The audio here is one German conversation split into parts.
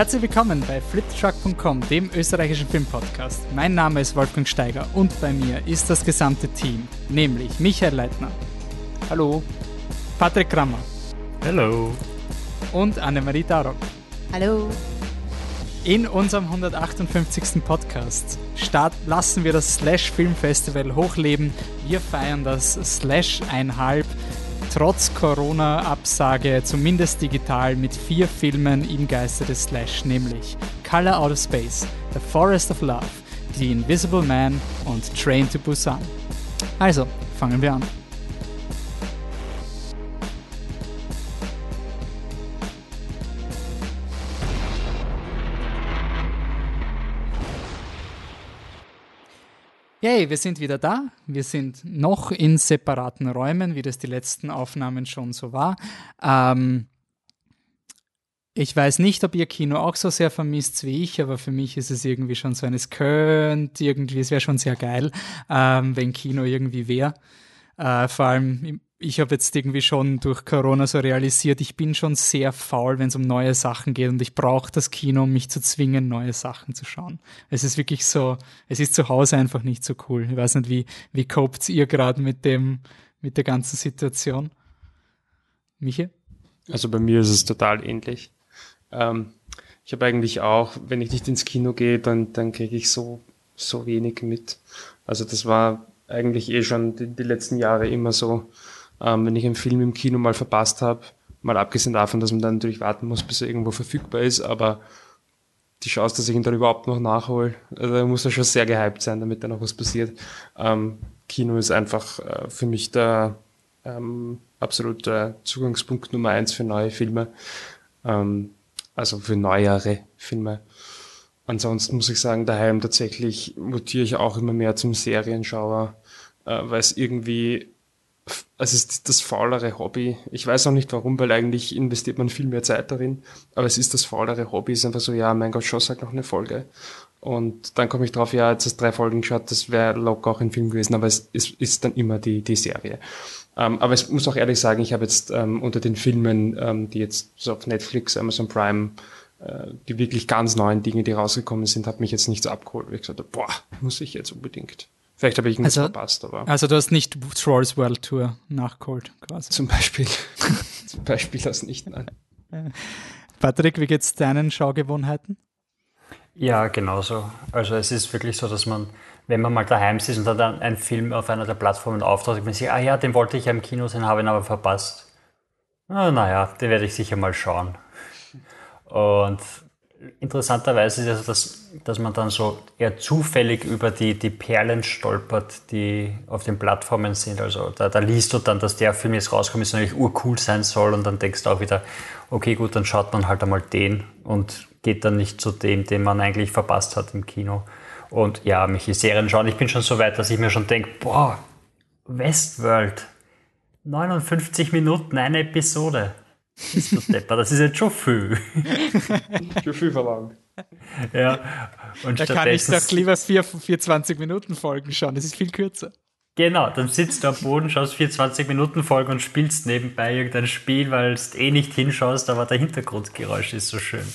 Herzlich willkommen bei fliptruck.com, dem österreichischen Filmpodcast. Mein Name ist Wolfgang Steiger und bei mir ist das gesamte Team, nämlich Michael Leitner. Hallo. Patrick Krammer. Hallo. Und Annemarie Darock. Hallo. In unserem 158. Podcast start, lassen wir das Slash Film Festival hochleben. Wir feiern das Slash einhalb trotz Corona-Absage zumindest digital mit vier Filmen im Geiste des Slash, nämlich Color Out of Space, The Forest of Love, The Invisible Man und Train to Busan. Also, fangen wir an. Yay, wir sind wieder da. Wir sind noch in separaten Räumen, wie das die letzten Aufnahmen schon so war. Ähm, ich weiß nicht, ob ihr Kino auch so sehr vermisst wie ich, aber für mich ist es irgendwie schon so eines könnte irgendwie, es wäre schon sehr geil, ähm, wenn Kino irgendwie wäre. Äh, vor allem ich habe jetzt irgendwie schon durch Corona so realisiert, ich bin schon sehr faul, wenn es um neue Sachen geht und ich brauche das Kino, um mich zu zwingen, neue Sachen zu schauen. Es ist wirklich so, es ist zu Hause einfach nicht so cool. Ich weiß nicht, wie, wie copt ihr gerade mit dem, mit der ganzen Situation? Miche? Also bei mir ist es total ähnlich. Ähm, ich habe eigentlich auch, wenn ich nicht ins Kino gehe, dann, dann kriege ich so, so wenig mit. Also das war eigentlich eh schon die, die letzten Jahre immer so ähm, wenn ich einen Film im Kino mal verpasst habe, mal abgesehen davon, dass man dann natürlich warten muss, bis er irgendwo verfügbar ist, aber die Chance, dass ich ihn dann überhaupt noch nachhole, also da muss er schon sehr gehypt sein, damit da noch was passiert. Ähm, Kino ist einfach äh, für mich der ähm, absolute Zugangspunkt Nummer eins für neue Filme, ähm, also für neuere Filme. Ansonsten muss ich sagen, daheim tatsächlich mutiere ich auch immer mehr zum Serienschauer, äh, weil es irgendwie es ist das faulere Hobby. Ich weiß auch nicht warum, weil eigentlich investiert man viel mehr Zeit darin. Aber es ist das faulere Hobby. Es ist einfach so, ja, mein Gott, schon halt noch eine Folge. Und dann komme ich drauf, ja, jetzt hast drei Folgen geschaut, das wäre locker auch ein Film gewesen, aber es ist, ist dann immer die, die Serie. Ähm, aber ich muss auch ehrlich sagen, ich habe jetzt ähm, unter den Filmen, ähm, die jetzt so auf Netflix, Amazon Prime, äh, die wirklich ganz neuen Dinge, die rausgekommen sind, habe mich jetzt nicht so abgeholt. Ich gesagt habe, boah, muss ich jetzt unbedingt. Vielleicht habe ich ihn also, verpasst, aber. Also du hast nicht Trolls World Tour nachgeholt, quasi. Zum Beispiel. Zum Beispiel das nicht, nein. Patrick, wie geht's deinen Schaugewohnheiten? Ja, genauso. Also es ist wirklich so, dass man, wenn man mal daheim sitzt und dann ein Film auf einer der Plattformen auftaucht, man sich, ah ja, den wollte ich ja im Kino sehen, habe ihn aber verpasst. Ah, naja, den werde ich sicher mal schauen. Und interessanterweise ist es, dass, dass man dann so eher zufällig über die, die Perlen stolpert, die auf den Plattformen sind. Also da, da liest du dann, dass der Film jetzt rauskommt, ist natürlich urcool sein soll und dann denkst du auch wieder, okay, gut, dann schaut man halt einmal den und geht dann nicht zu dem, den man eigentlich verpasst hat im Kino. Und ja, mich die Serien schauen. Ich bin schon so weit, dass ich mir schon denke, boah, Westworld, 59 Minuten, eine Episode. Ist Depper, das ist jetzt schon viel. schon viel verlangt. Ja. Und da kann ich doch lieber 24 Minuten Folgen schauen, das ist viel kürzer. Genau, dann sitzt du am Boden, schaust 24 Minuten Folgen und spielst nebenbei irgendein Spiel, weil du eh nicht hinschaust, aber der Hintergrundgeräusch ist so schön.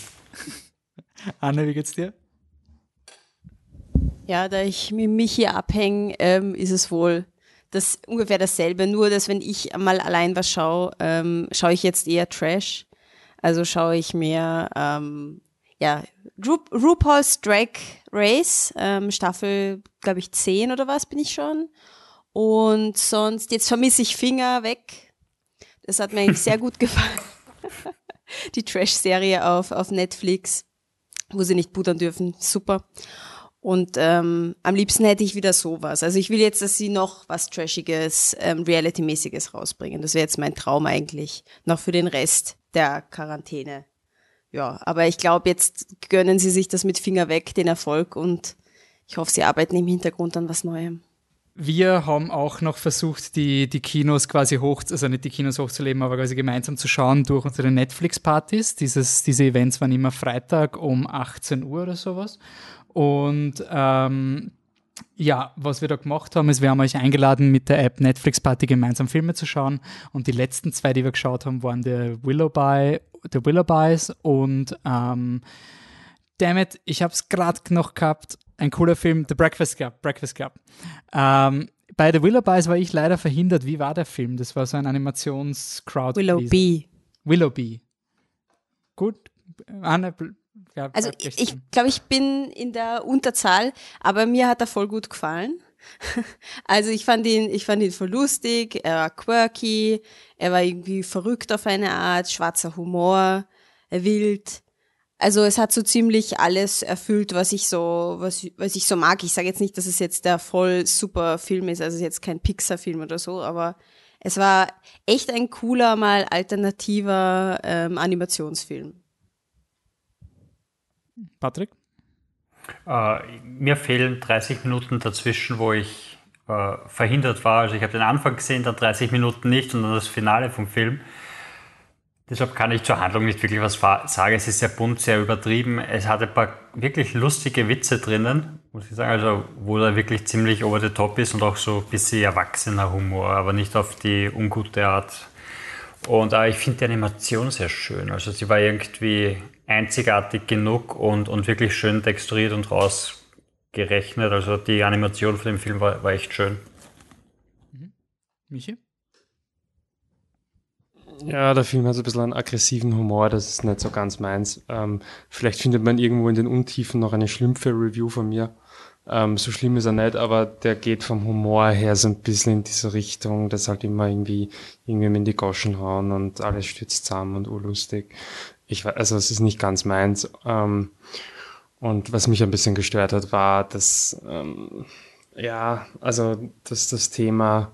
Anne, wie geht's dir? Ja, da ich mit mich hier abhänge, ähm, ist es wohl das ungefähr dasselbe, nur dass wenn ich mal allein was schaue, ähm, schaue ich jetzt eher Trash. Also schaue ich mir ähm, ja Ru RuPaul's Drag Race, ähm, Staffel, glaube ich, 10 oder was bin ich schon. Und sonst, jetzt vermisse ich Finger weg. Das hat mir eigentlich sehr gut gefallen. Die Trash-Serie auf, auf Netflix, wo sie nicht pudern dürfen. Super. Und ähm, am liebsten hätte ich wieder sowas. Also ich will jetzt, dass sie noch was Trashiges, ähm, Reality-mäßiges rausbringen. Das wäre jetzt mein Traum eigentlich. Noch für den Rest der Quarantäne. Ja, aber ich glaube, jetzt gönnen sie sich das mit Finger weg, den Erfolg. Und ich hoffe, sie arbeiten im Hintergrund an was Neuem. Wir haben auch noch versucht, die, die Kinos quasi hoch, also nicht die Kinos hochzuleben, aber quasi gemeinsam zu schauen durch unsere Netflix-Partys. diese Events waren immer Freitag um 18 Uhr oder sowas. Und ähm, ja, was wir da gemacht haben, ist, wir haben euch eingeladen, mit der App Netflix Party gemeinsam Filme zu schauen. Und die letzten zwei, die wir geschaut haben, waren der Willowby, der Willowbys und ähm, Dammit, ich habe es gerade noch gehabt, ein cooler Film, The Breakfast Club. Breakfast Club. Ähm, bei The Willowbys war ich leider verhindert. Wie war der Film? Das war so ein Animations-Crowd. Willoughby. Willoughby. Gut. Anne, ja, also ich, ich glaube, ich bin in der Unterzahl, aber mir hat er voll gut gefallen. Also ich fand ihn, ich fand ihn voll lustig, er war quirky, er war irgendwie verrückt auf eine Art, schwarzer Humor, wild. Also es hat so ziemlich alles erfüllt, was ich so, was, was ich so mag. Ich sage jetzt nicht, dass es jetzt der voll super Film ist, also jetzt kein Pixar-Film oder so, aber es war echt ein cooler, mal alternativer ähm, Animationsfilm. Patrick? Äh, mir fehlen 30 Minuten dazwischen, wo ich äh, verhindert war. Also ich habe den Anfang gesehen, dann 30 Minuten nicht und dann das Finale vom Film. Deshalb kann ich zur Handlung nicht wirklich was sagen. Es ist sehr bunt, sehr übertrieben. Es hat ein paar wirklich lustige Witze drinnen, muss ich sagen. Also, wo er wirklich ziemlich over the top ist und auch so ein bisschen erwachsener Humor, aber nicht auf die ungute Art. Und äh, ich finde die Animation sehr schön. Also, sie war irgendwie einzigartig genug und, und wirklich schön texturiert und rausgerechnet. Also, die Animation von dem Film war, war echt schön. Mhm. Michi? Ja, der Film hat so ein bisschen einen aggressiven Humor, das ist nicht so ganz meins. Ähm, vielleicht findet man irgendwo in den Untiefen noch eine schlümpfe Review von mir. Ähm, so schlimm ist er nicht, aber der geht vom Humor her so ein bisschen in diese Richtung, dass halt immer irgendwie irgendwie in die Goschen hauen und alles stürzt zusammen und urlustig. Ich also es ist nicht ganz meins. Ähm, und was mich ein bisschen gestört hat, war, dass ähm, ja, also dass das Thema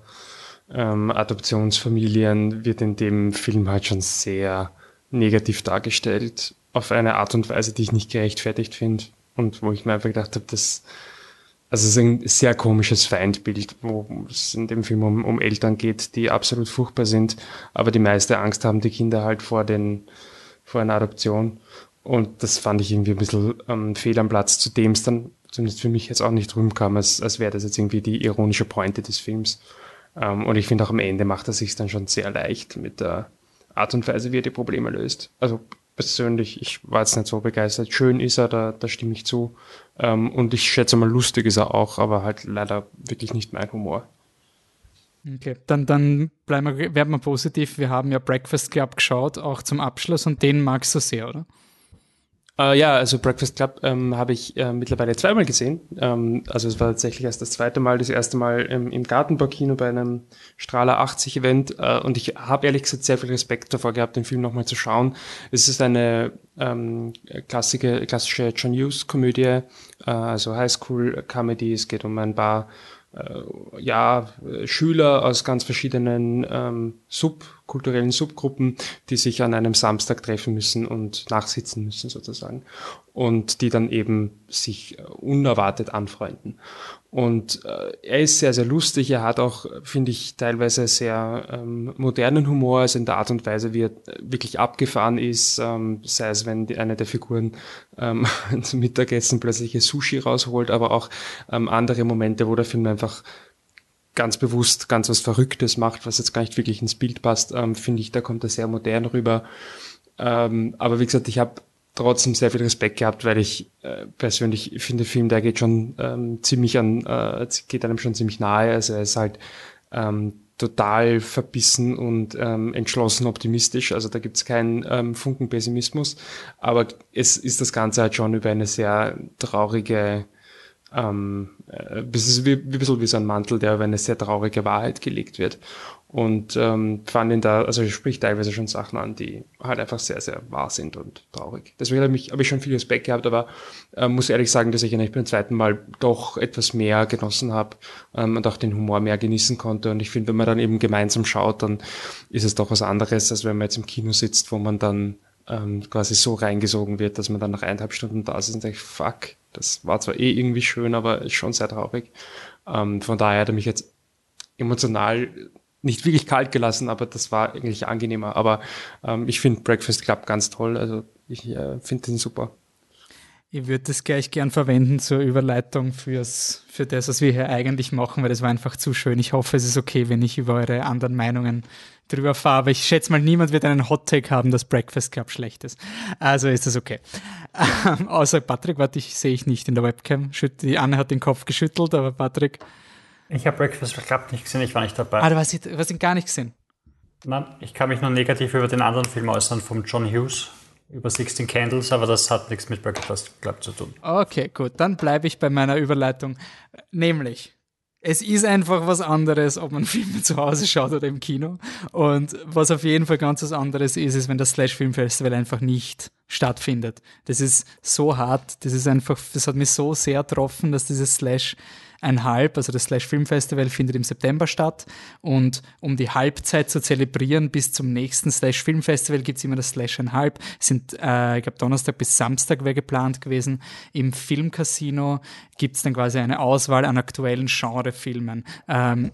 ähm, Adoptionsfamilien wird in dem Film halt schon sehr negativ dargestellt, auf eine Art und Weise, die ich nicht gerechtfertigt finde. Und wo ich mir einfach gedacht habe, dass also es ist ein sehr komisches Feindbild, wo es in dem Film um, um Eltern geht, die absolut furchtbar sind, aber die meiste Angst haben die Kinder halt vor den vor einer Adoption. Und das fand ich irgendwie ein bisschen ähm, fehl am Platz, zu dem es dann zumindest für mich jetzt auch nicht rumkam, als, als wäre das jetzt irgendwie die ironische Pointe des Films. Ähm, und ich finde auch am Ende macht er sich dann schon sehr leicht mit der Art und Weise, wie er die Probleme löst. Also persönlich, ich war jetzt nicht so begeistert. Schön ist er, da, da stimme ich zu. Ähm, und ich schätze mal, lustig ist er auch, aber halt leider wirklich nicht mein Humor. Okay, dann, dann bleiben wir, werden wir positiv. Wir haben ja Breakfast Club geschaut, auch zum Abschluss, und den magst du sehr, oder? Uh, ja, also Breakfast Club ähm, habe ich äh, mittlerweile zweimal gesehen. Ähm, also es war tatsächlich erst das zweite Mal, das erste Mal im, im Gartenbaukino bei einem Strahler 80 Event. Äh, und ich habe ehrlich gesagt sehr viel Respekt davor gehabt, den Film nochmal zu schauen. Es ist eine ähm, klassische, klassische John Hughes Komödie, äh, also Highschool Comedy. Es geht um ein paar äh, ja, Schüler aus ganz verschiedenen ähm, subkulturellen Subgruppen, die sich an einem Samstag treffen müssen und nachsitzen müssen sozusagen und die dann eben sich äh, unerwartet anfreunden. Und äh, er ist sehr, sehr lustig. Er hat auch, finde ich, teilweise sehr ähm, modernen Humor, also in der Art und Weise, wie er wirklich abgefahren ist, ähm, sei es, wenn die, eine der Figuren ähm, zum Mittagessen plötzlich ein Sushi rausholt, aber auch ähm, andere Momente, wo der Film einfach ganz bewusst ganz was Verrücktes macht, was jetzt gar nicht wirklich ins Bild passt, ähm, finde ich, da kommt er sehr modern rüber. Ähm, aber wie gesagt, ich habe trotzdem sehr viel Respekt gehabt, weil ich äh, persönlich finde, Film, der geht schon ähm, ziemlich an, äh, geht einem schon ziemlich nahe. Also er ist halt ähm, total verbissen und ähm, entschlossen optimistisch. Also da gibt's keinen ähm, Funken Pessimismus. Aber es ist das Ganze halt schon über eine sehr traurige ähm, äh, es ist wie, ein bisschen wie so ein Mantel, der über eine sehr traurige Wahrheit gelegt wird. Und ähm, fand ihn da, also ich spricht teilweise schon Sachen an, die halt einfach sehr, sehr wahr sind und traurig. Deswegen habe ich, hab ich schon viel Respekt gehabt, aber äh, muss ehrlich sagen, dass ich ihn beim zweiten Mal doch etwas mehr genossen habe ähm, und auch den Humor mehr genießen konnte. Und ich finde, wenn man dann eben gemeinsam schaut, dann ist es doch was anderes, als wenn man jetzt im Kino sitzt, wo man dann ähm, quasi so reingesogen wird, dass man dann nach eineinhalb Stunden da ist und denkt, fuck, das war zwar eh irgendwie schön, aber ist schon sehr traurig. Ähm, von daher hat er mich jetzt emotional nicht wirklich kalt gelassen, aber das war eigentlich angenehmer. Aber ähm, ich finde Breakfast Club ganz toll. Also ich äh, finde den super. Ich würde das gleich gern verwenden zur Überleitung fürs, für das, was wir hier eigentlich machen, weil das war einfach zu schön. Ich hoffe, es ist okay, wenn ich über eure anderen Meinungen drüber fahre. Aber ich schätze mal, niemand wird einen Hot-Take haben, dass Breakfast Club schlecht ist. Also ist das okay. Ähm, außer Patrick, warte, ich sehe ich nicht in der Webcam. Die Anne hat den Kopf geschüttelt, aber Patrick. Ich habe Breakfast Club nicht gesehen, ich war nicht dabei. Ah, du hast, du hast ihn gar nicht gesehen? Nein, ich kann mich nur negativ über den anderen Film äußern, von John Hughes über 16 Candles, aber das hat nichts mit Breakfast Club zu tun. Okay, gut, dann bleibe ich bei meiner Überleitung. Nämlich, es ist einfach was anderes, ob man Filme zu Hause schaut oder im Kino. Und was auf jeden Fall ganz was anderes ist, ist, wenn das Slash Film Festival einfach nicht stattfindet. Das ist so hart, das ist einfach, das hat mich so sehr getroffen, dass dieses Slash Halb, also das Slash Film Festival findet im September statt und um die Halbzeit zu zelebrieren bis zum nächsten Slash Film Festival gibt's immer das Slash ein Halb. Sind, äh, ich glaube, Donnerstag bis Samstag wäre geplant gewesen. Im Filmcasino gibt's dann quasi eine Auswahl an aktuellen Genrefilmen. Ähm,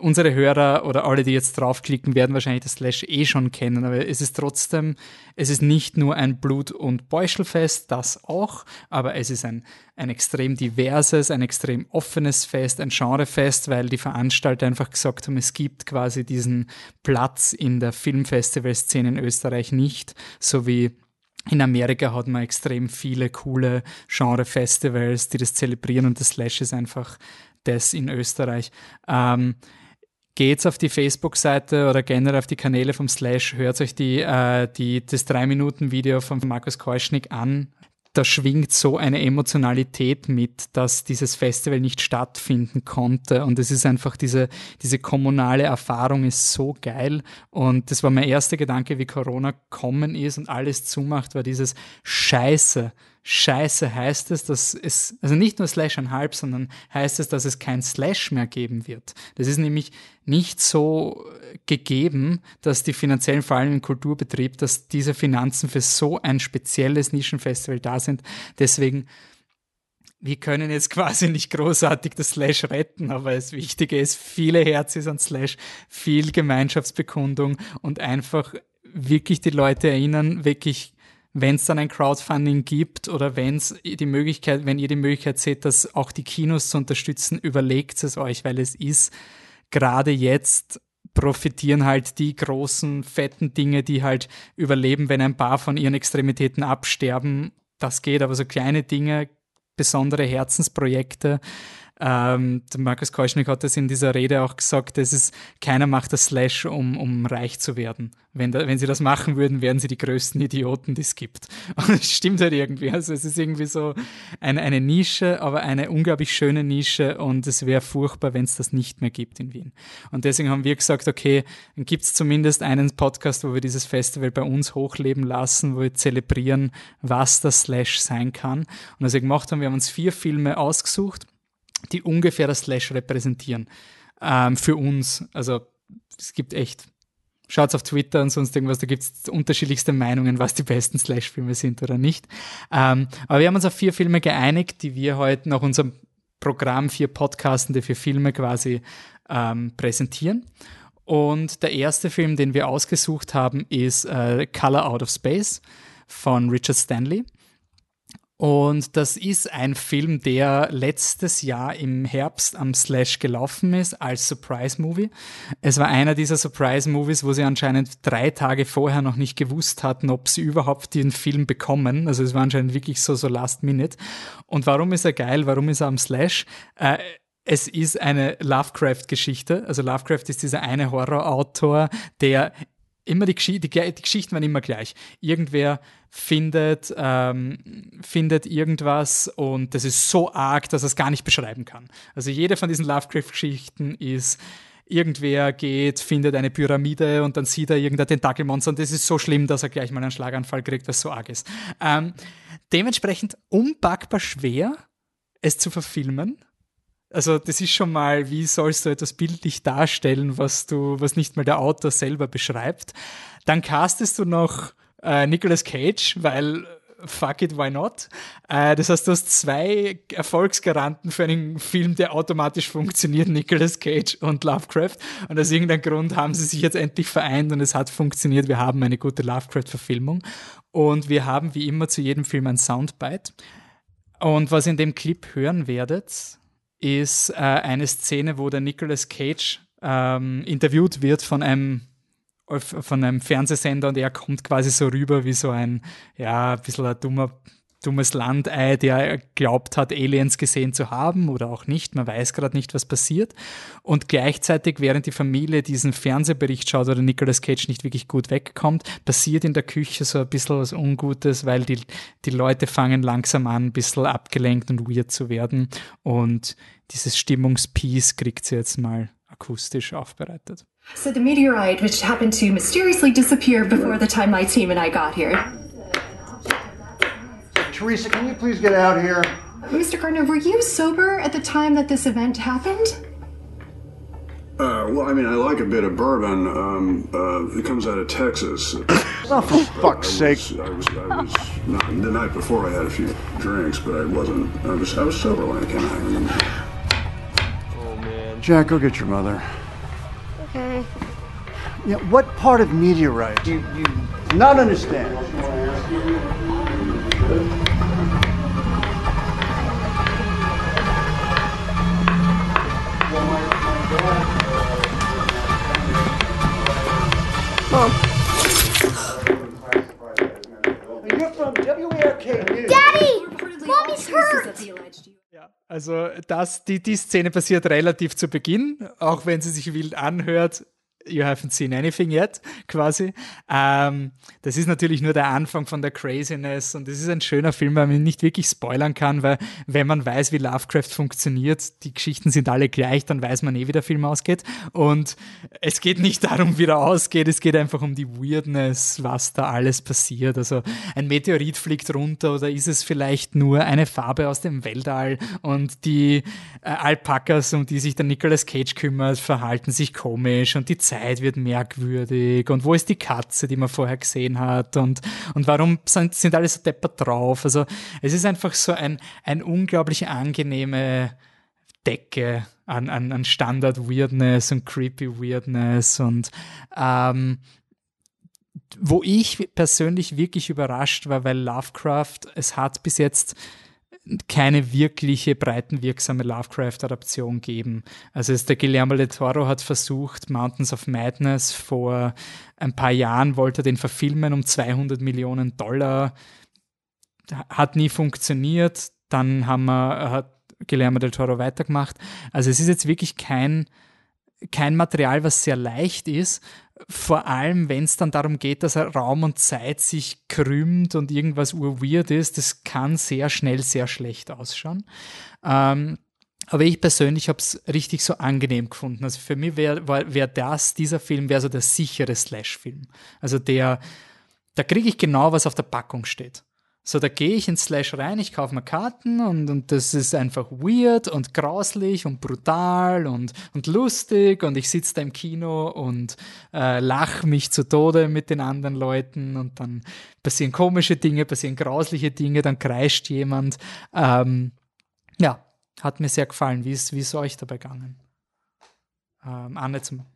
unsere Hörer oder alle, die jetzt draufklicken, werden wahrscheinlich das Slash eh schon kennen, aber es ist trotzdem, es ist nicht nur ein Blut- und Beuschelfest, das auch, aber es ist ein, ein extrem diverses, ein extrem offenes Fest, ein Genrefest, weil die Veranstalter einfach gesagt haben, es gibt quasi diesen Platz in der Filmfestivalszene in Österreich nicht, so wie in Amerika hat man extrem viele coole Genre-Festivals, die das zelebrieren und das Slash ist einfach das in Österreich. Ähm, geht's auf die Facebook-Seite oder generell auf die Kanäle vom Slash, hört euch die, äh, die, das 3-Minuten-Video von Markus Keuschnick an. Da schwingt so eine Emotionalität mit, dass dieses Festival nicht stattfinden konnte. Und es ist einfach diese, diese kommunale Erfahrung ist so geil. Und das war mein erster Gedanke, wie Corona kommen ist und alles zumacht, war dieses Scheiße Scheiße heißt es, dass es, also nicht nur Slash ein halb, sondern heißt es, dass es kein Slash mehr geben wird. Das ist nämlich nicht so gegeben, dass die finanziellen, vor allem im Kulturbetrieb, dass diese Finanzen für so ein spezielles Nischenfestival da sind. Deswegen, wir können jetzt quasi nicht großartig das Slash retten, aber das Wichtige ist, viele Herzis an Slash, viel Gemeinschaftsbekundung und einfach wirklich die Leute erinnern, wirklich wenn es dann ein Crowdfunding gibt oder wenn es die Möglichkeit, wenn ihr die Möglichkeit seht, dass auch die Kinos zu unterstützen, überlegt es euch, weil es ist gerade jetzt profitieren halt die großen, fetten Dinge, die halt überleben, wenn ein paar von ihren Extremitäten absterben. Das geht, aber so kleine Dinge, besondere Herzensprojekte, ähm, Markus Keuschnick hat das in dieser Rede auch gesagt, es ist, keiner macht das Slash, um, um reich zu werden. Wenn, da, wenn sie das machen würden, wären sie die größten Idioten, die es gibt. Und es stimmt halt irgendwie. Also es ist irgendwie so eine, eine Nische, aber eine unglaublich schöne Nische und es wäre furchtbar, wenn es das nicht mehr gibt in Wien. Und deswegen haben wir gesagt, okay, dann gibt es zumindest einen Podcast, wo wir dieses Festival bei uns hochleben lassen, wo wir zelebrieren, was das Slash sein kann. Und was wir gemacht haben, wir haben uns vier Filme ausgesucht die ungefähr das Slash repräsentieren. Ähm, für uns. Also es gibt echt, schaut auf Twitter und sonst irgendwas, da gibt es unterschiedlichste Meinungen, was die besten Slash-Filme sind oder nicht. Ähm, aber wir haben uns auf vier Filme geeinigt, die wir heute nach unserem Programm vier Podcastende für Filme quasi ähm, präsentieren. Und der erste Film, den wir ausgesucht haben, ist äh, Color Out of Space von Richard Stanley. Und das ist ein Film, der letztes Jahr im Herbst am Slash gelaufen ist als Surprise-Movie. Es war einer dieser Surprise-Movies, wo sie anscheinend drei Tage vorher noch nicht gewusst hatten, ob sie überhaupt den Film bekommen. Also es war anscheinend wirklich so, so last minute. Und warum ist er geil? Warum ist er am Slash? Äh, es ist eine Lovecraft-Geschichte. Also Lovecraft ist dieser eine Horrorautor, der immer die, Gesch die, die, Geschichten waren immer gleich. Irgendwer findet, ähm, findet irgendwas und das ist so arg, dass er es gar nicht beschreiben kann. Also jede von diesen Lovecraft-Geschichten ist, irgendwer geht, findet eine Pyramide und dann sieht er irgendein Tentakelmonster und das ist so schlimm, dass er gleich mal einen Schlaganfall kriegt, was so arg ist. Ähm, dementsprechend unpackbar schwer, es zu verfilmen also das ist schon mal, wie sollst du etwas bildlich darstellen, was du, was nicht mal der Autor selber beschreibt. Dann castest du noch äh, Nicolas Cage, weil fuck it, why not? Äh, das heißt, du hast zwei Erfolgsgaranten für einen Film, der automatisch funktioniert, Nicolas Cage und Lovecraft. Und aus irgendeinem Grund haben sie sich jetzt endlich vereint und es hat funktioniert. Wir haben eine gute Lovecraft-Verfilmung. Und wir haben wie immer zu jedem Film ein Soundbite. Und was ihr in dem Clip hören werdet, ist äh, eine Szene, wo der Nicolas Cage ähm, interviewt wird von einem von einem Fernsehsender und er kommt quasi so rüber wie so ein, ja, ein bisschen ein dummer, dummes Landei, der glaubt hat, Aliens gesehen zu haben oder auch nicht. Man weiß gerade nicht, was passiert. Und gleichzeitig, während die Familie diesen Fernsehbericht schaut oder Nicolas Cage nicht wirklich gut wegkommt, passiert in der Küche so ein bisschen was Ungutes, weil die, die Leute fangen langsam an, ein bisschen abgelenkt und weird zu werden. Und dieses Stimmungspiece kriegt sie jetzt mal akustisch aufbereitet. So the meteorite, which happened to mysteriously disappear before the time my team and I got here. Teresa, can you please get out here? Mr. Gardner, were you sober at the time that this event happened? Uh, well, I mean, I like a bit of bourbon. Um, uh, it comes out of Texas. Oh, for fuck's sake. I was, I was, no, the night before I had a few drinks, but I wasn't, I was, I was sober when I came out. Jack, go get your mother. Okay. Yeah, what part of meteorite you, you not understand? News. Daddy! Mommy's hurt! Also das, die, die Szene passiert relativ zu Beginn, auch wenn sie sich wild anhört. You haven't seen anything yet, quasi. Ähm, das ist natürlich nur der Anfang von der Craziness und es ist ein schöner Film, weil man ihn nicht wirklich spoilern kann, weil wenn man weiß, wie Lovecraft funktioniert, die Geschichten sind alle gleich, dann weiß man eh, wie der Film ausgeht. Und es geht nicht darum, wie er ausgeht, es geht einfach um die Weirdness, was da alles passiert. Also ein Meteorit fliegt runter oder ist es vielleicht nur eine Farbe aus dem Weltall und die äh, Alpakas, um die sich der Nicolas Cage kümmert, verhalten sich komisch und die Zeit wird merkwürdig und wo ist die Katze, die man vorher gesehen hat und, und warum sind, sind alle so deppert drauf. Also es ist einfach so ein, ein unglaublich angenehme Decke an, an, an Standard-Weirdness und creepy Weirdness und ähm, wo ich persönlich wirklich überrascht war, weil Lovecraft, es hat bis jetzt keine wirkliche breitenwirksame Lovecraft-Adaption geben. Also es, der Guillermo del Toro hat versucht, Mountains of Madness vor ein paar Jahren wollte er den verfilmen um 200 Millionen Dollar. Hat nie funktioniert. Dann haben wir, hat Guillermo del Toro weitergemacht. Also es ist jetzt wirklich kein, kein Material, was sehr leicht ist. Vor allem, wenn es dann darum geht, dass Raum und Zeit sich krümmt und irgendwas urweird ist, das kann sehr schnell sehr schlecht ausschauen. Ähm, aber ich persönlich habe es richtig so angenehm gefunden. Also für mich wäre wär das, dieser Film wäre so der sichere Slash-Film. Also der, da kriege ich genau, was auf der Packung steht. So, da gehe ich ins Slash rein, ich kaufe mir Karten und, und das ist einfach weird und grauslich und brutal und, und lustig und ich sitze da im Kino und äh, lache mich zu Tode mit den anderen Leuten und dann passieren komische Dinge, passieren grausliche Dinge, dann kreischt jemand. Ähm, ja, hat mir sehr gefallen. Wie ist, ist euch dabei gegangen? Ähm, Anne zum.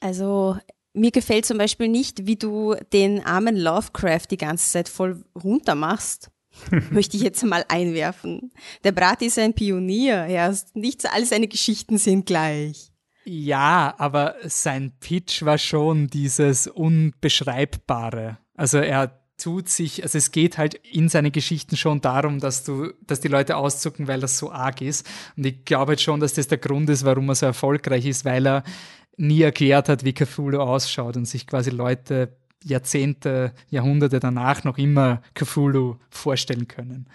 Also mir gefällt zum Beispiel nicht, wie du den armen Lovecraft die ganze Zeit voll runter machst. Möchte ich jetzt mal einwerfen. Der Brat ist ein Pionier. Ja, nicht alle seine Geschichten sind gleich. Ja, aber sein Pitch war schon dieses Unbeschreibbare. Also er tut sich, also es geht halt in seinen Geschichten schon darum, dass du, dass die Leute auszucken, weil das so arg ist. Und ich glaube halt schon, dass das der Grund ist, warum er so erfolgreich ist, weil er nie erklärt hat, wie Cthulhu ausschaut und sich quasi Leute Jahrzehnte, Jahrhunderte danach noch immer Cthulhu vorstellen können.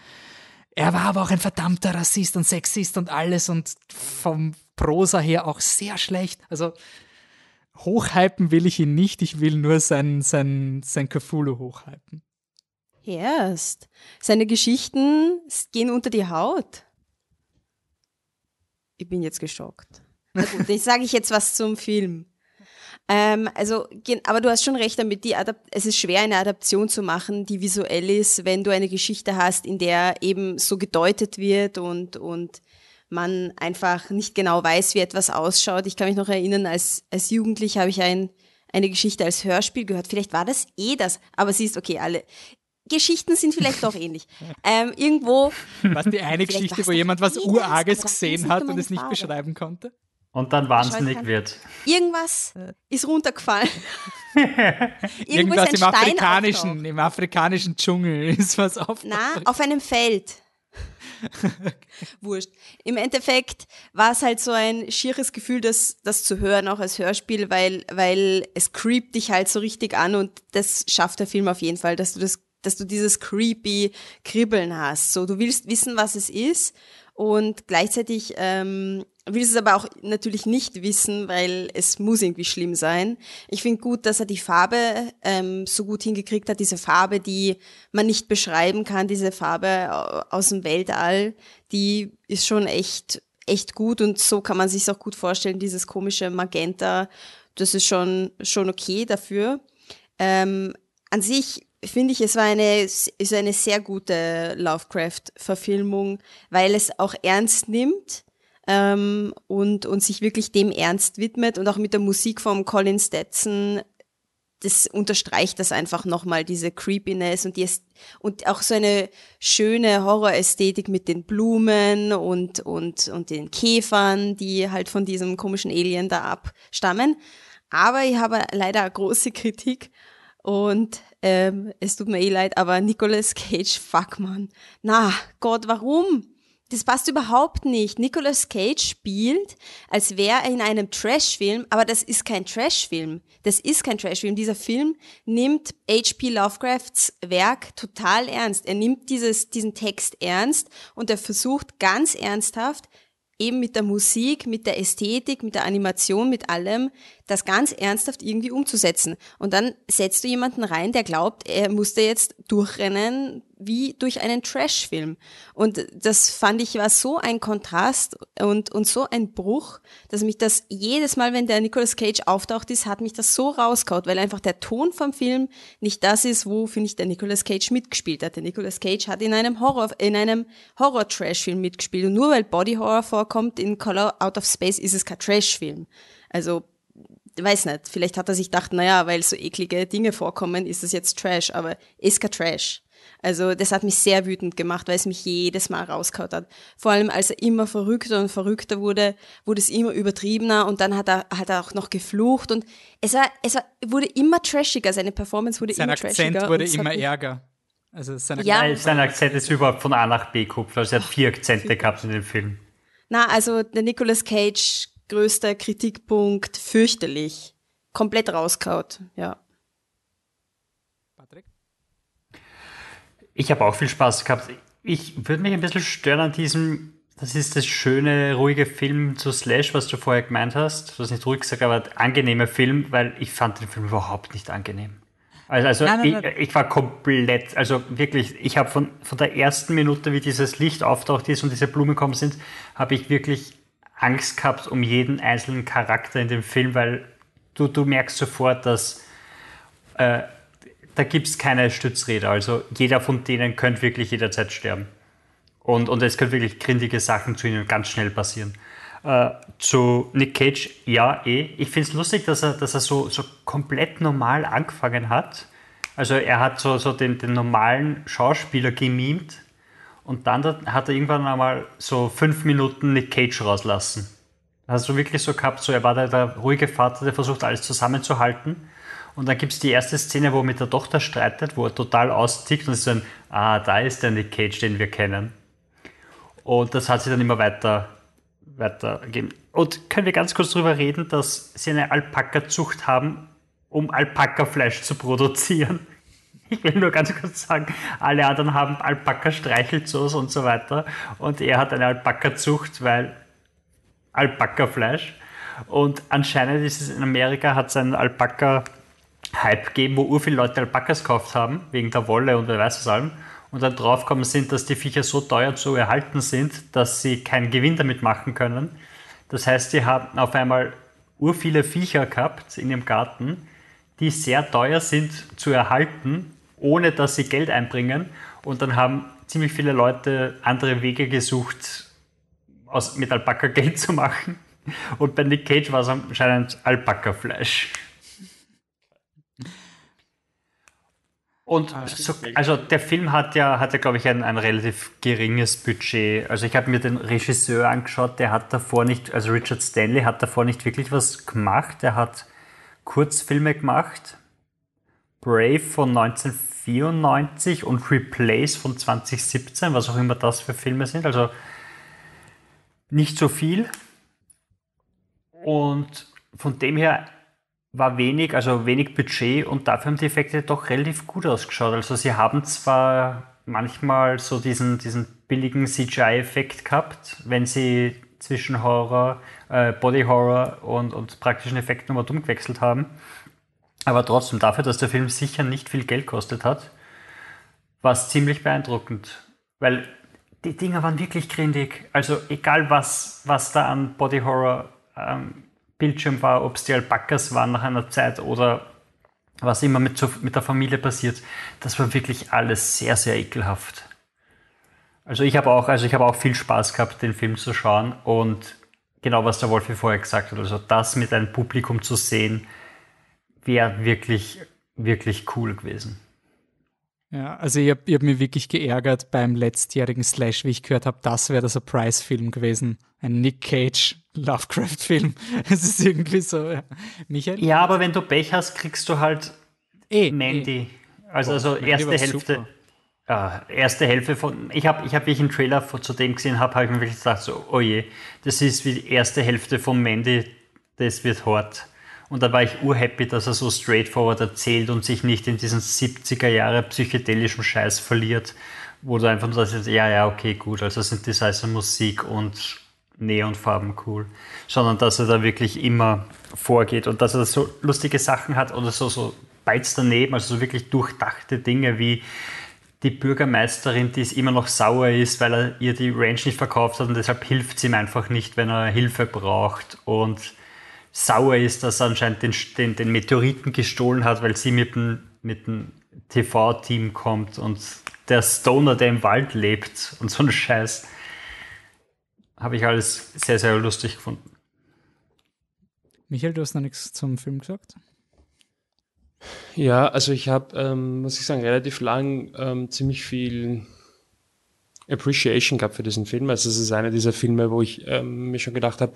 Er war aber auch ein verdammter Rassist und Sexist und alles und vom Prosa her auch sehr schlecht. Also hochhypen will ich ihn nicht, ich will nur sein, sein, sein Cthulhu hochhypen. Erst. Seine Geschichten gehen unter die Haut. Ich bin jetzt geschockt. Na gut, ich sage ich jetzt was zum Film. Ähm, also, aber du hast schon recht damit, die Adap es ist schwer, eine Adaption zu machen, die visuell ist, wenn du eine Geschichte hast, in der eben so gedeutet wird und, und man einfach nicht genau weiß, wie etwas ausschaut. Ich kann mich noch erinnern, als, als Jugendlich habe ich ein, eine Geschichte als Hörspiel gehört. Vielleicht war das eh das, aber siehst, okay, alle. Geschichten sind vielleicht doch ähnlich. Ähm, irgendwo. Was die eine Geschichte, wo jemand was eh Urarges gesehen hat und es nicht beschreiben konnte? Und dann wahnsinnig wird. Irgendwas ist runtergefallen. Irgendwas im afrikanischen, im afrikanischen Dschungel ist was auf. Na, auf einem Feld. Wurscht. Im Endeffekt war es halt so ein schieres Gefühl, das, das zu hören, auch als Hörspiel, weil, weil es creept dich halt so richtig an und das schafft der Film auf jeden Fall, dass du das, dass du dieses creepy Kribbeln hast. So, du willst wissen, was es ist und gleichzeitig ähm, willst es aber auch natürlich nicht wissen, weil es muss irgendwie schlimm sein. Ich finde gut, dass er die Farbe ähm, so gut hingekriegt hat, diese Farbe, die man nicht beschreiben kann, diese Farbe aus dem Weltall, die ist schon echt echt gut und so kann man sich auch gut vorstellen, dieses komische Magenta, das ist schon schon okay dafür. Ähm, an sich finde ich, es war eine, ist eine sehr gute Lovecraft-Verfilmung, weil es auch ernst nimmt ähm, und, und sich wirklich dem ernst widmet und auch mit der Musik von Colin Stetson das unterstreicht das einfach nochmal, diese Creepiness und, die, und auch so eine schöne Horrorästhetik mit den Blumen und, und, und den Käfern, die halt von diesem komischen Alien da abstammen. Aber ich habe leider eine große Kritik und ähm, es tut mir eh leid, aber Nicolas Cage, fuck man. Na, Gott, warum? Das passt überhaupt nicht. Nicolas Cage spielt, als wäre er in einem Trashfilm, aber das ist kein Trashfilm. Das ist kein Trashfilm. Dieser Film nimmt H.P. Lovecrafts Werk total ernst. Er nimmt dieses, diesen Text ernst und er versucht ganz ernsthaft, eben mit der Musik, mit der Ästhetik, mit der Animation, mit allem, das ganz ernsthaft irgendwie umzusetzen. Und dann setzt du jemanden rein, der glaubt, er musste jetzt durchrennen wie durch einen Trash-Film. Und das fand ich war so ein Kontrast und, und so ein Bruch, dass mich das jedes Mal, wenn der Nicolas Cage auftaucht ist, hat mich das so rausgehaut, weil einfach der Ton vom Film nicht das ist, wo, finde ich, der Nicolas Cage mitgespielt hat. Der Nicolas Cage hat in einem Horror, in einem Horror-Trash-Film mitgespielt. Und nur weil Body Horror vorkommt in Color Out of Space, ist es kein Trash-Film. Also weiß nicht, vielleicht hat er sich gedacht, naja, weil so eklige Dinge vorkommen, ist es jetzt Trash, aber ist kein Trash. Also das hat mich sehr wütend gemacht, weil es mich jedes Mal rausgehauen hat. Vor allem als er immer verrückter und verrückter wurde, wurde es immer übertriebener und dann hat er, hat er auch noch geflucht und es war, es war, wurde immer trashiger, seine Performance wurde sein immer Akzent trashiger. wurde immer ärger. Also sein Ja. Nein, sein Akzent ist überhaupt von A nach B geguckt, also er hat vier Akzente gehabt in dem Film. Na, also der Nicolas Cage größter Kritikpunkt fürchterlich. Komplett rauskaut, ja. Patrick? Ich habe auch viel Spaß gehabt. Ich würde mich ein bisschen stören an diesem, das ist das schöne, ruhige Film zu Slash, was du vorher gemeint hast. Du hast nicht ruhig gesagt, aber angenehmer Film, weil ich fand den Film überhaupt nicht angenehm. Also, also Nein, nein, nein. Ich, ich war komplett, also wirklich, ich habe von, von der ersten Minute, wie dieses Licht auftaucht ist und diese Blumen kommen sind, habe ich wirklich Angst gehabt um jeden einzelnen Charakter in dem Film, weil du, du merkst sofort, dass äh, da gibt es keine Stützräder. Also jeder von denen könnte wirklich jederzeit sterben. Und, und es können wirklich grindige Sachen zu ihnen ganz schnell passieren. Äh, zu Nick Cage, ja, eh. Ich finde es lustig, dass er, dass er so, so komplett normal angefangen hat. Also er hat so, so den, den normalen Schauspieler gemimt und dann hat er irgendwann einmal so fünf Minuten Nick Cage rauslassen. Hast du wirklich so gehabt, so er war der, der ruhige Vater, der versucht alles zusammenzuhalten. Und dann gibt es die erste Szene, wo er mit der Tochter streitet, wo er total austickt und ist ein, ah, da ist der Nick Cage, den wir kennen. Und das hat sich dann immer weiter, weitergegeben. Und können wir ganz kurz darüber reden, dass sie eine Alpaka-Zucht haben, um Alpaka-Fleisch zu produzieren? Ich will nur ganz kurz sagen, alle anderen haben Alpaka-Streichelzoos und so weiter. Und er hat eine Alpaka-Zucht, weil Alpaka-Fleisch. Und anscheinend ist es in Amerika, hat es einen Alpaka-Hype gegeben, wo ur viele Leute Alpakas gekauft haben, wegen der Wolle und wer weiß was allem. Und dann draufgekommen sind, dass die Viecher so teuer zu erhalten sind, dass sie keinen Gewinn damit machen können. Das heißt, die haben auf einmal ur viele Viecher gehabt in ihrem Garten, die sehr teuer sind zu erhalten, ohne dass sie Geld einbringen. Und dann haben ziemlich viele Leute andere Wege gesucht, aus, mit Alpaka Geld zu machen. Und bei Nick Cage war es anscheinend Alpaka-Fleisch. Und Ah, so, also der Film hat ja, hat ja glaube ich, ein, ein relativ geringes Budget. Also ich habe mir den Regisseur angeschaut, der hat davor nicht, also Richard Stanley hat davor nicht wirklich was gemacht. Er hat Kurzfilme gemacht. Brave von 1994 und Replace von 2017, was auch immer das für Filme sind. Also nicht so viel. Und von dem her war wenig, also wenig Budget und dafür haben die Effekte doch relativ gut ausgeschaut. Also sie haben zwar manchmal so diesen, diesen billigen CGI-Effekt gehabt, wenn sie zwischen Horror, äh, Body Horror und, und praktischen Effekten nochmal umgewechselt haben. Aber trotzdem dafür, dass der Film sicher nicht viel Geld kostet hat, war es ziemlich beeindruckend. Weil die Dinger waren wirklich grindig. Also egal was, was da an Body Horror ähm, Bildschirm war, ob es die Alpakas waren nach einer Zeit oder was immer mit, mit der Familie passiert, das war wirklich alles sehr, sehr ekelhaft. Also ich habe auch, also ich habe auch viel Spaß gehabt, den Film zu schauen und genau was der Wolfi vorher gesagt hat, also das mit einem Publikum zu sehen, wäre wirklich, wirklich cool gewesen. Ja, also ich habe hab mich wirklich geärgert beim letztjährigen Slash, wie ich gehört habe, das wäre der Surprise-Film gewesen. Ein Nick Cage Lovecraft-Film. Es ist irgendwie so, ja. Michael? Ja, aber wenn du Pech hast, kriegst du halt Eh, Mandy. Also, Boah, also erste Hälfte. Ja, erste Hälfte von. Ich habe, ich hab, wie ich einen Trailer vor- zu dem gesehen habe, habe ich mir wirklich gedacht, so, oh je, das ist wie die erste Hälfte von Mandy, das wird hart. Und da war ich urhappy, dass er so straightforward erzählt und sich nicht in diesen 70er Jahre psychedelischen Scheiß verliert, wo du einfach nur sagst, ja, ja, okay, gut, also Synthesizer, Musik und Neonfarben cool, sondern dass er da wirklich immer vorgeht und dass er so lustige Sachen hat oder so, so Bytes daneben, also so wirklich durchdachte Dinge wie die Bürgermeisterin, die es immer noch sauer ist, weil er ihr die Ranch nicht verkauft hat und deshalb hilft sie ihm einfach nicht, wenn er Hilfe braucht. Und sauer ist, dass er anscheinend den, den, den Meteoriten gestohlen hat, weil sie mit dem, mit dem TV-Team kommt und der Stoner, der im Wald lebt und so ein Scheiß. Habe ich alles sehr, sehr lustig gefunden. Michael, du hast noch nichts zum Film gesagt? Ja, also ich habe, ähm, muss ich sagen, relativ lang ähm, ziemlich viel Appreciation gehabt für diesen Film. Also es ist einer dieser Filme, wo ich ähm, mir schon gedacht habe,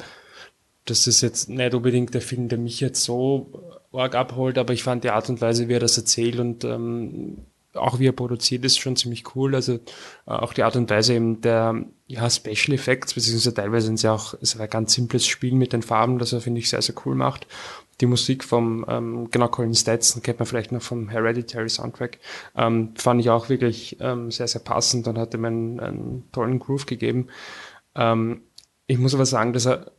das ist jetzt nicht unbedingt der Film, der mich jetzt so arg abholt, aber ich fand die Art und Weise, wie er das erzählt und ähm, auch wie er produziert ist, schon ziemlich cool. Also äh, auch die Art und Weise eben der ja, Special Effects, beziehungsweise teilweise sind ja auch, es ist ein ganz simples Spiel mit den Farben, das er, finde ich, sehr, sehr cool macht. Die Musik vom, ähm, genau, Colin Stetson kennt man vielleicht noch vom Hereditary Soundtrack, ähm, fand ich auch wirklich ähm, sehr, sehr passend und hat ihm einen, einen tollen Groove gegeben. Ähm, ich muss aber sagen, dass er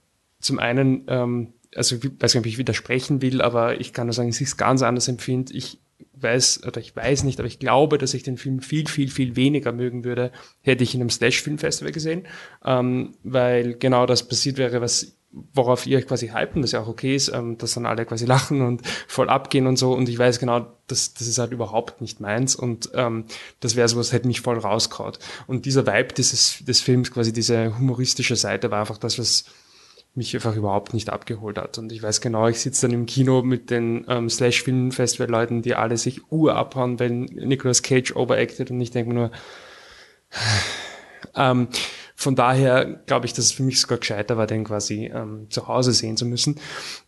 zum einen, ähm, also ich weiß nicht, ob ich widersprechen will, aber ich kann nur sagen, dass ich es ganz anders empfinde. Ich weiß, oder ich weiß nicht, aber ich glaube, dass ich den Film viel, viel, viel weniger mögen würde, hätte ich in einem Slash-Filmfestival gesehen, ähm, weil genau das passiert wäre, was worauf ihr quasi hypen, das ja auch okay ist, ähm, dass dann alle quasi lachen und voll abgehen und so. Und ich weiß genau, das, das ist halt überhaupt nicht meins. Und ähm, das wäre sowas, hätte mich voll rausgehaut. Und dieser Vibe dieses, des Films, quasi diese humoristische Seite, war einfach das, was mich einfach überhaupt nicht abgeholt hat. Und ich weiß genau, ich sitze dann im Kino mit den ähm, Slash-Film-Festival-Leuten, die alle sich ur abhauen, wenn Nicolas Cage overacted und ich denke nur, ähm, von daher glaube ich, dass es für mich sogar gescheiter war, den quasi ähm, zu Hause sehen zu müssen.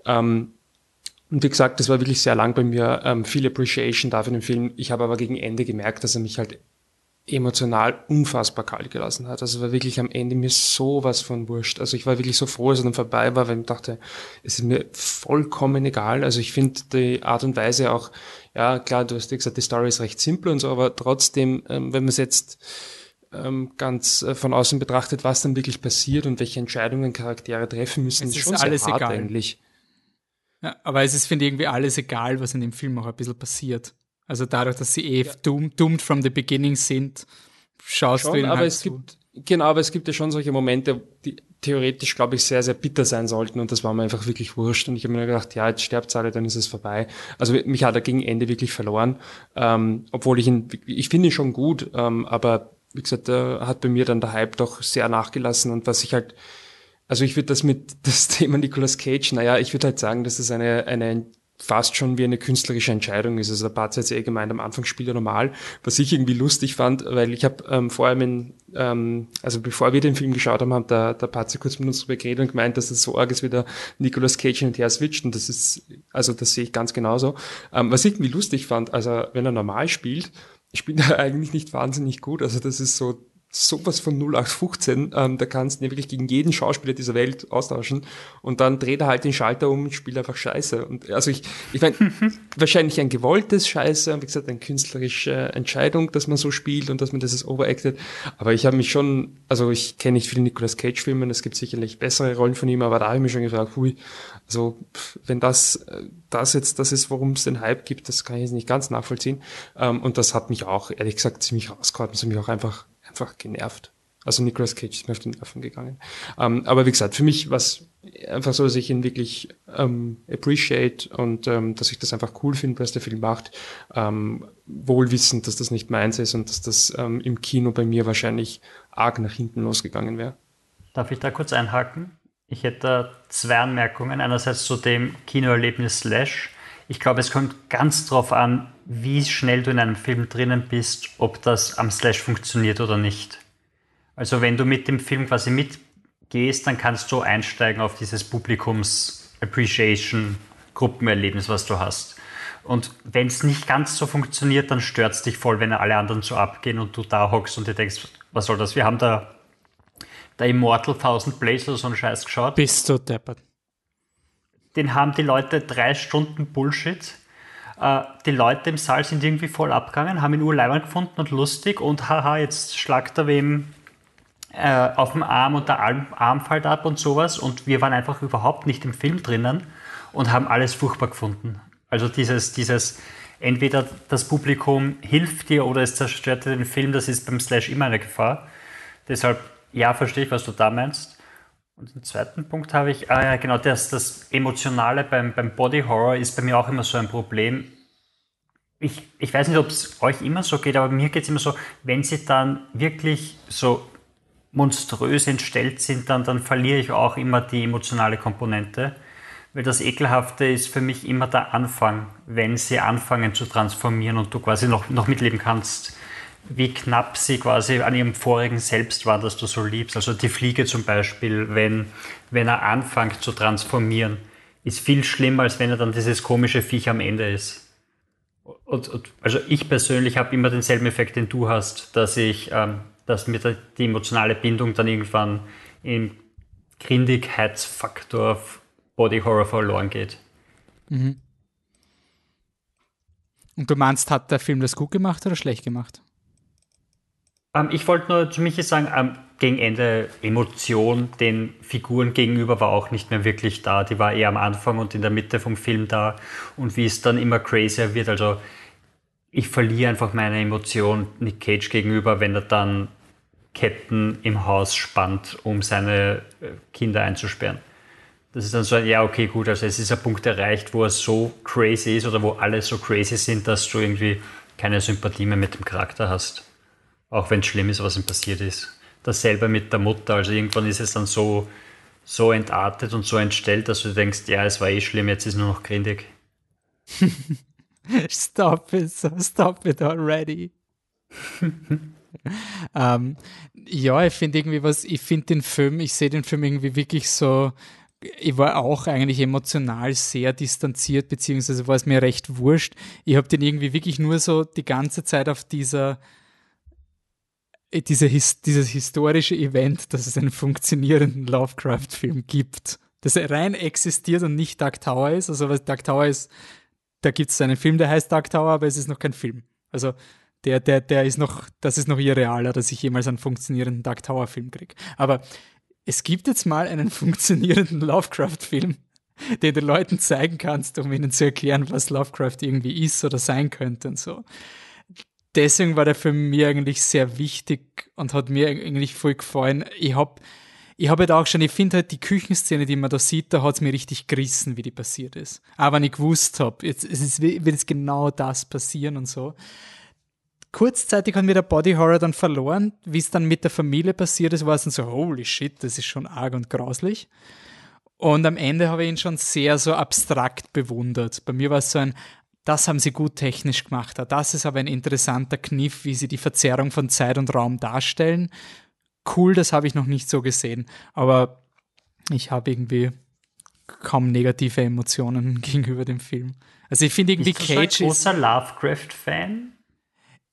Ähm, und wie gesagt, das war wirklich sehr lang bei mir, ähm, viel Appreciation dafür in dem Film. Ich habe aber gegen Ende gemerkt, dass er mich halt emotional unfassbar kalt gelassen hat. Also war wirklich am Ende mir sowas von wurscht. Also ich war wirklich so froh, als er dann vorbei war, weil ich dachte, es ist mir vollkommen egal. Also ich finde die Art und Weise auch, ja klar, du hast ja gesagt, die Story ist recht simpel und so, aber trotzdem, ähm, wenn man es jetzt ähm, ganz äh, von außen betrachtet, was dann wirklich passiert und welche Entscheidungen Charaktere treffen müssen, Es ist schon alles sehr hart egal. eigentlich. Ja, aber es ist, finde ich, irgendwie alles egal, was in dem Film auch ein bisschen passiert. Also dadurch, dass sie eh doomed, doomed from the beginning sind, schaust du Schon, ihnen aber halt es zu. gibt, Genau, aber es gibt ja schon solche Momente, die theoretisch, glaube ich, sehr, sehr bitter sein sollten und das war mir einfach wirklich wurscht und ich habe mir gedacht, ja, jetzt sterbt alle, dann ist es vorbei. Also mich hat er gegen Ende wirklich verloren, ähm, obwohl ich ihn, ich finde ihn schon gut, ähm, aber wie gesagt, da hat bei mir dann der Hype doch sehr nachgelassen und was ich halt, also ich würde das mit das Thema Nicolas Cage, naja, ich würde halt sagen, dass es eine, eine fast schon wie eine künstlerische Entscheidung ist. Also der Part hat eh gemeint, am Anfang spielt er normal, was ich irgendwie lustig fand, weil ich habe ähm, vor allem, in, ähm, also bevor wir den Film geschaut haben, hat der, der Patze kurz mit uns drüber geredet und gemeint, dass es so arg ist, wie der Nicolas Cage hin und her switcht und das ist, also das sehe ich ganz genauso. Ähm, was ich irgendwie lustig fand, also wenn er normal spielt, spielt er eigentlich nicht wahnsinnig gut. Also das ist so sowas von 0815, ähm, da kannst du wirklich gegen jeden Schauspieler dieser Welt austauschen und dann dreht er halt den Schalter um und spielt einfach Scheiße. Und also ich, ich meine, wahrscheinlich ein gewolltes Scheiße, wie gesagt, eine künstlerische Entscheidung, dass man so spielt und dass man das ist overacted. Aber ich habe mich schon, also ich kenne nicht viele Nicolas Cage-Filme, es gibt sicherlich bessere Rollen von ihm, aber da habe ich mich schon gefragt, hui, also wenn das, das jetzt das ist, worum es den Hype gibt, das kann ich jetzt nicht ganz nachvollziehen. Ähm, und das hat mich auch, ehrlich gesagt, ziemlich rausgehauen, das hat mich auch einfach einfach genervt. Also Nicolas Cage ist mir auf den Nerven gegangen. Ähm, aber wie gesagt, für mich war es einfach so, dass ich ihn wirklich ähm, appreciate und ähm, dass ich das einfach cool finde, was der Film macht. Ähm, wohl wissend, dass das nicht meins ist und dass das ähm, im Kino bei mir wahrscheinlich arg nach hinten losgegangen wäre. Darf ich da kurz einhaken? Ich hätte zwei Anmerkungen. Einerseits zu dem Kinoerlebnis Slash. Ich glaube, es kommt ganz drauf an, wie schnell du in einem Film drinnen bist, ob das am Slash funktioniert oder nicht. Also wenn du mit dem Film quasi mitgehst, dann kannst du einsteigen auf dieses Publikums-Appreciation-Gruppenerlebnis, was du hast. Und wenn es nicht ganz so funktioniert, dann stört es dich voll, wenn alle anderen so abgehen und du da hockst und dir denkst, was soll das? Wir haben da der Immortal Thousand Blaze oder so einen Scheiß geschaut. Bist du deppert. Den haben die Leute drei Stunden Bullshit äh, die Leute im Saal sind irgendwie voll abgegangen, haben ihn urleibend gefunden und lustig und haha, jetzt schlagt er wem äh, auf dem Arm und der Arm, Arm fällt ab und sowas und wir waren einfach überhaupt nicht im Film drinnen und haben alles furchtbar gefunden. Also dieses, dieses entweder das Publikum hilft dir oder es zerstört dir den Film, das ist beim Slash immer eine Gefahr. Deshalb, ja, verstehe ich, was du da meinst. Und den zweiten Punkt habe ich, ah ja, genau, das, das Emotionale beim, beim Body Horror ist bei mir auch immer so ein Problem. Ich, ich weiß nicht, ob es euch immer so geht, aber mir geht es immer so, wenn sie dann wirklich so monströs entstellt sind, dann, dann verliere ich auch immer die emotionale Komponente. Weil das Ekelhafte ist für mich immer der Anfang, wenn sie anfangen zu transformieren und du quasi noch, noch mitleben kannst wie knapp sie quasi an ihrem vorigen Selbst war, dass du so liebst. Also die Fliege zum Beispiel, wenn, wenn er anfängt zu transformieren, ist viel schlimmer, als wenn er dann dieses komische Viech am Ende ist. Und, und also ich persönlich habe immer denselben Effekt, den du hast, dass ich, ähm, dass mir die emotionale Bindung dann irgendwann im Grindigkeitsfaktor Body Horror verloren geht. Mhm. Und du meinst, hat der Film das gut gemacht oder schlecht gemacht? Ähm, ich wollte nur zu Michi sagen, ähm, gegen Ende Emotion den Figuren gegenüber war auch nicht mehr wirklich da. Die war eher am Anfang und in der Mitte vom Film da. Und wie es dann immer crazier wird, also ich verliere einfach meine Emotion Nick Cage gegenüber, wenn er dann Ketten im Haus spannt, um seine äh, Kinder einzusperren. Das ist dann so, ja, okay, gut, also es ist ein Punkt erreicht, wo er so crazy ist oder wo alle so crazy sind, dass du irgendwie keine Sympathie mehr mit dem Charakter hast. Auch wenn es schlimm ist, was ihm passiert ist. Dasselbe mit der Mutter. Also irgendwann ist es dann so, so entartet und so entstellt, dass du denkst, ja, es war eh schlimm, jetzt ist nur noch grindig. stop it, stop it already. ähm, ja, ich finde irgendwie was, ich finde den Film, ich sehe den Film irgendwie wirklich so, ich war auch eigentlich emotional sehr distanziert, beziehungsweise war es mir recht wurscht. Ich habe den irgendwie wirklich nur so die ganze Zeit auf dieser äh, diese, dieses historische Event, dass es einen funktionierenden Lovecraft-Film gibt, dass er rein existiert und nicht Dark Tower ist. Also was Dark Tower ist, da gibt es einen Film, der heißt Dark Tower, aber es ist noch kein Film. Also der, der, der ist noch, das ist noch irrealer, dass ich jemals einen funktionierenden Dark Tower-Film kriege. Aber es gibt jetzt mal einen funktionierenden Lovecraft-Film, den du Leuten zeigen kannst, um ihnen zu erklären, was Lovecraft irgendwie ist oder sein könnte und so deswegen war der für mich eigentlich sehr wichtig und hat mir eigentlich voll gefallen. Ich hab ich habe halt auch schon, ich finde halt die Küchenszene, die man da sieht, da hat es mir richtig gerissen, wie die passiert ist. Aber wenn ich gewusst habe, jetzt, es ist, wird jetzt genau das passieren und so. Kurzzeitig hat mir der Body Horror dann verloren. Wie es dann mit der Familie passiert ist, war es dann so, holy shit, das ist schon arg und grauslich. Und am Ende habe ich ihn schon sehr so abstrakt bewundert. Bei mir war es so ein, das haben sie gut technisch gemacht. Das ist aber ein interessanter Kniff, wie sie die Verzerrung von Zeit und Raum darstellen cool, das habe ich noch nicht so gesehen. Aber ich habe irgendwie kaum negative Emotionen gegenüber dem Film. Also ich finde irgendwie Bist du Cage so ein großer Lovecraft-Fan?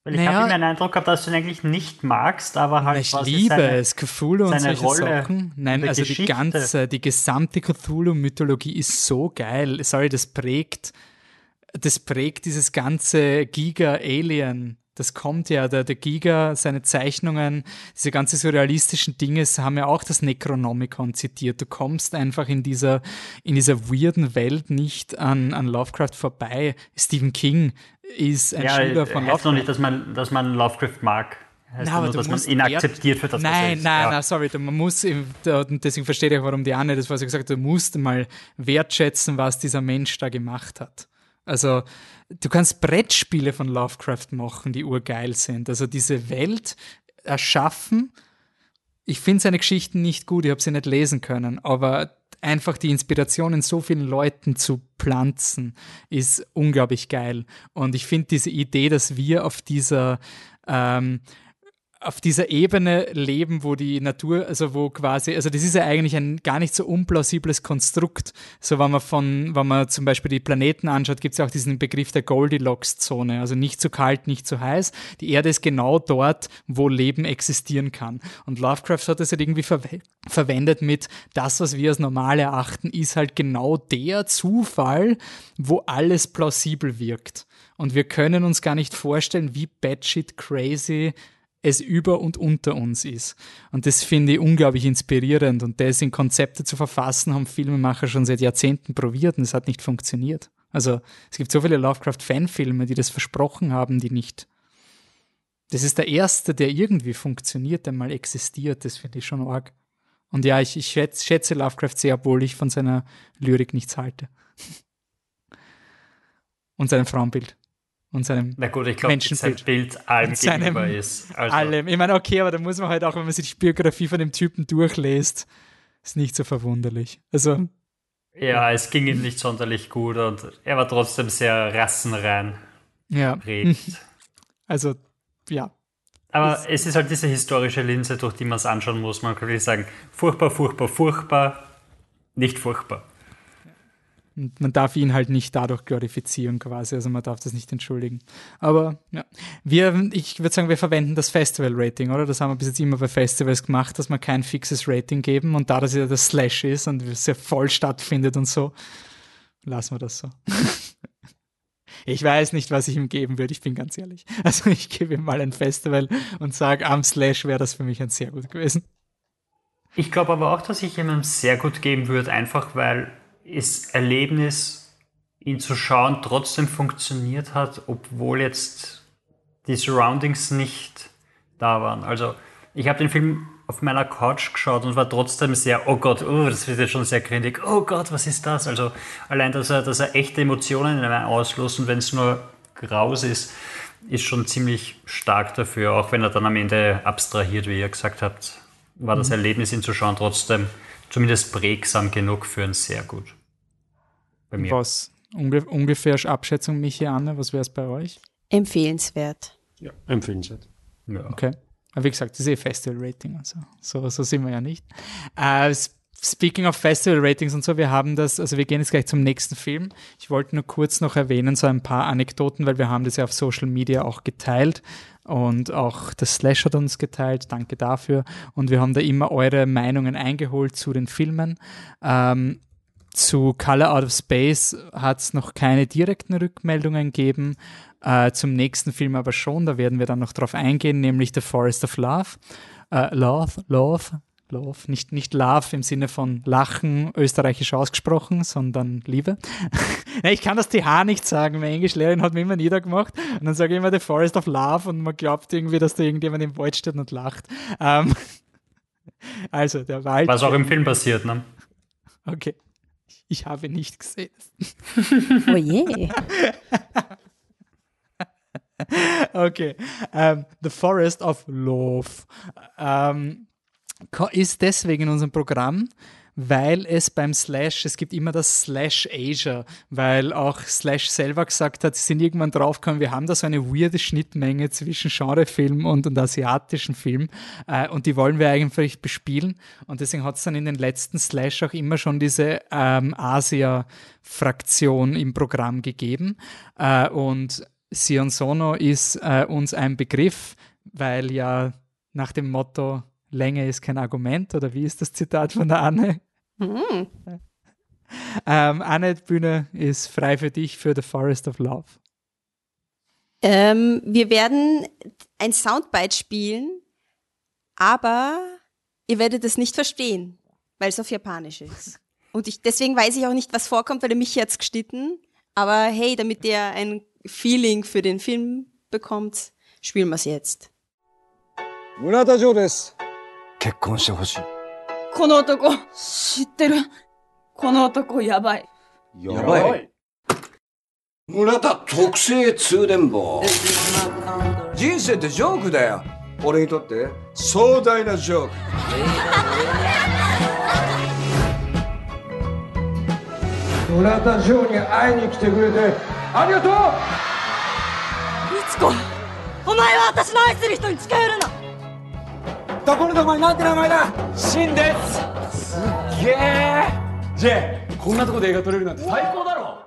Weil ich naja, habe den Eindruck gehabt, dass du ihn eigentlich nicht magst, aber halt Ich liebe seine, es, Cthulhu und solche Rolle Sachen. Nein, also Geschichte. die ganze, die gesamte Cthulhu-Mythologie ist so geil. Sorry, das prägt, das prägt dieses ganze Giga-Alien- das kommt ja, der, der Giga, seine Zeichnungen, diese ganzen surrealistischen Dinge haben ja auch das Necronomicon zitiert. Du kommst einfach in dieser, in dieser weirden Welt nicht an, an Lovecraft vorbei. Stephen King ist ein ja, Schüler von Lovecraft. noch nicht, dass man, dass man Lovecraft mag. Heißt na, nur, dass man ihn akzeptiert für das, Nein, nein, ja. nein, sorry, man muss, deswegen verstehe ich auch, warum die Anne das, was ich gesagt habe, du musst mal wertschätzen, was dieser Mensch da gemacht hat. Also du kannst Brettspiele von Lovecraft machen, die urgeil sind. Also diese Welt erschaffen. Ich finde seine Geschichten nicht gut, ich habe sie nicht lesen können, aber einfach die Inspiration in so vielen Leuten zu pflanzen, ist unglaublich geil. Und ich finde diese Idee, dass wir auf dieser ähm, auf dieser Ebene leben, wo die Natur, also wo quasi, also das ist ja eigentlich ein gar nicht so unplausibles Konstrukt. So, wenn man von, wenn man zum Beispiel die Planeten anschaut, gibt es ja auch diesen Begriff der Goldilocks-Zone, also nicht zu kalt, nicht zu heiß. Die Erde ist genau dort, wo Leben existieren kann. Und Lovecraft hat das halt irgendwie ver verwendet mit, das, was wir als normal erachten, ist halt genau der Zufall, wo alles plausibel wirkt. Und wir können uns gar nicht vorstellen, wie batshit crazy es über und unter uns ist. Und das finde ich unglaublich inspirierend. Und das in Konzepte zu verfassen, haben Filmemacher schon seit Jahrzehnten probiert und es hat nicht funktioniert. Also es gibt so viele Lovecraft-Fanfilme, die das versprochen haben, die nicht. Das ist der erste, der irgendwie funktioniert, der mal existiert. Das finde ich schon arg. Und ja, ich, ich schätze, schätze Lovecraft sehr, obwohl ich von seiner Lyrik nichts halte. und seinem Frauenbild und seinem Na gut, ich glaube, sein Bild allem gegenüber ist. Also. Allem. Ich meine, okay, aber da muss man halt auch, wenn man sich die Biografie von dem Typen durchlässt, ist nicht so verwunderlich. Also. Ja, es ging ihm nicht sonderlich gut und er war trotzdem sehr rassenrein. Ja. Prägt. Also, ja. Aber es, es ist halt diese historische Linse, durch die man es anschauen muss. Man kann wirklich sagen, furchtbar, furchtbar, furchtbar, nicht furchtbar. Und man darf ihn halt nicht dadurch glorifizieren quasi, also man darf das nicht entschuldigen. Aber ja, wir, ich würde sagen, wir verwenden das Festival-Rating, oder? Das haben wir bis jetzt immer bei Festivals gemacht, dass wir kein fixes Rating geben und da das ja das Slash ist und es ja voll stattfindet und so, lassen wir das so. ich weiß nicht, was ich ihm geben würde, ich bin ganz ehrlich. Also ich gebe ihm mal ein Festival und sage, am Slash wäre das für mich ein sehr gut gewesen. Ich glaube aber auch, dass ich ihm sehr gut geben würde, einfach weil das Erlebnis, ihn zu schauen, trotzdem funktioniert hat, obwohl jetzt die Surroundings nicht da waren. Also ich habe den Film auf meiner Couch geschaut und war trotzdem sehr, oh Gott, oh, das wird jetzt schon sehr grindig, oh Gott, was ist das? Also allein, dass er, dass er echte Emotionen in einem auslöst und wenn es nur Graus ist, ist schon ziemlich stark dafür, auch wenn er dann am Ende abstrahiert, wie ihr gesagt habt, war das mhm. Erlebnis, ihn zu schauen, trotzdem zumindest prägsam genug für ein sehr gut. Bei mir. Was? Unge ungefähr Abschätzung, Michi, Anne, was wäre es bei euch? Empfehlenswert. Ja, empfehlenswert. Ja. Okay. Aber wie gesagt, das ist eh Festival-Rating, also so, so sind wir ja nicht. Uh, speaking of Festival-Ratings und so, wir haben das, also wir gehen jetzt gleich zum nächsten Film. Ich wollte nur kurz noch erwähnen, so ein paar Anekdoten, weil wir haben das ja auf Social Media auch geteilt und auch das Slash hat uns geteilt, danke dafür. Und wir haben da immer eure Meinungen eingeholt zu den Filmen. Ähm, zu Color Out of Space hat es noch keine direkten Rückmeldungen gegeben. Äh, zum nächsten Film aber schon, da werden wir dann noch drauf eingehen, nämlich The Forest of Love. Äh, Love, Love, Love. Nicht, nicht Love im Sinne von Lachen, österreichisch ausgesprochen, sondern Liebe. ich kann das TH nicht sagen. Meine Englischlehrerin hat mir immer niedergemacht und dann sage ich immer The Forest of Love und man glaubt irgendwie, dass da irgendjemand im Wald steht und lacht. Ähm, also, der Wald. Was auch im Film passiert, ne? Okay. Ich habe nicht gesehen. Oh je. okay. Um, The Forest of Love um, ist deswegen in unserem Programm, weil es beim Slash, es gibt immer das Slash Asia, weil auch Slash selber gesagt hat, sie sind irgendwann draufgekommen, wir haben da so eine weirde Schnittmenge zwischen Genrefilm und, und asiatischen Film äh, und die wollen wir eigentlich bespielen. Und deswegen hat es dann in den letzten Slash auch immer schon diese ähm, Asia-Fraktion im Programm gegeben. Äh, und Sion Sono ist äh, uns ein Begriff, weil ja nach dem Motto Länge ist kein Argument, oder wie ist das Zitat von der Anne? Mhm. Ähm, Anne, die Bühne ist frei für dich für The Forest of Love. Ähm, wir werden ein Soundbite spielen, aber ihr werdet es nicht verstehen, weil es auf Japanisch ist. Und ich, deswegen weiß ich auch nicht, was vorkommt, weil er mich jetzt geschnitten. Aber hey, damit ihr ein Feeling für den Film bekommt, spielen wir es jetzt. 村田城です 結婚してほしい。この男知ってる？この男やばい。やばい。村田特製通電棒人生ってジョークだよ。俺にとって壮大なジョーク。村田城に会いに来てくれてありがとう。みつこお前は私の愛する人に近寄るなところでお前なんて名前だシンですすっげえジェイこんなとこで映画撮れるなんて最高だろ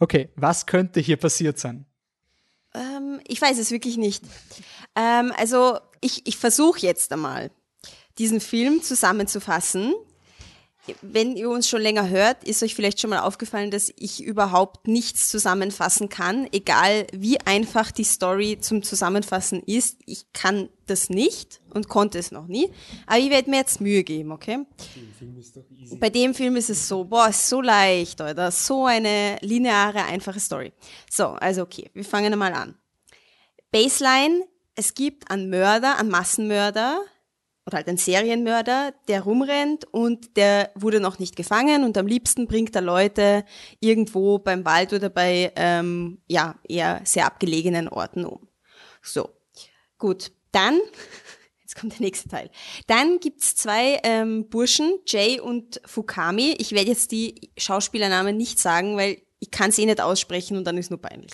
Okay, was könnte hier passiert sein? Ähm, ich weiß es wirklich nicht. Ähm, also ich, ich versuche jetzt einmal, diesen Film zusammenzufassen wenn ihr uns schon länger hört, ist euch vielleicht schon mal aufgefallen, dass ich überhaupt nichts zusammenfassen kann, egal wie einfach die Story zum Zusammenfassen ist. Ich kann das nicht und konnte es noch nie. Aber ich werde mir jetzt Mühe geben, okay? Bei dem Film ist es so, boah, ist so leicht, oder? So eine lineare, einfache Story. So, also okay, wir fangen einmal an. Baseline, es gibt einen Mörder, einen Massenmörder, oder halt ein Serienmörder, der rumrennt und der wurde noch nicht gefangen und am liebsten bringt er Leute irgendwo beim Wald oder bei ähm, ja eher sehr abgelegenen Orten um. So, gut, dann jetzt kommt der nächste Teil. Dann gibt's zwei ähm, Burschen, Jay und Fukami. Ich werde jetzt die Schauspielernamen nicht sagen, weil ich kann es eh nicht aussprechen und dann ist nur peinlich.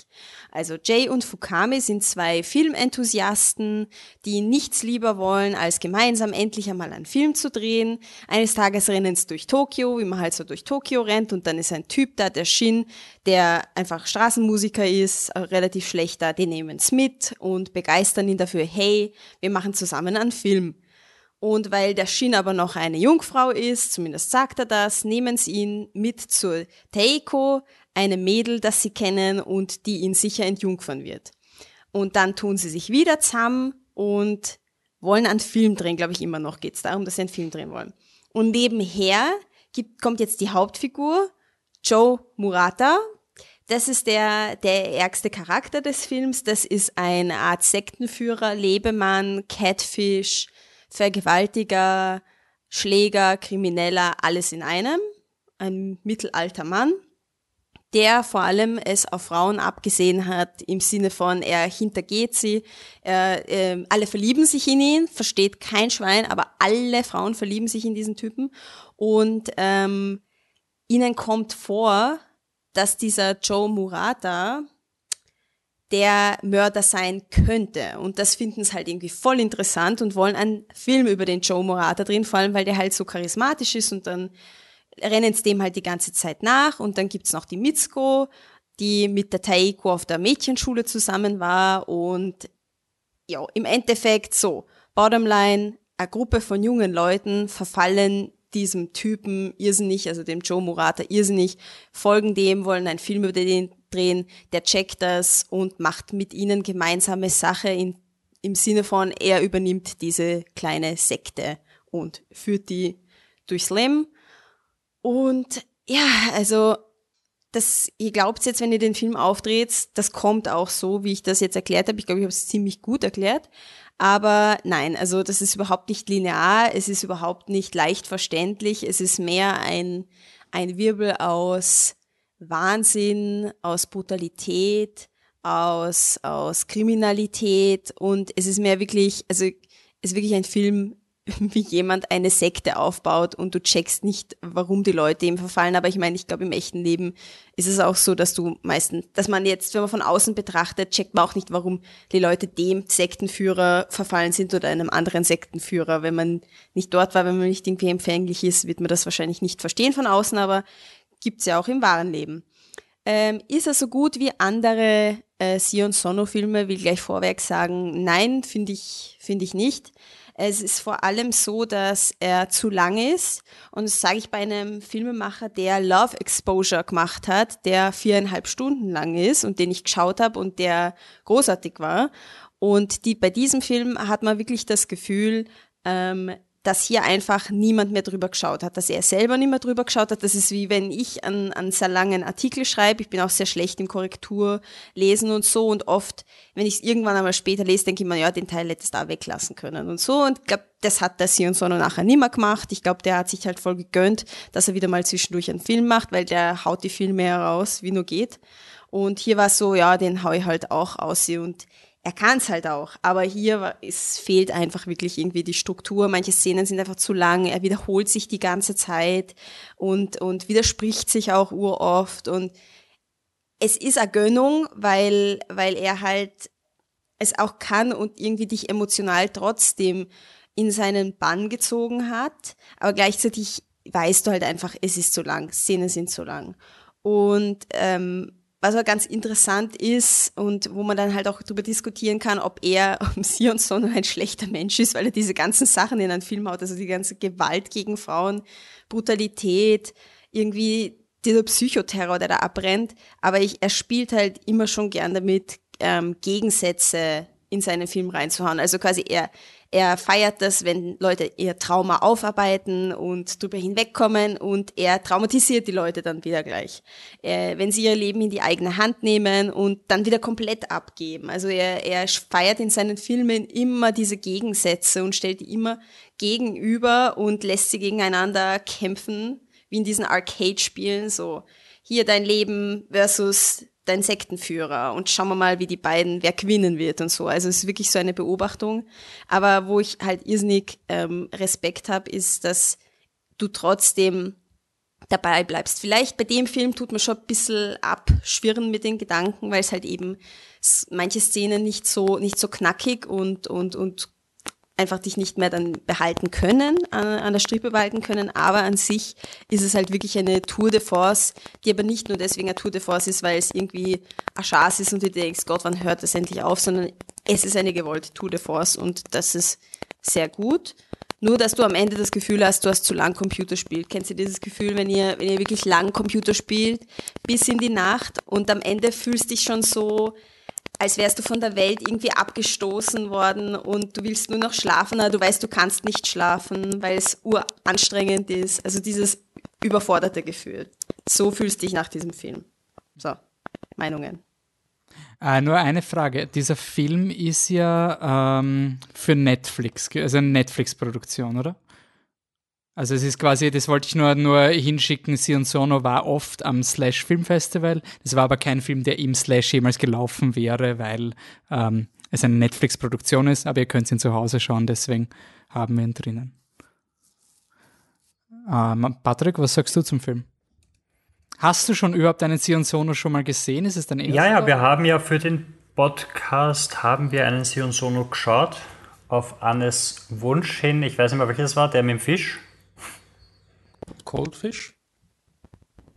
Also Jay und Fukami sind zwei Filmenthusiasten, die nichts lieber wollen, als gemeinsam endlich einmal einen Film zu drehen. Eines Tages rennen sie durch Tokio, wie man halt so durch Tokio rennt und dann ist ein Typ da, der Shin, der einfach Straßenmusiker ist, äh, relativ schlechter, die nehmen es mit und begeistern ihn dafür, hey, wir machen zusammen einen Film. Und weil der Shin aber noch eine Jungfrau ist, zumindest sagt er das, nehmen sie ihn mit zur Teiko, eine Mädel, das sie kennen und die ihn sicher entjungfern wird. Und dann tun sie sich wieder zusammen und wollen einen Film drehen, glaube ich immer noch geht es darum, dass sie einen Film drehen wollen. Und nebenher gibt, kommt jetzt die Hauptfigur, Joe Murata. Das ist der, der ärgste Charakter des Films. Das ist eine Art Sektenführer, Lebemann, Catfish, Vergewaltiger, Schläger, Krimineller, alles in einem. Ein mittelalter Mann der vor allem es auf Frauen abgesehen hat, im Sinne von, er hintergeht sie, er, äh, alle verlieben sich in ihn, versteht kein Schwein, aber alle Frauen verlieben sich in diesen Typen und ähm, ihnen kommt vor, dass dieser Joe Murata der Mörder sein könnte. Und das finden sie halt irgendwie voll interessant und wollen einen Film über den Joe Murata drehen, vor allem weil der halt so charismatisch ist und dann rennen dem halt die ganze Zeit nach und dann gibt's noch die Mitsuko, die mit der Taiko auf der Mädchenschule zusammen war und ja, im Endeffekt so, Bottomline, eine Gruppe von jungen Leuten verfallen diesem Typen irrsinnig, also dem Joe Murata irrsinnig, folgen dem, wollen einen Film über den drehen, der checkt das und macht mit ihnen gemeinsame Sache in im Sinne von, er übernimmt diese kleine Sekte und führt die durchs Leben. Und ja, also das, ihr glaubt jetzt, wenn ihr den Film aufdreht, das kommt auch so, wie ich das jetzt erklärt habe. Ich glaube, ich habe es ziemlich gut erklärt. Aber nein, also das ist überhaupt nicht linear, es ist überhaupt nicht leicht verständlich, es ist mehr ein, ein Wirbel aus Wahnsinn, aus Brutalität, aus, aus Kriminalität und es ist mehr wirklich, also es ist wirklich ein Film wie jemand eine Sekte aufbaut und du checkst nicht, warum die Leute ihm verfallen. Aber ich meine, ich glaube, im echten Leben ist es auch so, dass du meistens, dass man jetzt, wenn man von außen betrachtet, checkt man auch nicht, warum die Leute dem Sektenführer verfallen sind oder einem anderen Sektenführer. Wenn man nicht dort war, wenn man nicht irgendwie empfänglich ist, wird man das wahrscheinlich nicht verstehen von außen, aber gibt's ja auch im wahren Leben. Ähm, ist er so gut wie andere äh, Sion Sono Filme? Will gleich vorweg sagen, nein, finde ich, finde ich nicht. Es ist vor allem so, dass er zu lang ist. Und das sage ich bei einem Filmemacher, der Love Exposure gemacht hat, der viereinhalb Stunden lang ist und den ich geschaut habe und der großartig war. Und die, bei diesem Film hat man wirklich das Gefühl, ähm, dass hier einfach niemand mehr drüber geschaut hat, dass er selber nicht mehr drüber geschaut hat. Das ist wie wenn ich an, an sehr langen Artikel schreibe. Ich bin auch sehr schlecht im Korrektur lesen und so. Und oft, wenn ich es irgendwann einmal später lese, denke ich mir, ja, den Teil hättest du da weglassen können und so. Und ich glaube, das hat der Sion Sono nachher nimmer gemacht. Ich glaube, der hat sich halt voll gegönnt, dass er wieder mal zwischendurch einen Film macht, weil der haut die Filme heraus, wie nur geht. Und hier war es so, ja, den hau ich halt auch aus. Und er kann es halt auch, aber hier es fehlt einfach wirklich irgendwie die Struktur. Manche Szenen sind einfach zu lang. Er wiederholt sich die ganze Zeit und und widerspricht sich auch uroft und es ist eine Gönnung, weil weil er halt es auch kann und irgendwie dich emotional trotzdem in seinen Bann gezogen hat, aber gleichzeitig weißt du halt einfach, es ist zu lang, Szenen sind zu lang und ähm, was aber ganz interessant ist und wo man dann halt auch darüber diskutieren kann, ob er, ob Sion Sono ein schlechter Mensch ist, weil er diese ganzen Sachen in einen Film haut, also die ganze Gewalt gegen Frauen, Brutalität, irgendwie dieser Psychoterror, der da abbrennt. Aber ich, er spielt halt immer schon gern damit, ähm, Gegensätze in seinen Film reinzuhauen. Also quasi er, er feiert das, wenn Leute ihr Trauma aufarbeiten und drüber hinwegkommen und er traumatisiert die Leute dann wieder gleich. Äh, wenn sie ihr Leben in die eigene Hand nehmen und dann wieder komplett abgeben. Also er, er feiert in seinen Filmen immer diese Gegensätze und stellt die immer gegenüber und lässt sie gegeneinander kämpfen, wie in diesen Arcade-Spielen, so hier dein Leben versus dein Sektenführer und schauen wir mal, wie die beiden, wer gewinnen wird und so. Also es ist wirklich so eine Beobachtung. Aber wo ich halt irrsinnig ähm, Respekt habe, ist, dass du trotzdem dabei bleibst. Vielleicht bei dem Film tut man schon ein bisschen abschwirren mit den Gedanken, weil es halt eben manche Szenen nicht so, nicht so knackig und, und, und einfach dich nicht mehr dann behalten können, an, an der Strippe behalten können, aber an sich ist es halt wirklich eine Tour de Force, die aber nicht nur deswegen eine Tour de Force ist, weil es irgendwie eine Chance ist und du denkst, Gott, wann hört das endlich auf, sondern es ist eine gewollte Tour de Force und das ist sehr gut. Nur, dass du am Ende das Gefühl hast, du hast zu lang Computer spielt. Kennst du dieses Gefühl, wenn ihr, wenn ihr wirklich lang Computer spielt, bis in die Nacht und am Ende fühlst dich schon so, als wärst du von der Welt irgendwie abgestoßen worden und du willst nur noch schlafen, aber du weißt, du kannst nicht schlafen, weil es uranstrengend ist. Also dieses überforderte Gefühl. So fühlst du dich nach diesem Film. So, Meinungen. Äh, nur eine Frage. Dieser Film ist ja ähm, für Netflix, also eine Netflix-Produktion, oder? Also es ist quasi, das wollte ich nur, nur hinschicken, Sion Sono war oft am Slash Film Festival. Das war aber kein Film, der im Slash jemals gelaufen wäre, weil ähm, es eine Netflix-Produktion ist, aber ihr könnt ihn zu Hause schauen, deswegen haben wir ihn drinnen. Ähm, Patrick, was sagst du zum Film? Hast du schon überhaupt einen Sion Sono schon mal gesehen? Ist es dein erster? Ja, ja, wir haben ja für den Podcast haben wir einen Sion Sono geschaut auf Annes Wunsch hin. Ich weiß nicht mehr, welches war, der mit dem Fisch. Coldfish?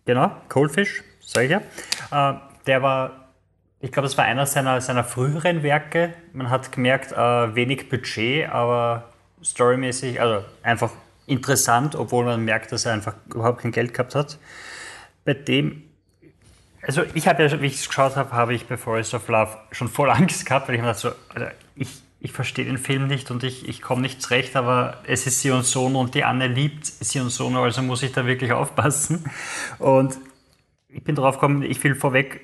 Genau, Coldfish, sage ich ja. Äh, der war, ich glaube, das war einer seiner, seiner früheren Werke. Man hat gemerkt, äh, wenig Budget, aber storymäßig, also einfach interessant, obwohl man merkt, dass er einfach überhaupt kein Geld gehabt hat. Bei dem, also ich habe ja, wie ich es geschaut habe, habe ich bei Forest of Love schon voll Angst gehabt, weil ich mir dachte so, also ich, ich verstehe den Film nicht und ich, ich komme nicht zurecht, aber es ist Sion Sono und die Anne liebt Sion Sono, also muss ich da wirklich aufpassen. Und ich bin drauf gekommen, ich will vorweg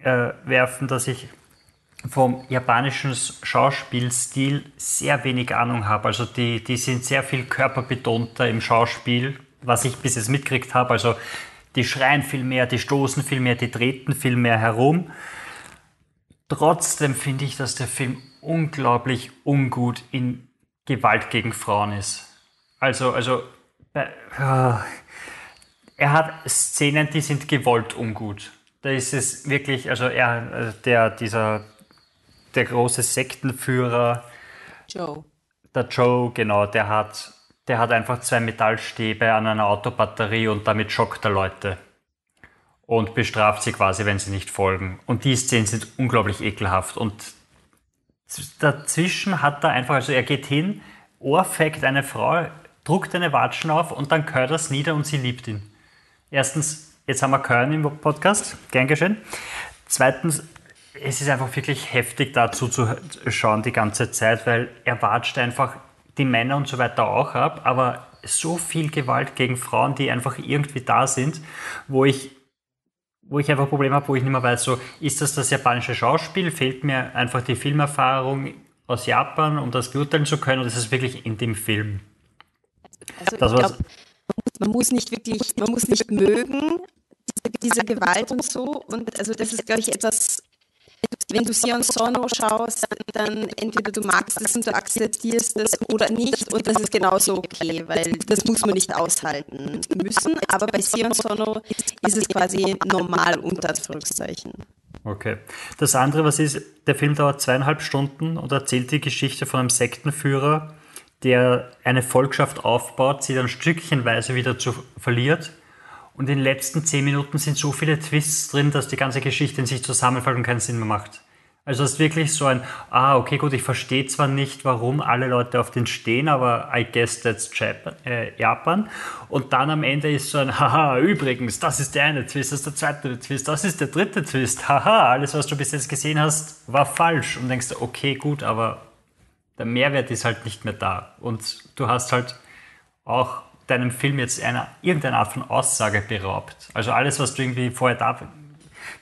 äh, werfen, dass ich vom japanischen Schauspielstil sehr wenig Ahnung habe. Also die, die sind sehr viel körperbetonter im Schauspiel, was ich bis jetzt mitgekriegt habe. Also die schreien viel mehr, die stoßen viel mehr, die treten viel mehr herum. Trotzdem finde ich, dass der Film unglaublich ungut in Gewalt gegen Frauen ist. Also, also er hat Szenen, die sind gewollt ungut. Da ist es wirklich, also er, der, dieser der große Sektenführer. Joe. Der Joe, genau, der hat, der hat einfach zwei Metallstäbe an einer Autobatterie und damit schockt er Leute. Und bestraft sie quasi, wenn sie nicht folgen. Und die Szenen sind unglaublich ekelhaft. Und dazwischen hat er einfach, also er geht hin, ohrfeigt eine Frau, druckt eine Watschen auf und dann gehört das nieder und sie liebt ihn. Erstens, jetzt haben wir Köln im Podcast, gern geschehen. Zweitens, es ist einfach wirklich heftig dazu zu schauen die ganze Zeit, weil er watscht einfach die Männer und so weiter auch ab, aber so viel Gewalt gegen Frauen, die einfach irgendwie da sind, wo ich wo ich einfach Probleme habe, wo ich nicht mehr weiß, so ist das das japanische Schauspiel, fehlt mir einfach die Filmerfahrung aus Japan, um das beurteilen zu können, oder ist es wirklich in dem Film? Also das ich glaube, man muss nicht wirklich, man muss nicht mögen, diese, diese Gewalt und so. Und also das ist, glaube ich, etwas, wenn du Sion Sono schaust, dann entweder du magst es und du akzeptierst es oder nicht und das ist genauso okay, weil das muss man nicht aushalten müssen. Aber bei Sion Sono ist es quasi normal unter Anführungszeichen. Okay. Das andere, was ist, der Film dauert zweieinhalb Stunden und erzählt die Geschichte von einem Sektenführer, der eine Volkschaft aufbaut, sie dann stückchenweise wieder zu, verliert und in den letzten zehn Minuten sind so viele Twists drin, dass die ganze Geschichte in sich zusammenfällt und keinen Sinn mehr macht. Also es ist wirklich so ein, ah, okay, gut, ich verstehe zwar nicht, warum alle Leute auf den stehen, aber I guess that's Japan. Äh, Japan. Und dann am Ende ist so ein, haha, übrigens, das ist der eine Twist, das ist der zweite Twist, das ist der dritte Twist, haha, alles, was du bis jetzt gesehen hast, war falsch. Und denkst, okay, gut, aber der Mehrwert ist halt nicht mehr da. Und du hast halt auch deinem Film jetzt einer, irgendeine Art von Aussage beraubt. Also alles, was du irgendwie vorher da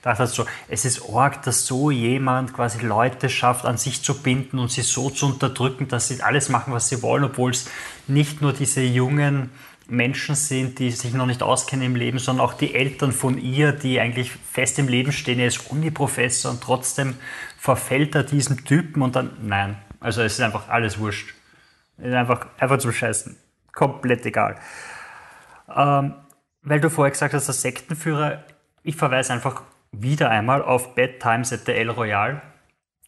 dachtest, so, es ist arg, dass so jemand quasi Leute schafft, an sich zu binden und sie so zu unterdrücken, dass sie alles machen, was sie wollen, obwohl es nicht nur diese jungen Menschen sind, die sich noch nicht auskennen im Leben, sondern auch die Eltern von ihr, die eigentlich fest im Leben stehen. Er ist Uniprofessor und trotzdem verfällt er diesem Typen und dann, nein. Also es ist einfach alles wurscht. Es einfach, einfach zum Scheißen komplett egal. Ähm, weil du vorher gesagt hast, der Sektenführer, ich verweise einfach wieder einmal auf Bad Times at the El Royale.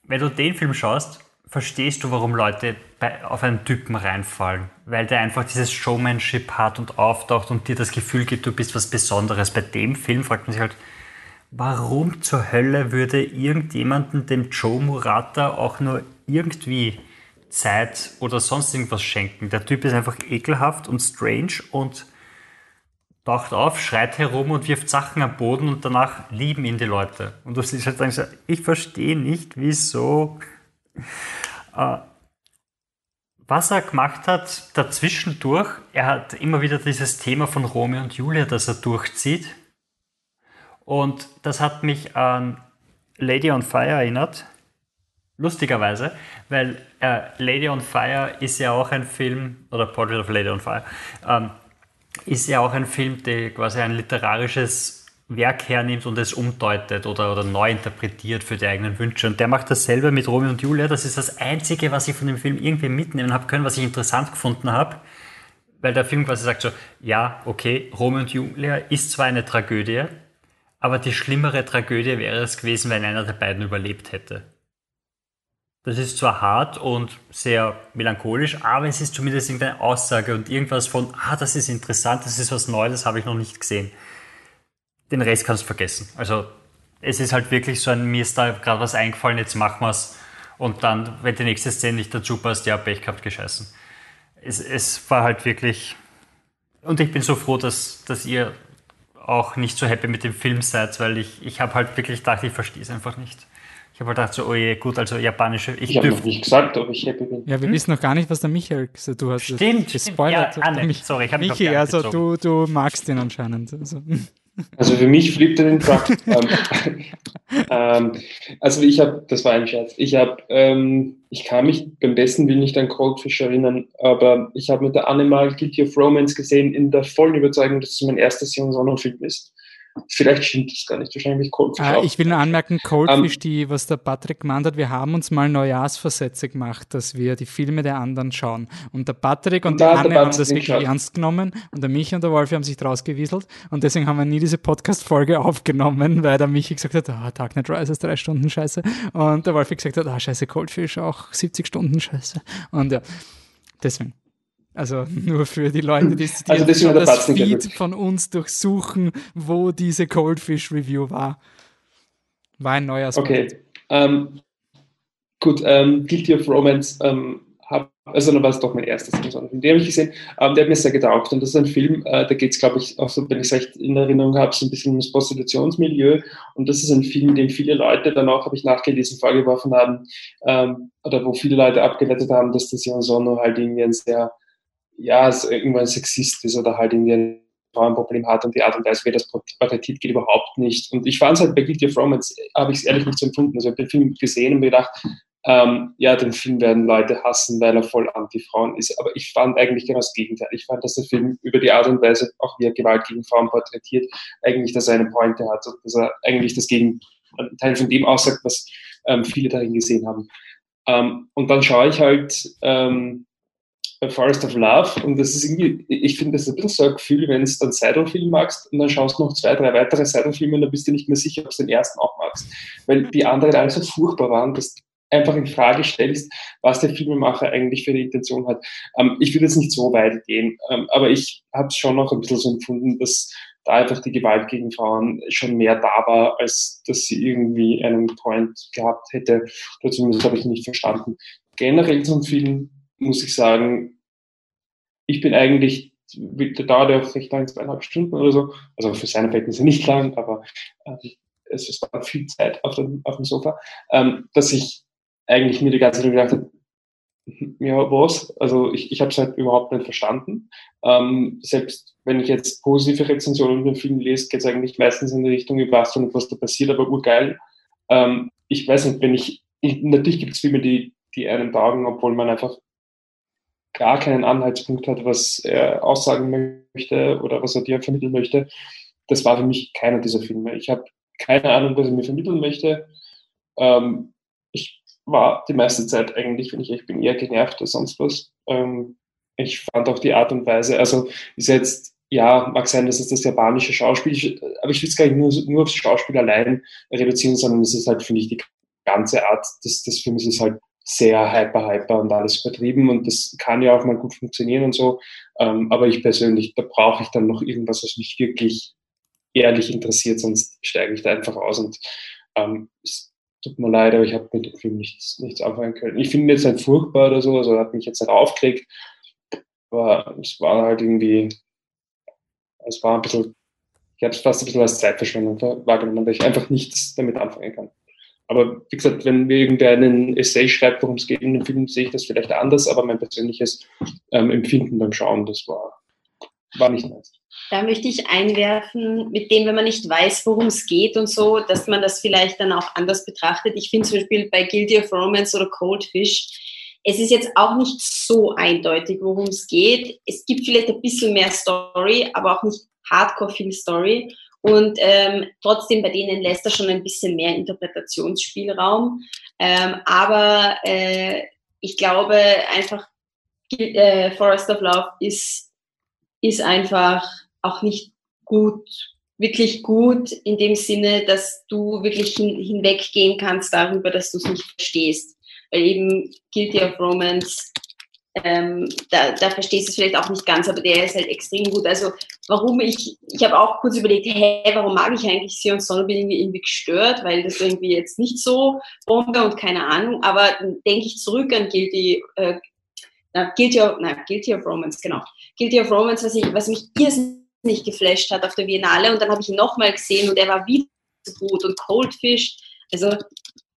Wenn du den Film schaust, verstehst du, warum Leute bei, auf einen Typen reinfallen. Weil der einfach dieses Showmanship hat und auftaucht und dir das Gefühl gibt, du bist was Besonderes. Bei dem Film fragt man sich halt, warum zur Hölle würde irgendjemanden dem Joe Murata auch nur irgendwie Zeit oder sonst irgendwas schenken. Der Typ ist einfach ekelhaft und strange und taucht auf, schreit herum und wirft Sachen am Boden und danach lieben ihn die Leute. Und du siehst halt dann so, ich verstehe nicht, wieso. Äh, was er gemacht hat dazwischendurch, er hat immer wieder dieses Thema von Romeo und Julia, das er durchzieht. Und das hat mich an Lady on Fire erinnert, Lustigerweise, weil äh, Lady on Fire ist ja auch ein Film, oder Portrait of Lady on Fire, ähm, ist ja auch ein Film, der quasi ein literarisches Werk hernimmt und es umdeutet oder, oder neu interpretiert für die eigenen Wünsche. Und der macht dasselbe mit Romeo und Julia. Das ist das Einzige, was ich von dem Film irgendwie mitnehmen habe können, was ich interessant gefunden habe. Weil der Film quasi sagt so, ja, okay, Romeo und Julia ist zwar eine Tragödie, aber die schlimmere Tragödie wäre es gewesen, wenn einer der beiden überlebt hätte. Das ist zwar hart und sehr melancholisch, aber es ist zumindest irgendeine Aussage und irgendwas von, ah, das ist interessant, das ist was Neues, das habe ich noch nicht gesehen. Den Rest kannst du vergessen. Also es ist halt wirklich so ein, mir ist da gerade was eingefallen, jetzt machen wir es. Und dann, wenn die nächste Szene nicht dazu passt, ja, Pech gehabt, gescheißen. Es, es war halt wirklich... Und ich bin so froh, dass, dass ihr auch nicht so happy mit dem Film seid, weil ich, ich habe halt wirklich gedacht, ich verstehe es einfach nicht habe gedacht, so, oh je, gut, also japanische. Ich, ich habe noch nicht gesagt, ob ich happy bin. Ja, wir hm? wissen noch gar nicht, was der Michael gesagt hat. Du hast stimmt, gespoilert. Stimmt. Ja, Mich, Sorry, ich habe Michi, also du, du magst ihn anscheinend. Also. Also für mich flippt er den Truck. ähm, ähm, also ich habe, das war ein Scherz, ich habe, ähm, ich kann mich beim besten Willen nicht an Coldfish erinnern, aber ich habe mit der Animal Guilty of Romance gesehen in der vollen Überzeugung, dass es mein erster Sion Sonderfilm ist. Vielleicht stimmt das gar nicht. Wahrscheinlich Coldfish ah, Ich will nur anmerken, Coldfish, um, ähm, die, was der Patrick gemeint hat, wir haben uns mal Neujahrsversätze gemacht, dass wir die Filme der anderen schauen. Und der Patrick und, und der Anne haben das wirklich schaut. ernst genommen und der Michi und der Wolfi haben sich draus gewieselt und deswegen haben wir nie diese Podcast-Folge aufgenommen, weil der Michi gesagt hat, ah, Dark Knight Rises, drei Stunden Scheiße. Und der Wolfi gesagt hat, ah, scheiße, Coldfish, auch 70 Stunden Scheiße. Und ja, deswegen. Also nur für die Leute, die, die also das, das Feed von uns durchsuchen, wo diese Coldfish Review war. War ein neuer Spot. Okay. Ähm, gut, ähm, Guilty of Romance, ähm, hab, also dann war es doch mein erstes Film, den habe ich gesehen, ähm, der hat mir sehr getaugt und das ist ein Film, äh, da geht es glaube ich, auch so, wenn ich es recht in Erinnerung habe, so ein bisschen ums Prostitutionsmilieu und das ist ein Film, den viele Leute dann auch, habe ich nachgelesen, vorgeworfen haben ähm, oder wo viele Leute abgeleitet haben, dass das Jan Sonno halt irgendwie ein sehr ja, es irgendwann sexist ist oder halt irgendwie ein Frauenproblem hat und die Art und Weise, wie das porträtiert, geht überhaupt nicht. Und ich fand es halt bei Guilty of Romance, habe ich es ehrlich nicht so empfunden. Also ich habe den Film gesehen und mir gedacht, ähm, ja, den Film werden Leute hassen, weil er voll anti-Frauen ist. Aber ich fand eigentlich genau das Gegenteil. Ich fand, dass der Film über die Art und Weise, auch wie er Gewalt gegen Frauen porträtiert, eigentlich dass er eine Pointe hat und dass er eigentlich das Gegenteil von dem aussagt, was ähm, viele darin gesehen haben. Ähm, und dann schaue ich halt ähm, Forest of Love und das ist irgendwie, ich finde das ein bisschen so ein Gefühl, wenn du dann Seidel-Film magst und dann schaust du noch zwei, drei weitere Seidel-Filme und dann bist du nicht mehr sicher, ob du den ersten auch magst. Weil die anderen alle so furchtbar waren, dass du einfach in Frage stellst, was der Filmemacher eigentlich für eine Intention hat. Ähm, ich würde jetzt nicht so weit gehen, ähm, aber ich habe es schon noch ein bisschen so empfunden, dass da einfach die Gewalt gegen Frauen schon mehr da war, als dass sie irgendwie einen Point gehabt hätte. Oder zumindest habe ich nicht verstanden. Generell zum Film muss ich sagen, ich bin eigentlich, der dauert ja auch recht lang, zweieinhalb Stunden oder so, also für seine Verhältnisse nicht lang, aber äh, es, war viel Zeit auf dem, auf dem Sofa, ähm, dass ich eigentlich mir die ganze Zeit gedacht habe, ja, was? Also ich, ich habe es halt überhaupt nicht verstanden. Ähm, selbst wenn ich jetzt positive Rezensionen den Film lese, geht es eigentlich meistens in die Richtung, ich weiß nicht, was da passiert, aber urgeil. Ähm, ich weiß nicht, wenn ich, ich natürlich gibt es Filme, die, die einen taugen, obwohl man einfach gar keinen Anhaltspunkt hat, was er aussagen möchte oder was er dir vermitteln möchte. Das war für mich keiner dieser Filme. Ich habe keine Ahnung, was er mir vermitteln möchte. Ähm, ich war die meiste Zeit eigentlich, wenn ich echt bin, eher genervt als sonst was. Ähm, ich fand auch die Art und Weise, also ist jetzt, ja, mag sein, dass es das japanische Schauspiel ist, aber ich will es gar nicht nur, nur aufs Schauspiel allein reduzieren, sondern es ist halt, finde ich, die ganze Art des, des Films ist halt sehr hyper, hyper und alles übertrieben und das kann ja auch mal gut funktionieren und so. Ähm, aber ich persönlich, da brauche ich dann noch irgendwas, was mich wirklich ehrlich interessiert, sonst steige ich da einfach aus und ähm, es tut mir leid, aber ich habe mit dem Film nichts, nichts anfangen können. Ich finde ihn jetzt nicht furchtbar oder so, also hat mich jetzt nicht aufgelegt, aber es war halt irgendwie, es war ein bisschen, ich habe es fast ein bisschen als Zeitverschwendung wahrgenommen, weil ich einfach nichts damit anfangen kann. Aber wie gesagt, wenn mir irgendwer Essay schreibt, worum es geht in dem Film, sehe ich das vielleicht anders, aber mein persönliches ähm, Empfinden beim Schauen, das war, war nicht nice. Da möchte ich einwerfen, mit dem, wenn man nicht weiß, worum es geht und so, dass man das vielleicht dann auch anders betrachtet. Ich finde zum Beispiel bei Guilty of Romance oder Cold Fish, es ist jetzt auch nicht so eindeutig, worum es geht. Es gibt vielleicht ein bisschen mehr Story, aber auch nicht hardcore viel Story. Und ähm, trotzdem bei denen lässt er schon ein bisschen mehr Interpretationsspielraum. Ähm, aber äh, ich glaube einfach, äh, Forest of Love ist, ist einfach auch nicht gut, wirklich gut in dem Sinne, dass du wirklich hin, hinweggehen kannst darüber, dass du es nicht verstehst. Weil eben Guilty of Romance ähm, da, da verstehst du es vielleicht auch nicht ganz, aber der ist halt extrem gut. Also warum ich, ich habe auch kurz überlegt, hä, warum mag ich eigentlich Sion bin irgendwie, irgendwie gestört, weil das irgendwie jetzt nicht so Bombe und keine Ahnung, aber denke ich zurück an Guilty, äh, Guilty, of, na, Guilty of Romance, genau. Guilty of Romance, was, ich, was mich irrsinnig geflasht hat auf der Biennale. Und dann habe ich ihn nochmal gesehen und er war wieder so gut und Cold Fish, also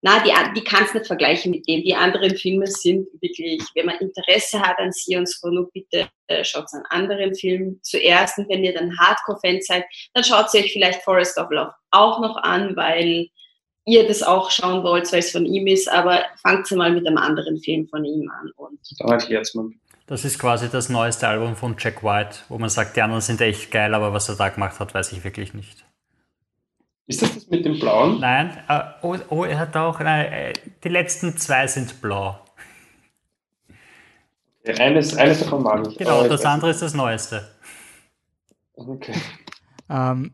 na, die, die kannst du nicht vergleichen mit dem. Die anderen Filme sind wirklich, wenn man Interesse hat an Sie und so, bitte äh, schaut einen anderen Film zuerst. Und wenn ihr dann Hardcore-Fan seid, dann schaut sie euch vielleicht Forest of Love auch noch an, weil ihr das auch schauen wollt, weil es von ihm ist, aber fangt sie mal mit einem anderen Film von ihm an. Und Dann erklärt's mal. Das ist quasi das neueste Album von Jack White, wo man sagt, die anderen sind echt geil, aber was er da gemacht hat, weiß ich wirklich nicht. Ist das das mit dem Blauen? Nein, äh, oh, oh, er hat auch, nein, äh, die letzten zwei sind blau. Ja, eines, eines davon mag ich. Genau, das andere ist das neueste. Okay. Ähm,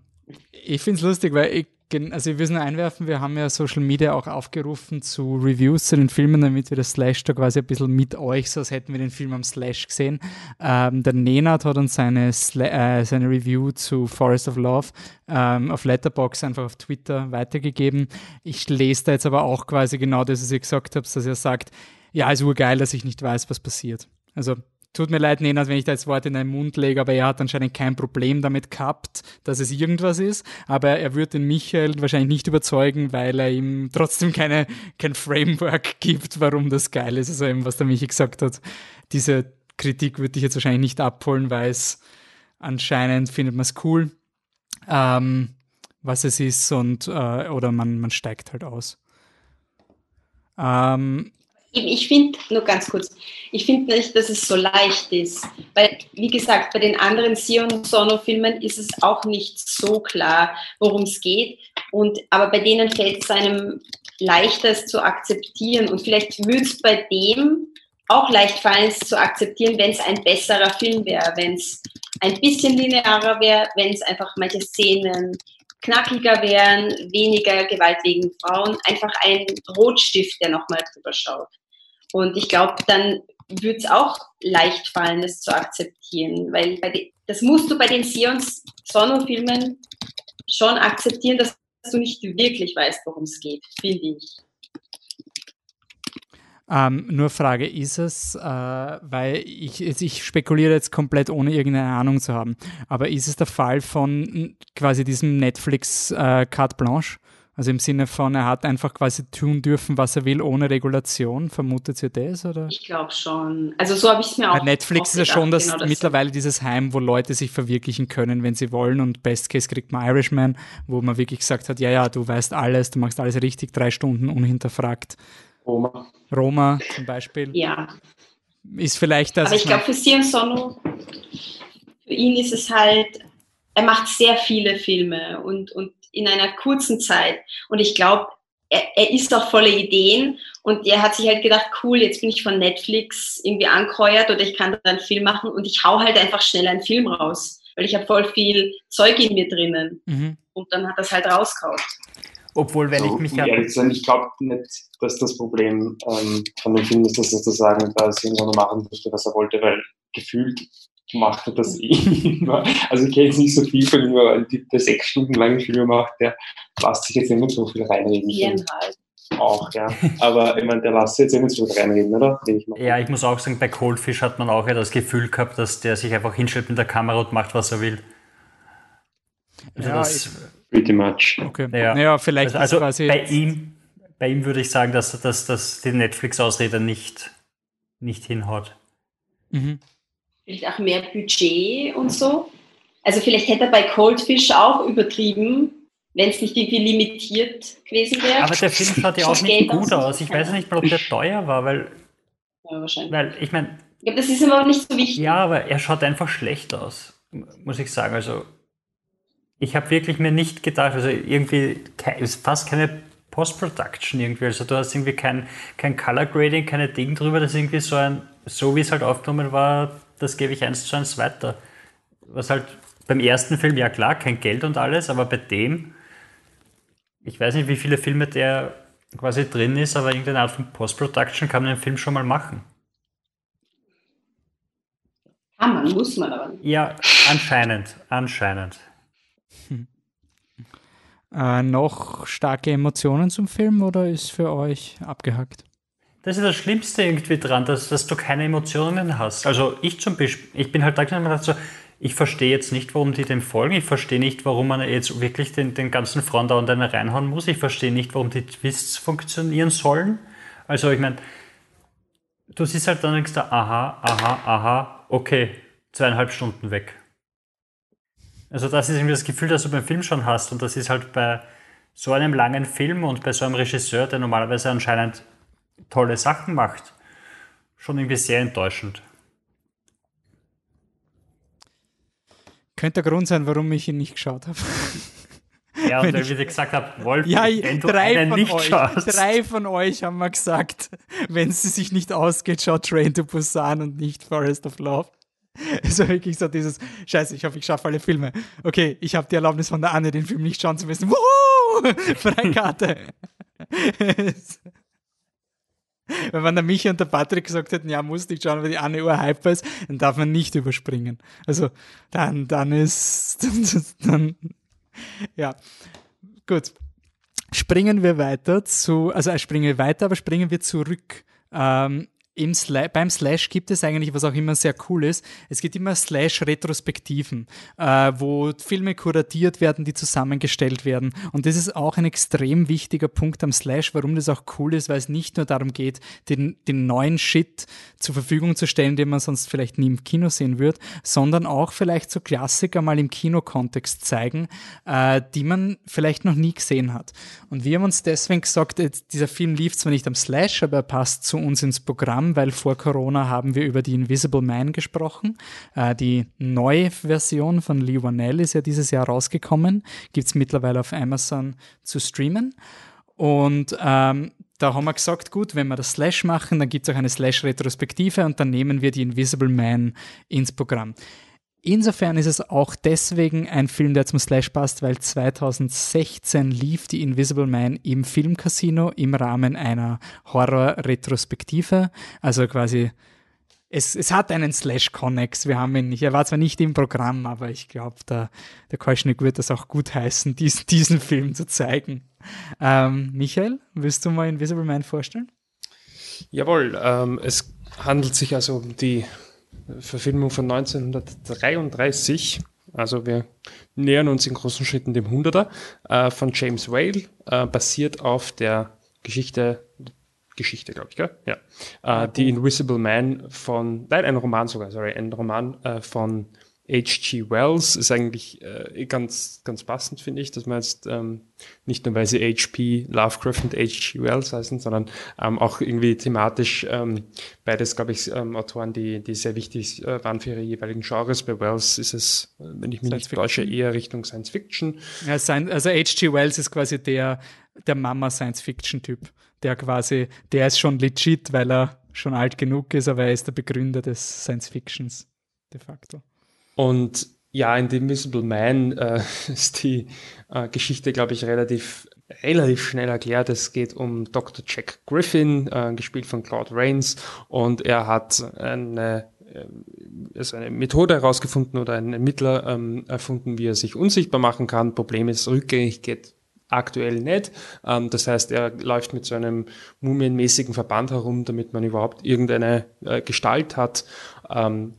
ich finde es lustig, weil ich, also es nur einwerfen, wir haben ja Social Media auch aufgerufen zu Reviews zu den Filmen, damit wir das Slash da quasi ein bisschen mit euch, so als hätten wir den Film am Slash gesehen. Ähm, der Nenad hat uns seine, äh, seine Review zu Forest of Love ähm, auf Letterbox einfach auf Twitter weitergegeben. Ich lese da jetzt aber auch quasi genau das, was ihr gesagt habt, dass er sagt, ja, ist urgeil, dass ich nicht weiß, was passiert. Also Tut mir leid, Nenad, wenn ich da jetzt Worte in deinen Mund lege, aber er hat anscheinend kein Problem damit gehabt, dass es irgendwas ist. Aber er wird den Michael wahrscheinlich nicht überzeugen, weil er ihm trotzdem keine, kein Framework gibt, warum das geil ist. Also eben, was der Michi gesagt hat. Diese Kritik würde ich jetzt wahrscheinlich nicht abholen, weil es anscheinend findet man es cool, ähm, was es ist und äh, oder man, man steigt halt aus. Ähm, ich finde, nur ganz kurz, ich finde nicht, dass es so leicht ist. Weil, wie gesagt, bei den anderen Sion Sono-Filmen ist es auch nicht so klar, worum es geht. Und, aber bei denen fällt es einem leichter, es zu akzeptieren. Und vielleicht würde es bei dem auch leicht fallen, es zu akzeptieren, wenn es ein besserer Film wäre, wenn es ein bisschen linearer wäre, wenn es einfach manche Szenen knackiger wären, weniger Gewalt gegen Frauen, einfach ein Rotstift, der nochmal drüber schaut. Und ich glaube, dann würde es auch leicht fallen, das zu akzeptieren, weil de, das musst du bei den Sions Sono-Filmen schon akzeptieren, dass du nicht wirklich weißt, worum es geht, finde ich. Ähm, nur Frage, ist es, äh, weil ich, ich spekuliere jetzt komplett ohne irgendeine Ahnung zu haben, aber ist es der Fall von quasi diesem Netflix äh, Carte Blanche? Also im Sinne von, er hat einfach quasi tun dürfen, was er will, ohne Regulation. Vermutet ihr das? Oder? Ich glaube schon. Also so habe ich es mir auch. Bei Netflix auch ist ja schon das, genau das mittlerweile dieses Heim, wo Leute sich verwirklichen können, wenn sie wollen. Und Best Case kriegt man Irishman, wo man wirklich gesagt hat, ja, ja, du weißt alles, du machst alles richtig, drei Stunden unhinterfragt. Roma. Roma zum Beispiel. Ja. Ist vielleicht das. Aber ich glaube, für Sion Sono, für ihn ist es halt, er macht sehr viele Filme und, und in einer kurzen Zeit. Und ich glaube, er, er ist auch voller Ideen und er hat sich halt gedacht, cool, jetzt bin ich von Netflix irgendwie ankreuert oder ich kann da einen Film machen und ich hau halt einfach schnell einen Film raus, weil ich habe voll viel Zeug in mir drinnen. Mhm. Und dann hat das halt rausgehauen. Obwohl, wenn So, ich mich an- ehrlich sein, ich glaube nicht, dass das Problem ähm, von dem Film ist, dass er sozusagen da irgendwann noch machen durfte, was er wollte, weil gefühlt macht er das eh immer. Also ich kenne jetzt nicht so viel von ihm, aber ein Typ, der sechs Stunden lange Filme macht, der lässt sich jetzt nicht so viel reinreden. Viereinhalb. Auch, ja. Aber ich meine, der lässt sich jetzt eh nicht so viel reinreden, oder? Ich. Ja, ich muss auch sagen, bei Coldfish hat man auch ja das Gefühl gehabt, dass der sich einfach hinstellt mit der Kamera und macht, was er will. Also Ja, das, Pretty much. Okay. ja. Naja, vielleicht also, ist also bei ihm, bei ihm würde ich sagen, dass, dass, dass die Netflix-Ausrede nicht, nicht hinhaut. Mhm. Vielleicht auch mehr Budget und so. Also vielleicht hätte er bei Coldfish auch übertrieben, wenn es nicht irgendwie limitiert gewesen wäre. Aber der Film schaut ja auch nicht Geld gut aus-. Ich weiß nicht mal, ob der teuer war, weil, Ja, wahrscheinlich. weil ich meine, glaube, das ist aber auch nicht so wichtig. Ja, aber er schaut einfach schlecht aus, muss ich sagen. Also ich habe wirklich mir nicht gedacht, also irgendwie ist fast keine Post-Production irgendwie. Also du hast irgendwie kein, kein Color Grading, keine Ding drüber. Das ist irgendwie so ein, so wie es halt aufgenommen war, das gebe ich eins zu eins weiter. Was halt beim ersten Film, ja klar, kein Geld und alles, aber bei dem, ich weiß nicht, wie viele Filme der quasi drin ist, aber irgendeine Art von Post-Production kann man den Film schon mal machen. Kann man, muss man aber nicht. Ja, anscheinend, anscheinend. Äh, noch starke Emotionen zum Film oder ist für euch abgehackt? Das ist das Schlimmste irgendwie dran, dass, dass du keine Emotionen hast. Also ich zum Beispiel, ich bin halt da dachte so, ich verstehe jetzt nicht, warum die dem folgen. Ich verstehe nicht, warum man jetzt wirklich den, den ganzen Frauen da und eine reinhauen muss. Ich verstehe nicht, warum die Twists funktionieren sollen. Also ich meine, du siehst halt dann denkst du, aha, aha, aha, okay, zweieinhalb Stunden weg. Also das ist irgendwie das Gefühl, das du beim Film schon hast. Und das ist halt bei so einem langen Film und bei so einem Regisseur, der normalerweise anscheinend tolle Sachen macht, schon irgendwie sehr enttäuschend. Könnte der Grund sein, warum ich ihn nicht geschaut habe. Ja, und wie ich gesagt habe, Wolf, ja, wenn du drei von nicht euch, schaust. drei von euch haben mal gesagt, wenn es sich nicht ausgeht, schaut Train to Busan und nicht Forest of Love. Also wirklich so dieses, scheiße, ich hoffe, ich schaffe alle Filme. Okay, ich habe die Erlaubnis von der Anne, den Film nicht schauen zu müssen. Wuhu! Wenn man der Michi und der Patrick gesagt hätten, ja, muss nicht schauen, weil die Anne urhyper ist, dann darf man nicht überspringen. Also dann, dann ist, dann, ja, gut. Springen wir weiter zu, also äh, springen wir weiter, aber springen wir zurück. Ähm, im Sla beim Slash gibt es eigentlich, was auch immer sehr cool ist, es gibt immer Slash-Retrospektiven, äh, wo Filme kuratiert werden, die zusammengestellt werden. Und das ist auch ein extrem wichtiger Punkt am Slash, warum das auch cool ist, weil es nicht nur darum geht, den, den neuen Shit zur Verfügung zu stellen, den man sonst vielleicht nie im Kino sehen wird, sondern auch vielleicht so Klassiker mal im Kinokontext zeigen, äh, die man vielleicht noch nie gesehen hat. Und wir haben uns deswegen gesagt, jetzt, dieser Film lief zwar nicht am Slash, aber er passt zu uns ins Programm, weil vor Corona haben wir über die Invisible Man gesprochen. Äh, die neue Version von Lee Wanell ist ja dieses Jahr rausgekommen. Gibt es mittlerweile auf Amazon zu streamen. Und ähm, da haben wir gesagt, gut, wenn wir das Slash machen, dann gibt es auch eine Slash-Retrospektive und dann nehmen wir die Invisible Man ins Programm. Insofern ist es auch deswegen ein Film, der zum Slash passt, weil 2016 lief die Invisible Man im Filmcasino im Rahmen einer Horror-Retrospektive. Also quasi, es, es hat einen Slash-Connex. Wir haben ihn nicht, er war zwar nicht im Programm, aber ich glaube, der, der Kolschnick wird das auch gut heißen, diesen, diesen Film zu zeigen. Ähm, Michael, willst du mal Invisible Man vorstellen? Jawohl, ähm, es handelt sich also um die Verfilmung von 1933. Also wir nähern uns in großen Schritten dem 100er äh, von James Whale, äh, basiert auf der Geschichte, Geschichte glaube ich, gell? Ja. Äh, die Invisible Man von, nein, ein Roman sogar, sorry, ein Roman äh, von H.G. Wells ist eigentlich äh, ganz, ganz passend, finde ich, dass man jetzt ähm, nicht nur, weil sie H.P. Lovecraft und H.G. Wells heißen, sondern ähm, auch irgendwie thematisch ähm, beides, glaube ich, ähm, Autoren, die, die sehr wichtig äh, waren für ihre jeweiligen Genres. Bei Wells ist es, äh, wenn ich mich Science nicht täusche, eher Richtung Science Fiction. Ja, also H.G. Wells ist quasi der, der Mama-Science-Fiction-Typ. Der quasi, der ist schon legit, weil er schon alt genug ist, aber er ist der Begründer des Science-Fictions de facto. Und ja, in The Invisible Man äh, ist die äh, Geschichte, glaube ich, relativ relativ schnell erklärt. Es geht um Dr. Jack Griffin, äh, gespielt von Claude Rains, und er hat eine, äh, also eine Methode herausgefunden oder einen Ermittler ähm, erfunden, wie er sich unsichtbar machen kann. Problem ist, rückgängig geht aktuell nicht. Ähm, das heißt, er läuft mit so einem mumienmäßigen Verband herum, damit man überhaupt irgendeine äh, Gestalt hat. Ähm,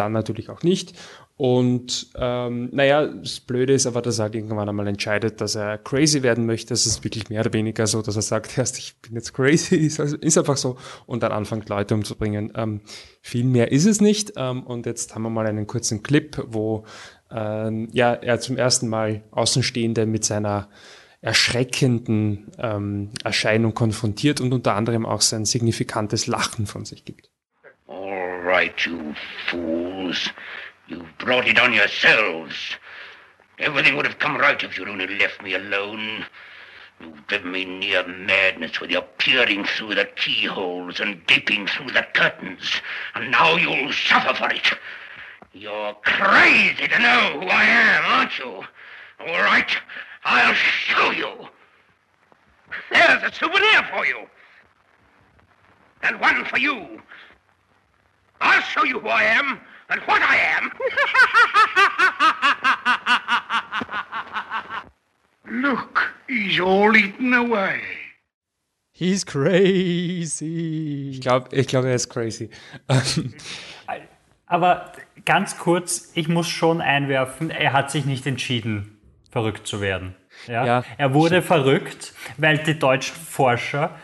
dann natürlich auch nicht. Und ähm, naja, das Blöde ist aber, dass er halt irgendwann einmal entscheidet, dass er crazy werden möchte. Das ist wirklich mehr oder weniger so, dass er sagt, erst ich bin jetzt crazy, ist, also, ist einfach so, und dann anfängt Leute umzubringen. Ähm, viel mehr ist es nicht. Ähm, und jetzt haben wir mal einen kurzen Clip, wo ähm, ja, er zum ersten Mal Außenstehende mit seiner erschreckenden ähm, Erscheinung konfrontiert und unter anderem auch sein signifikantes Lachen von sich gibt. All right, you fools. You've brought it on yourselves. Everything would have come right if you'd only left me alone. You've driven me near madness with your peering through the keyholes and gaping through the curtains, and now you'll suffer for it. You're crazy to know who I am, aren't you? All right, I'll show you. There's a souvenir for you. And one for you. I'll show you who I am and what I am. Look, he's all eaten away. He's crazy. Ich glaube, ich glaub, er ist crazy. Aber ganz kurz, ich muss schon einwerfen, er hat sich nicht entschieden, verrückt zu werden. Ja? Ja, er wurde verrückt, weil die deutschen Forscher,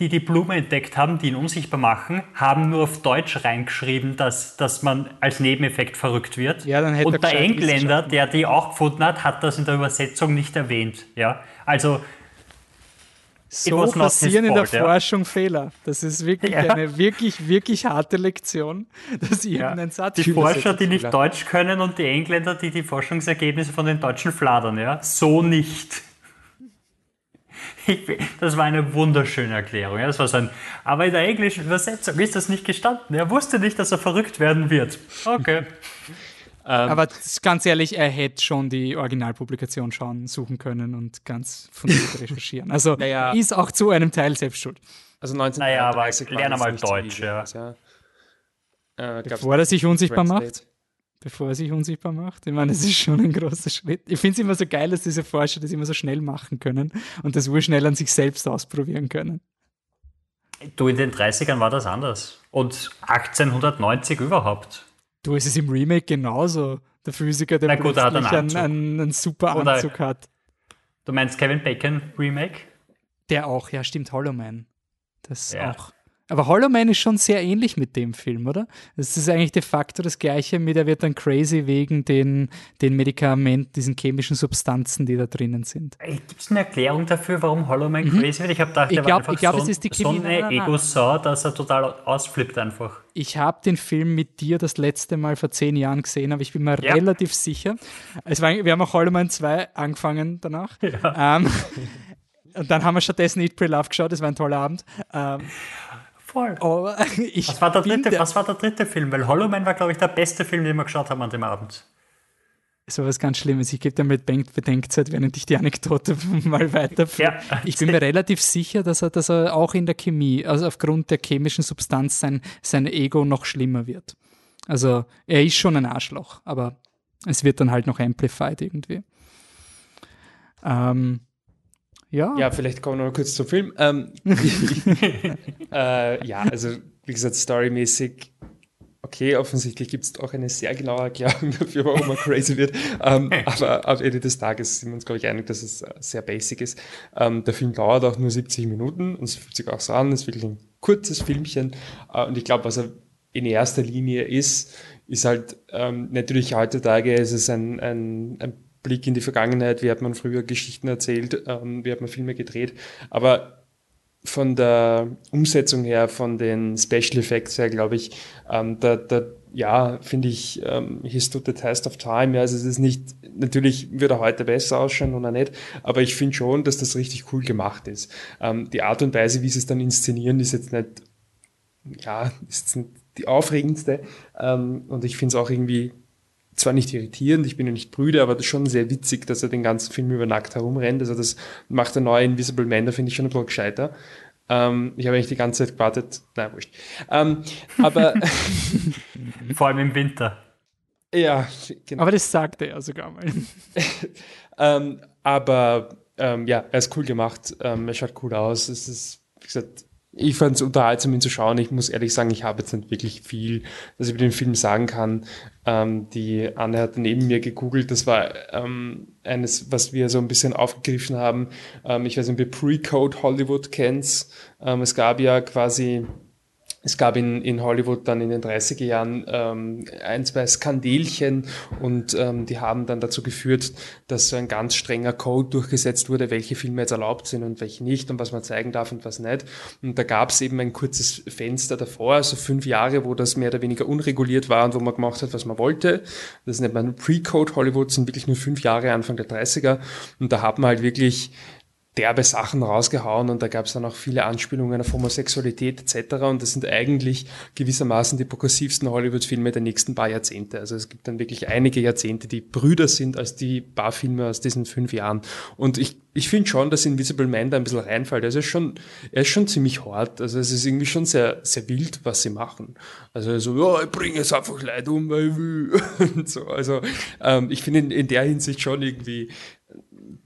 die die Blume entdeckt haben, die ihn unsichtbar machen, haben nur auf Deutsch reingeschrieben, dass, dass man als Nebeneffekt verrückt wird. Ja, dann hätte Und der Engländer, der die auch gefunden hat, hat das in der Übersetzung nicht erwähnt. Ja? Also So passieren in der ja. Forschung Fehler. Das ist wirklich Ja. eine wirklich, wirklich harte Lektion, dass irgendein Satz die Forscher, die nicht. Deutsch können und die Engländer, die die Forschungsergebnisse von den Deutschen fladern, ja, so nicht. Ich, das war eine wunderschöne Erklärung. Ja. Das war so ein, aber in der englischen Übersetzung ist das nicht gestanden. Er wusste nicht, dass er verrückt werden wird. Okay. Aber das- ganz ehrlich, er hätte schon die Originalpublikation schauen, suchen können und ganz fundiert recherchieren. Also Naja. ist auch zu einem Teil selbst schuld. Also Naja, aber 1933 war lern das einmal nicht so Deutsch, ja. ja. Äh, Bevor er sich unsichtbar macht. Bevor er sich unsichtbar macht. Ich meine, das ist schon ein großer Schritt. Ich finde es immer so geil, dass diese Forscher das immer so schnell machen können und das urschnell an sich selbst ausprobieren können. Du, in den 30ern war das anders. Und 1890 überhaupt. Du, es ist im Remake genauso. Der Physiker, der Na gut, einen plötzlich einen, Anzug. einen, einen super Oder- Anzug hat. Du meinst Kevin Bacon Remake? Der auch, ja, stimmt, Hollow Man. Das Ja. auch. Aber Hollow Man ist schon sehr ähnlich mit dem Film, oder? Es ist eigentlich de facto das Gleiche, mit er wird dann crazy wegen den, den Medikamenten, diesen chemischen Substanzen, die da drinnen sind. Gibt es eine Erklärung dafür, warum Hollow Man crazy wird? Ich habe gedacht, Mhm. Ich der glaub- war einfach ich glaub, so, es ist die so Chemie- eine. Ego-Sau, dass er total ausflippt einfach. Ich habe den Film mit dir das letzte Mal vor zehn Jahren gesehen, aber ich bin mir Ja. relativ sicher. Es war, wir haben auch Hollow Man 2 angefangen danach. Ähm, und dann haben wir stattdessen Eat, Pray, Love geschaut. Das war ein toller Abend. Ähm, Voll. aber ich Was war, der dritte, was war der dritte Film? Weil Hollow Man war, glaube ich, der beste Film, den wir geschaut haben an dem Abend. so was ganz Schlimmes. Ich gebe dir mit Bedenkzeit, während ich die Anekdote mal weiterführe. Ja. Ich bin mir relativ sicher, dass er, dass er auch in der Chemie, also aufgrund der chemischen Substanz, sein, sein Ego noch schlimmer wird. Also er ist schon ein Arschloch, aber es wird dann halt noch amplified irgendwie. Ähm, ja. Ja, vielleicht kommen wir noch kurz zum Film. Ähm, äh, ja, also wie gesagt, storymäßig, okay, offensichtlich gibt es auch eine sehr genaue Erklärung dafür, warum man crazy wird. Ähm, aber am Ende des Tages sind wir uns, glaube ich, einig, dass es äh, sehr basic ist. Ähm, der Film dauert auch nur 70 Minuten und es fühlt sich auch so an, es ist wirklich ein kurzes Filmchen. Äh, und ich glaube, was er in erster Linie ist, ist halt ähm, natürlich heutzutage ist es ein, ein, ein Blick in die Vergangenheit, wie hat man früher Geschichten erzählt, ähm, wie hat man Filme gedreht. Aber von der Umsetzung her, von den Special Effects her, glaube ich, ähm, da, da, ja, finde ich, ähm, he stood the test of time. Ja, also es ist nicht, natürlich würde er heute besser ausschauen oder nicht, aber ich finde schon, dass das richtig cool gemacht ist. Ähm, die Art und Weise, wie sie es dann inszenieren, ist jetzt nicht, ja, ist jetzt nicht die aufregendste. Ähm, und ich finde es auch irgendwie zwar nicht irritierend, ich bin ja nicht brüde, aber das ist schon sehr witzig, dass er den ganzen Film über nackt herumrennt. Also das macht der neue Invisible Man, da finde ich schon ein bisschen gescheiter. Ähm, ich habe eigentlich die ganze Zeit gewartet. Nein, wurscht. Ähm, aber Vor allem im Winter. ja, genau. Aber das sagte er sogar mal. ähm, aber ähm, ja, er ist cool gemacht. Ähm, er schaut cool aus. Es ist, wie gesagt, ich fand es unterhaltsam, ihn zu schauen. Ich muss ehrlich sagen, ich habe jetzt nicht wirklich viel, was ich über den Film sagen kann. Ähm, die Anne hat neben mir gegoogelt. Das war ähm, eines, was wir so ein bisschen aufgegriffen haben. Ähm, ich weiß nicht, ob ihr Pre-Code Hollywood kennt. Ähm, es gab ja quasi es gab in, in Hollywood dann in den 30er Jahren ähm, ein, zwei Skandelchen und ähm, die haben dann dazu geführt, dass so ein ganz strenger Code durchgesetzt wurde, welche Filme jetzt erlaubt sind und welche nicht und was man zeigen darf und was nicht. Und da gab es eben ein kurzes Fenster davor, also fünf Jahre, wo das mehr oder weniger unreguliert war und wo man gemacht hat, was man wollte. Das nennt man Pre-Code Hollywood, sind wirklich nur fünf Jahre, Anfang der 30er. Und da hat man halt wirklich derbe Sachen rausgehauen und da gab es dann auch viele Anspielungen auf Homosexualität etc. Und das sind eigentlich gewissermaßen die progressivsten Hollywood-Filme der nächsten paar Jahrzehnte. Also es gibt dann wirklich einige Jahrzehnte, die Brüder sind als die paar Filme aus diesen fünf Jahren. Und ich, ich finde schon, dass Invisible Man da ein bisschen reinfällt. Also er ist schon, er ist schon ziemlich hart. Also es ist irgendwie schon sehr, sehr wild, was sie machen. Also so, ja, ich bringe jetzt einfach Leute um, weil ich will. Und so. Also ähm, ich finde in, in der Hinsicht schon irgendwie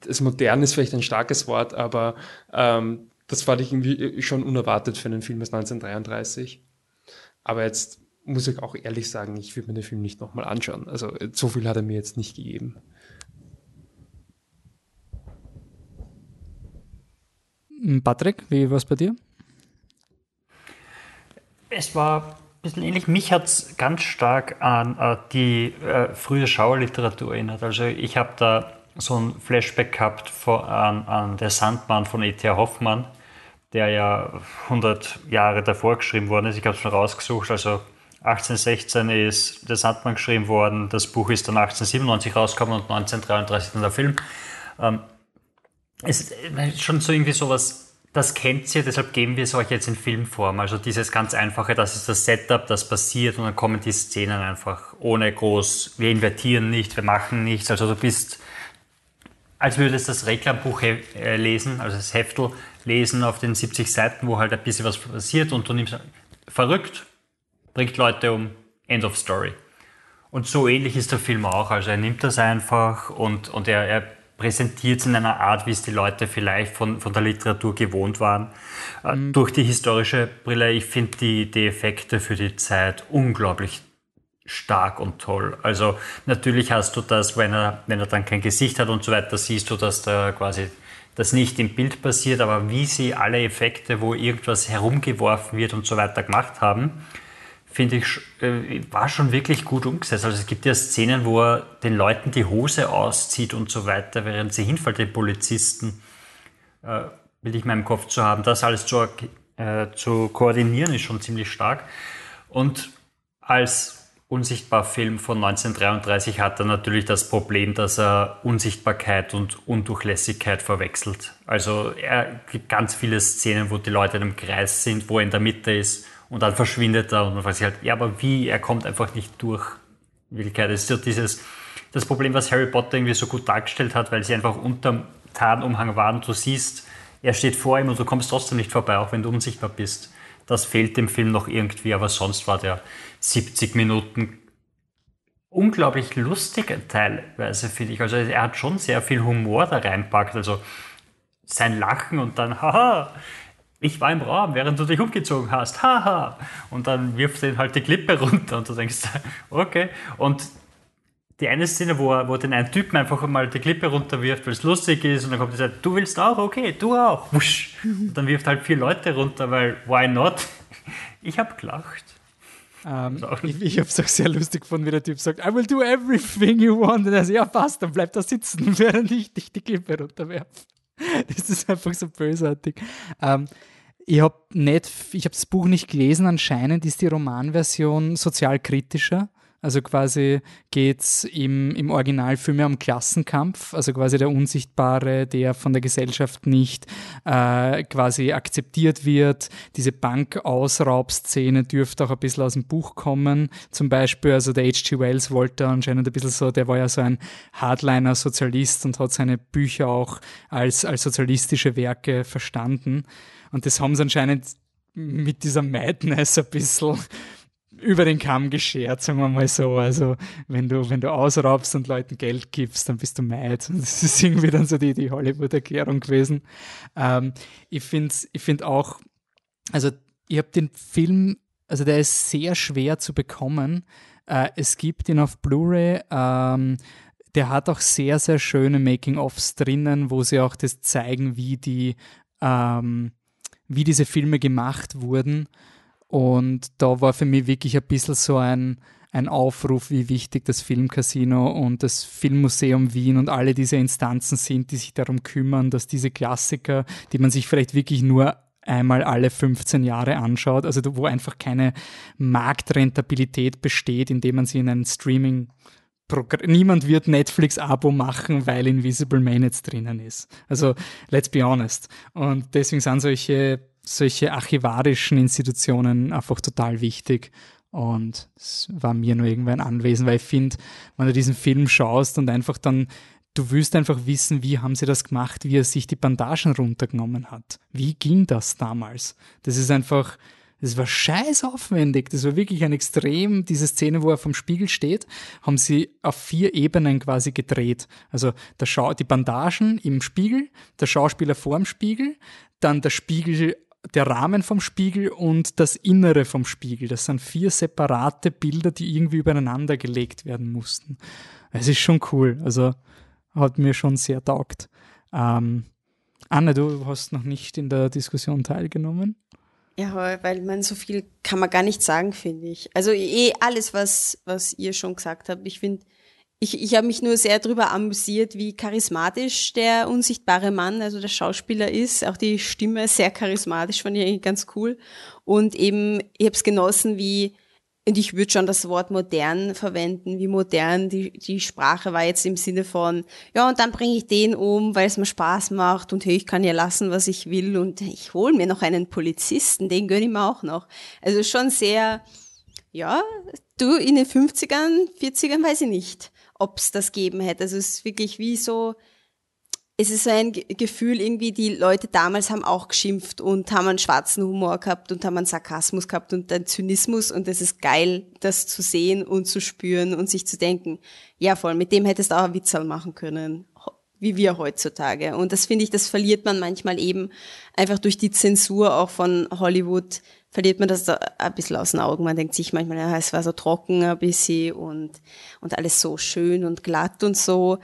das Moderne ist vielleicht ein starkes Wort, aber ähm, das fand ich irgendwie schon unerwartet für einen Film aus 1933. Aber jetzt muss ich auch ehrlich sagen, ich würde mir den Film nicht nochmal anschauen. Also so viel hat er mir jetzt nicht gegeben. Patrick, wie war es bei dir? Es war ein bisschen ähnlich. Mich hat es ganz stark an äh, die äh, frühe Schauerliteratur erinnert. Also ich habe da so ein Flashback gehabt von, an, an Der Sandmann von E.T.A. Hoffmann, der ja 100 Jahre davor geschrieben worden ist. Ich habe es schon rausgesucht. Also 1816 ist Der Sandmann geschrieben worden. Das Buch ist dann 1897 rausgekommen und 1933 dann der Film. Ähm, es ist schon so irgendwie sowas das kennt ihr, deshalb geben wir es euch jetzt in Filmform. Also dieses ganz einfache, das ist das Setup, das passiert und dann kommen die Szenen einfach ohne groß, wir invertieren nicht, wir machen nichts. Also du bist, als würdest du das Reklambuch äh, lesen, also das Heftel lesen auf den 70 Seiten, wo halt ein bisschen was passiert und du nimmst, verrückt, bringt Leute um, End of Story. Und so ähnlich ist der Film auch. Also er nimmt das einfach und, und er, er präsentiert in einer Art, wie es die Leute vielleicht von, von der Literatur gewohnt waren. Äh, mhm. Durch die historische Brille, ich finde die, die Effekte für die Zeit unglaublich stark und toll. Also natürlich hast du das, wenn er, wenn er dann kein Gesicht hat und so weiter, siehst du, dass da quasi das nicht im Bild passiert, aber wie sie alle Effekte, wo irgendwas herumgeworfen wird und so weiter gemacht haben, finde ich, äh, war schon wirklich gut umgesetzt. Also es gibt ja Szenen, wo er den Leuten die Hose auszieht und so weiter, während sie hinfällt, den Polizisten, äh, will ich in meinem Kopf zu haben. Das alles zu, äh, zu koordinieren ist schon ziemlich stark. Und als unsichtbar Film von 1933 hat er natürlich das Problem, dass er Unsichtbarkeit und Undurchlässigkeit verwechselt. Also er gibt ganz viele Szenen, wo die Leute in einem Kreis sind, wo er in der Mitte ist und dann verschwindet er und man fragt sich halt, ja, aber wie? Er kommt einfach nicht durch. In Wirklichkeit ist ja dieses, das Problem, was Harry Potter irgendwie so gut dargestellt hat, weil sie einfach unterm Tarnumhang waren und du siehst, er steht vor ihm und du kommst trotzdem nicht vorbei, auch wenn du unsichtbar bist. Das fehlt dem Film noch irgendwie, aber sonst war der 70 Minuten unglaublich lustig teilweise, finde ich. Also er hat schon sehr viel Humor da reinpackt. Also sein Lachen und dann, haha, ich war im Raum, während du dich umgezogen hast, haha. Und dann wirft er halt die Klippe runter und du denkst, okay. Und die eine Szene, wo wo den einen Typen einfach mal die Klippe runterwirft, weil es lustig ist, und dann kommt er sagt, du willst auch, okay, du auch. Wusch. Und dann wirft halt vier Leute runter, weil why not? Ich habe gelacht. Ähm, ich ich habe es auch sehr lustig gefunden, wie der Typ sagt, I will do everything you want. Und er sagt, ja passt, dann bleibt er sitzen, während ich dich die Klippe runterwerfe. Das ist einfach so bösartig. Ähm, ich habe habe das Buch nicht gelesen. Anscheinend ist die Romanversion sozialkritischer. Also quasi geht es im, im viel mehr um Klassenkampf, also quasi der Unsichtbare, der von der Gesellschaft nicht äh, quasi akzeptiert wird. Diese Bankausraubszene dürfte auch ein bisschen aus dem Buch kommen. Zum Beispiel, also der H.G. Wells wollte anscheinend ein bisschen so, der war ja so ein Hardliner-Sozialist und hat seine Bücher auch als, als sozialistische Werke verstanden. Und das haben sie anscheinend mit dieser Madness ein bisschen über den Kamm geschert, sagen wir mal so. Also wenn du, wenn du ausraubst und Leuten Geld gibst, dann bist du Maid. Das ist irgendwie dann so die, die Hollywood-Erklärung gewesen. Ähm, ich finde ich find auch, also ich habe den Film, also der ist sehr schwer zu bekommen. Äh, es gibt ihn auf Blu-ray. Ähm, der hat auch sehr, sehr schöne Making-ofs drinnen, wo sie auch das zeigen, wie die, ähm, wie diese Filme gemacht wurden. Und da war für mich wirklich ein bisschen so ein, ein Aufruf, wie wichtig das Filmcasino und das Filmmuseum Wien und alle diese Instanzen sind, die sich darum kümmern, dass diese Klassiker, die man sich vielleicht wirklich nur einmal alle 15 Jahre anschaut, also wo einfach keine Marktrentabilität besteht, indem man sie in einen Streaming Niemand wird Netflix-Abo machen, weil Invisible Man jetzt drinnen ist. Also, let's be honest. Und deswegen sind solche solche archivarischen Institutionen einfach total wichtig. Und es war mir nur irgendwann anwesend, weil ich finde, wenn du diesen Film schaust und einfach dann, du willst einfach wissen, wie haben sie das gemacht, wie er sich die Bandagen runtergenommen hat. Wie ging das damals? Das ist einfach, das war scheiß aufwendig. Das war wirklich ein extrem, diese Szene, wo er vom Spiegel steht, haben sie auf vier Ebenen quasi gedreht. Also der Schau die Bandagen im Spiegel, der Schauspieler vor dem Spiegel, dann der Spiegel der Rahmen vom Spiegel und das Innere vom Spiegel. Das sind vier separate Bilder, die irgendwie übereinander gelegt werden mussten. Es ist schon cool. Also hat mir schon sehr taugt. Ähm, Anne, du hast noch nicht in der Diskussion teilgenommen. Ja, weil man so viel kann man gar nicht sagen, finde ich. Also eh alles, was, was ihr schon gesagt habt. Ich finde, ich, ich habe mich nur sehr darüber amüsiert, wie charismatisch der unsichtbare Mann, also der Schauspieler ist. Auch die Stimme sehr charismatisch, fand ich eigentlich ganz cool. Und eben, ich habe es genossen, wie, und ich würde schon das Wort modern verwenden, wie modern die, die Sprache war jetzt im Sinne von, ja, und dann bringe ich den um, weil es mir Spaß macht und hey, ich kann ja lassen, was ich will und ich hole mir noch einen Polizisten, den gönne ich mir auch noch. Also schon sehr, ja, du in den 50ern, 40ern weiß ich nicht ob es das geben hätte. Also es ist wirklich wie so, es ist so ein Gefühl, irgendwie die Leute damals haben auch geschimpft und haben einen schwarzen Humor gehabt und haben einen Sarkasmus gehabt und einen Zynismus und es ist geil, das zu sehen und zu spüren und sich zu denken, ja voll, mit dem hättest du auch einen Witzel machen können, wie wir heutzutage. Und das finde ich, das verliert man manchmal eben einfach durch die Zensur auch von Hollywood, verliert man das da ein bisschen aus den Augen. Man denkt sich manchmal, ja, es war so trocken ein bisschen und, und alles so schön und glatt und so.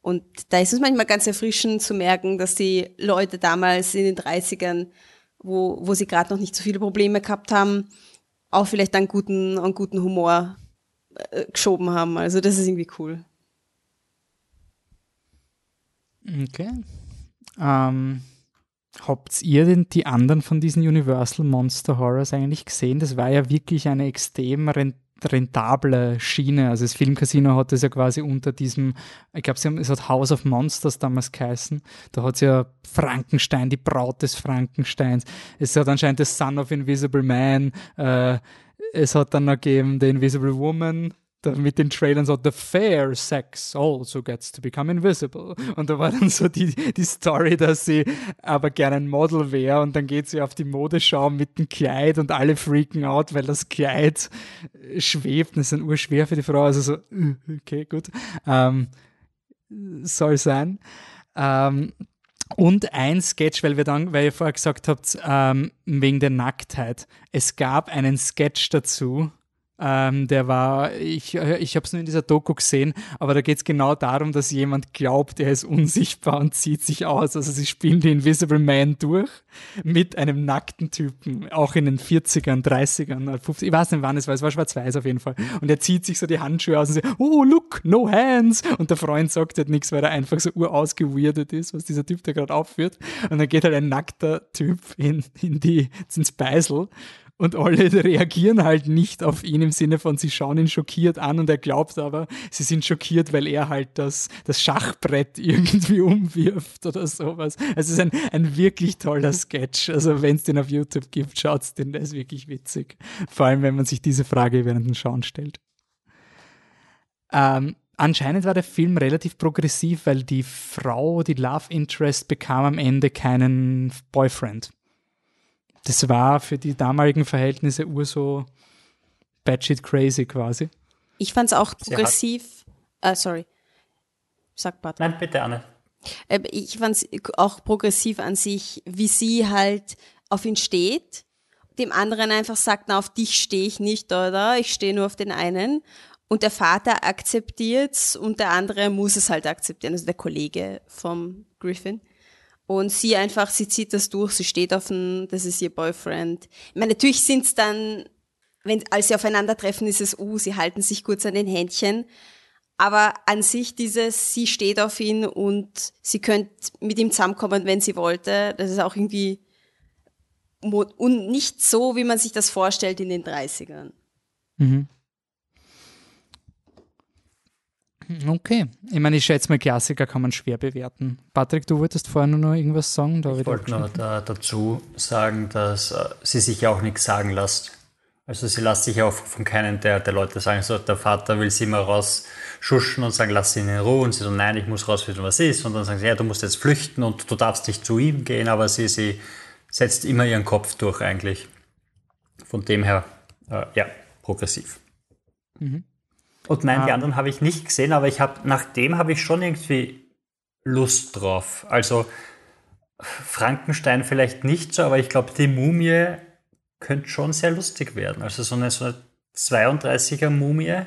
Und da ist es manchmal ganz erfrischend zu merken, dass die Leute damals in den 30ern, wo, wo sie gerade noch nicht so viele Probleme gehabt haben, auch vielleicht einen guten, einen guten Humor äh, geschoben haben. Also das ist irgendwie cool. Okay. Ähm, Habt ihr denn die anderen von diesen Universal Monster Horrors eigentlich gesehen? Das war ja wirklich eine extrem rentable Schiene. Also das Filmcasino hat das ja quasi unter diesem, ich glaube, es hat House of Monsters damals geheißen. Da hat es ja Frankenstein, die Braut des Frankensteins. Es hat anscheinend das Son of Invisible Man. Äh, es hat dann noch gegeben The Invisible Woman mit den Trailern so, The Fair Sex also gets to become invisible. Und da war dann so die, die Story, dass sie aber gerne ein Model wäre und dann geht sie auf die Modeschau mit dem Kleid und alle freaken out, weil das Kleid schwebt. Das ist ein urschwer für die Frau. Also so, äh, okay, gut. Ähm, soll sein. Ähm, und ein Sketch, weil wir dann, weil ihr vorher gesagt habt, ähm, wegen der Nacktheit. Es gab einen Sketch dazu, ähm, der war, ich, ich habe es nur in dieser Doku gesehen, aber da geht es genau darum, dass jemand glaubt, er ist unsichtbar und zieht sich aus. Also sie spielen die Invisible Man durch mit einem nackten Typen, auch in den 40ern, 30ern, 50 ich weiß nicht wann es war, es war schwarz-weiß auf jeden Fall. Und er zieht sich so die Handschuhe aus und sagt, oh look, no hands. Und der Freund sagt halt nichts, weil er einfach so urausgeweirdet ist, was dieser Typ da gerade aufführt. Und dann geht halt ein nackter Typ in, in die, ins Beisel und alle reagieren halt nicht auf ihn im Sinne von, sie schauen ihn schockiert an und er glaubt aber, sie sind schockiert, weil er halt das, das Schachbrett irgendwie umwirft oder sowas. Also es ist ein, ein wirklich toller Sketch. Also wenn es den auf YouTube gibt, schaut's den, der ist wirklich witzig. Vor allem, wenn man sich diese Frage während dem Schauen stellt. Ähm, anscheinend war der Film relativ progressiv, weil die Frau, die Love Interest, bekam am Ende keinen Boyfriend das war für die damaligen Verhältnisse ur so batshit crazy quasi. Ich fand es auch progressiv. Uh, sorry. Sag Bart. Nein, bitte, Anne. Äh, ich fand es auch progressiv an sich, wie sie halt auf ihn steht, dem anderen einfach sagt, na, auf dich stehe ich nicht, oder? Ich stehe nur auf den einen. Und der Vater akzeptiert's und der andere muss es halt akzeptieren, also der Kollege vom Griffin. Und sie einfach, sie zieht das durch, sie steht auf dem, das ist ihr Boyfriend. Ich meine, natürlich sind's dann, wenn, als sie aufeinandertreffen, ist es, uh, sie halten sich kurz an den Händchen. Aber an sich dieses, sie steht auf ihn und sie könnte mit ihm zusammenkommen, wenn sie wollte, das ist auch irgendwie und nicht so, wie man sich das vorstellt in den 30ern. Mhm. Okay. Ich meine, ich schätze mal, Klassiker kann man schwer bewerten. Patrick, du wolltest vorher nur noch irgendwas sagen? Da ich wollte nur da, dazu sagen, dass äh, sie sich ja auch nichts sagen lässt. Also sie lässt sich auch von keinem der, der Leute sagen, so der Vater will sie immer rausschuschen und sagen, lass sie in Ruhe. Und sie so, nein, ich muss rausfinden, was ist. Und dann sagen sie, ja, du musst jetzt flüchten und du darfst nicht zu ihm gehen. Aber sie, sie setzt immer ihren Kopf durch eigentlich. Von dem her, äh, ja, progressiv. Mhm. Und nein, die ah. anderen habe ich nicht gesehen, aber ich habe, nach dem habe ich schon irgendwie Lust drauf. Also, Frankenstein vielleicht nicht so, aber ich glaube, die Mumie könnte schon sehr lustig werden. Also so eine, so eine 32er Mumie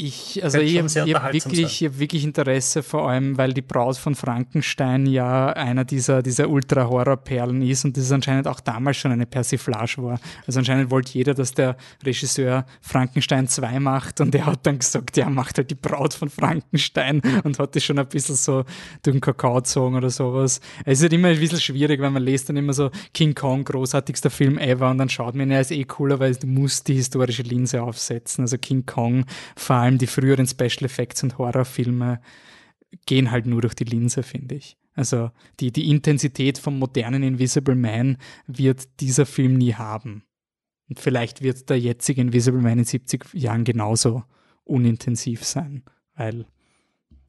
ich, also ich habe hab wirklich, hab wirklich Interesse, vor allem, weil die Braut von Frankenstein ja einer dieser, dieser Ultra-Horror-Perlen ist und das anscheinend auch damals schon eine Persiflage war. Also anscheinend wollte jeder, dass der Regisseur Frankenstein 2 macht und er hat dann gesagt, ja, macht halt die Braut von Frankenstein und hat das schon ein bisschen so durch den Kakao gezogen oder sowas. Es ist halt immer ein bisschen schwierig, weil man liest dann immer so King Kong, großartigster Film ever und dann schaut man, er ist eh cooler, weil du musst die historische Linse aufsetzen. Also King Kong, vor allem die früheren Special Effects und Horrorfilme gehen halt nur durch die Linse, finde ich. Also die, die Intensität vom modernen Invisible Man wird dieser Film nie haben. Und vielleicht wird der jetzige Invisible Man in 70 Jahren genauso unintensiv sein, weil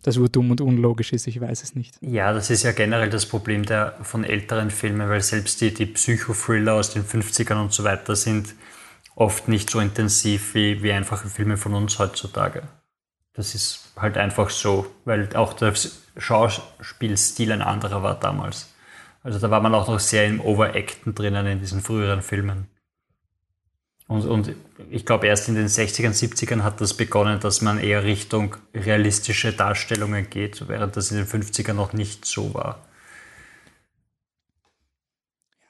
das urdumm und unlogisch ist, ich weiß es nicht. Ja, das ist ja generell das Problem der, von älteren Filmen, weil selbst die, die Psychothriller aus den 50ern und so weiter sind oft nicht so intensiv wie, wie einfache Filme von uns heutzutage. Das ist halt einfach so, weil auch der Schauspielstil ein anderer war damals. Also da war man auch noch sehr im Overacten drinnen in diesen früheren Filmen. Und, und ich glaube, erst in den 60ern, 70ern hat das begonnen, dass man eher Richtung realistische Darstellungen geht, während das in den 50ern noch nicht so war.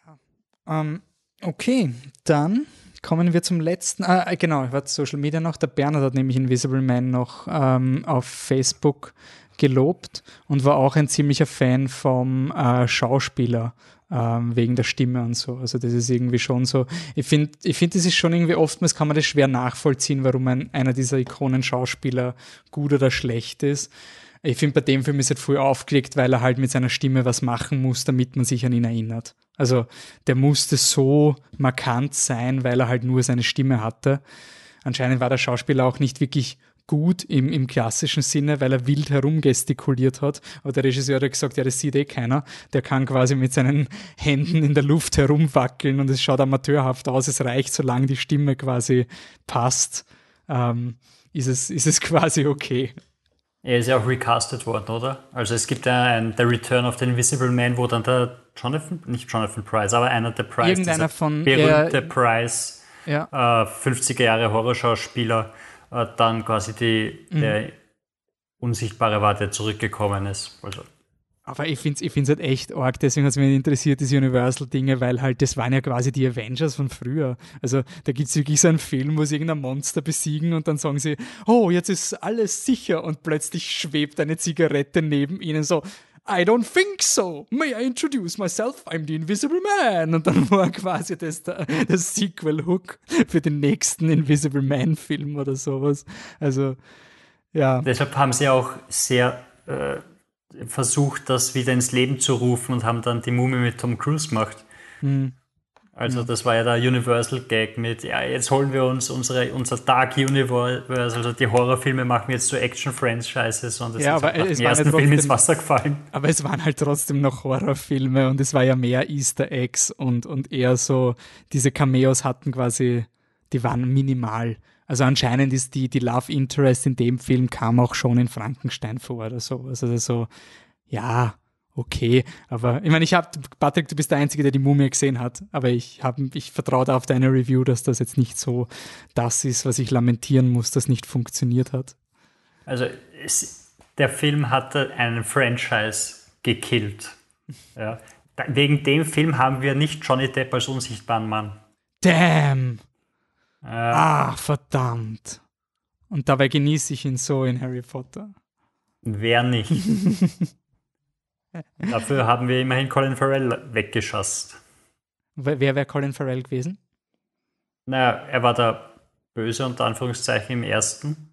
Ja. Ähm, okay, dann kommen wir zum letzten. Ah, genau, ich war Social Media noch. Der Bernhard hat nämlich Invisible Man noch ähm, auf Facebook gelobt und war auch ein ziemlicher Fan vom äh, Schauspieler ähm, wegen der Stimme und so. Also das ist irgendwie schon so. Ich finde, ich finde, das ist schon irgendwie oftmals kann man das schwer nachvollziehen, warum ein, einer dieser Ikonen-Schauspieler gut oder schlecht ist. Ich finde, bei dem Film ist er halt voll aufgelegt, weil er halt mit seiner Stimme was machen muss, damit man sich an ihn erinnert. Also der musste so markant sein, weil er halt nur seine Stimme hatte. Anscheinend war der Schauspieler auch nicht wirklich gut im, im klassischen Sinne, weil er wild herumgestikuliert hat. Aber der Regisseur hat gesagt, ja, das sieht eh keiner. Der kann quasi mit seinen Händen in der Luft herumwackeln und es schaut amateurhaft aus. Es reicht, solange die Stimme quasi passt, ähm, ist, es, ist es quasi okay. Er ist ja auch recastet worden, oder? Also es gibt ja ein The Return of the Invisible Man, wo dann der Jonathan, nicht Jonathan Price, aber einer der Price, Irgendeiner von berühmte er, Price, ja. äh, 50er Jahre Horrorschauspieler, äh, dann quasi die, mhm. der Unsichtbare war, der zurückgekommen ist. Also aber ich finde es ich halt echt arg, deswegen hat es mich interessiert, diese Universal-Dinge, weil halt das waren ja quasi die Avengers von früher. Also da gibt es wirklich so einen Film, wo sie irgendein Monster besiegen und dann sagen sie, oh, jetzt ist alles sicher und plötzlich schwebt eine Zigarette neben ihnen so, I don't think so. May I introduce myself? I'm the Invisible Man. Und dann war quasi das der, das Sequel-Hook für den nächsten Invisible Man-Film oder sowas. Also, ja. Deshalb haben sie auch sehr äh, versucht, das wieder ins Leben zu rufen und haben dann die Mumie mit Tom Cruise gemacht. Mhm. Also das war ja der Universal Gag mit, ja, jetzt holen wir uns unsere, unser Dark Universe, also die Horrorfilme machen wir jetzt so Action-Franchises und das ja, ist aber es ersten trotzdem, Film ins Wasser gefallen. Aber es waren halt trotzdem noch Horrorfilme und es war ja mehr Easter Eggs und, und eher so, diese Cameos hatten quasi, die waren minimal. Also anscheinend ist die, die Love Interest in dem Film kam auch schon in Frankenstein vor oder so. Also so, ja, okay. Aber ich meine, ich habe, Patrick, du bist der Einzige, der die Mumie gesehen hat, aber ich, hab, ich vertraue auf deine Review, dass das jetzt nicht so das ist, was ich lamentieren muss, das nicht funktioniert hat. Also es, der Film hatte einen Franchise gekillt. Ja. Wegen dem Film haben wir nicht Johnny Depp als unsichtbaren Mann. Damn! Ah, verdammt. Und dabei genieße ich ihn so in Harry Potter. Wer nicht? Dafür haben wir immerhin Colin Farrell weggeschasst. Wer wäre Colin Farrell gewesen? Naja, er war der Böse unter Anführungszeichen im ersten.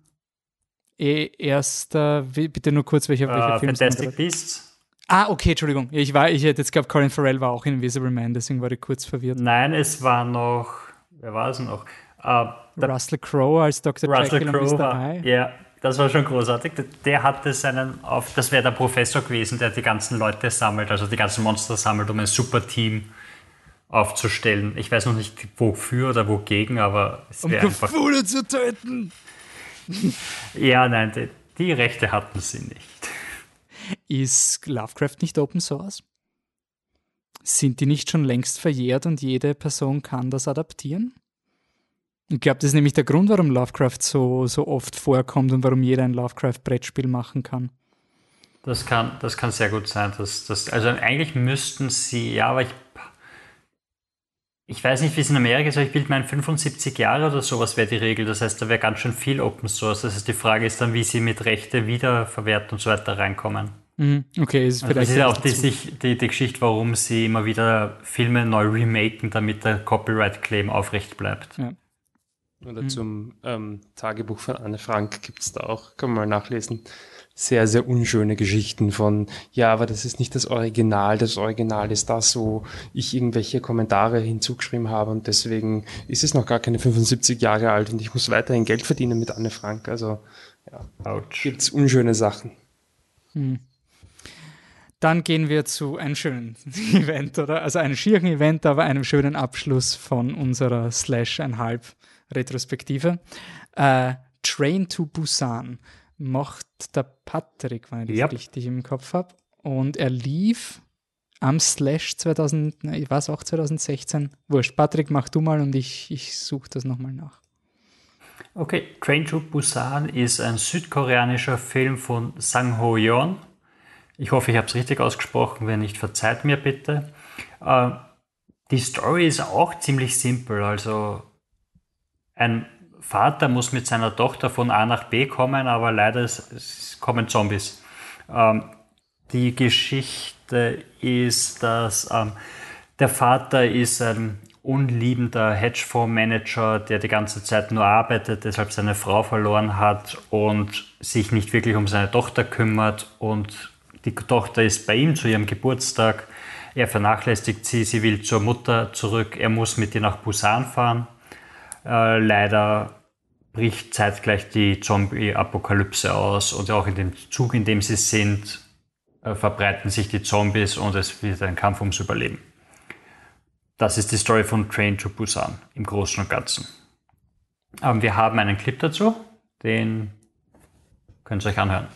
E erster, bitte nur kurz, welcher, welcher uh, Film Fantastic Beasts. Ah, okay, Entschuldigung. Ich, war, ich hätte jetzt geglaubt, Colin Farrell war auch in Invisible Man, deswegen war ich kurz verwirrt. Nein, es war noch, wer war es noch? Uh, Russell Crowe als Dr. Russell Jekyll Crowe und Mr. Hyde. Ja, das war schon großartig. Der hatte seinen, auf, das wäre der Professor gewesen, der die ganzen Leute sammelt, also die ganzen Monster sammelt, um ein super Team aufzustellen. Ich weiß noch nicht wofür oder wogegen, aber es wäre um einfach... Cthulhu zu töten! ja, nein, die, die Rechte hatten sie nicht. Ist Lovecraft nicht Open Source? sind die nicht schon längst verjährt und jede Person kann das adaptieren? Ich glaube, das ist nämlich der Grund, warum Lovecraft so, so oft vorkommt und warum jeder ein Lovecraft-Brettspiel machen kann. Das kann, das kann sehr gut sein. Dass, dass, also eigentlich müssten sie, ja, aber ich, ich weiß nicht, wie es in Amerika ist, aber ich bilde mein 75 Jahre oder sowas wäre die Regel. Das heißt, da wäre ganz schön viel Open Source. Das heißt, die Frage ist dann, wie sie mit Rechte wiederverwerten und so weiter reinkommen. Mhm. Okay, ist also vielleicht. Das ist auch die, sich, die, die Geschichte, warum sie immer wieder Filme neu remaken, damit der Copyright-Claim aufrecht bleibt. Ja. Oder mhm. zum ähm, Tagebuch von Anne Frank gibt es da auch, kann man mal nachlesen sehr, sehr unschöne Geschichten von, ja, aber das ist nicht das Original, das Original ist das, wo ich irgendwelche Kommentare hinzugeschrieben habe und deswegen ist es noch gar keine 75 Jahre alt und ich muss weiterhin Geld verdienen mit Anne Frank. Also, ja, gibt es unschöne Sachen. Hm. Dann gehen wir zu einem schönen Event, oder? Also einem schieren Event, aber einem schönen Abschluss von unserer Slash einhalb Retrospektive. Äh, Train to Busan macht der Patrick, wenn ich das yep. richtig im Kopf habe. Und er lief am Slash 2000, ich weiß auch 2016. Wurscht, Patrick, mach du mal und ich, ich suche das nochmal nach. Okay, Train to Busan ist ein südkoreanischer Film von Sang Ho Yeon. Ich hoffe, ich habe es richtig ausgesprochen. Wenn nicht, verzeiht mir bitte. Äh, die Story ist auch ziemlich simpel. Also ein Vater muss mit seiner Tochter von A nach B kommen, aber leider ist, kommen Zombies. Ähm, die Geschichte ist, dass ähm, der Vater ist ein unliebender Hedgefondsmanager, der die ganze Zeit nur arbeitet, deshalb seine Frau verloren hat und sich nicht wirklich um seine Tochter kümmert und die Tochter ist bei ihm zu ihrem Geburtstag. Er vernachlässigt sie, sie will zur Mutter zurück, er muss mit ihr nach Busan fahren. Äh, leider bricht zeitgleich die Zombie-Apokalypse aus und auch in dem Zug, in dem sie sind, äh, verbreiten sich die Zombies und es wird ein Kampf ums Überleben. Das ist die Story von Train to Busan im Großen und Ganzen. Ähm, wir haben einen Clip dazu, den könnt ihr euch anhören.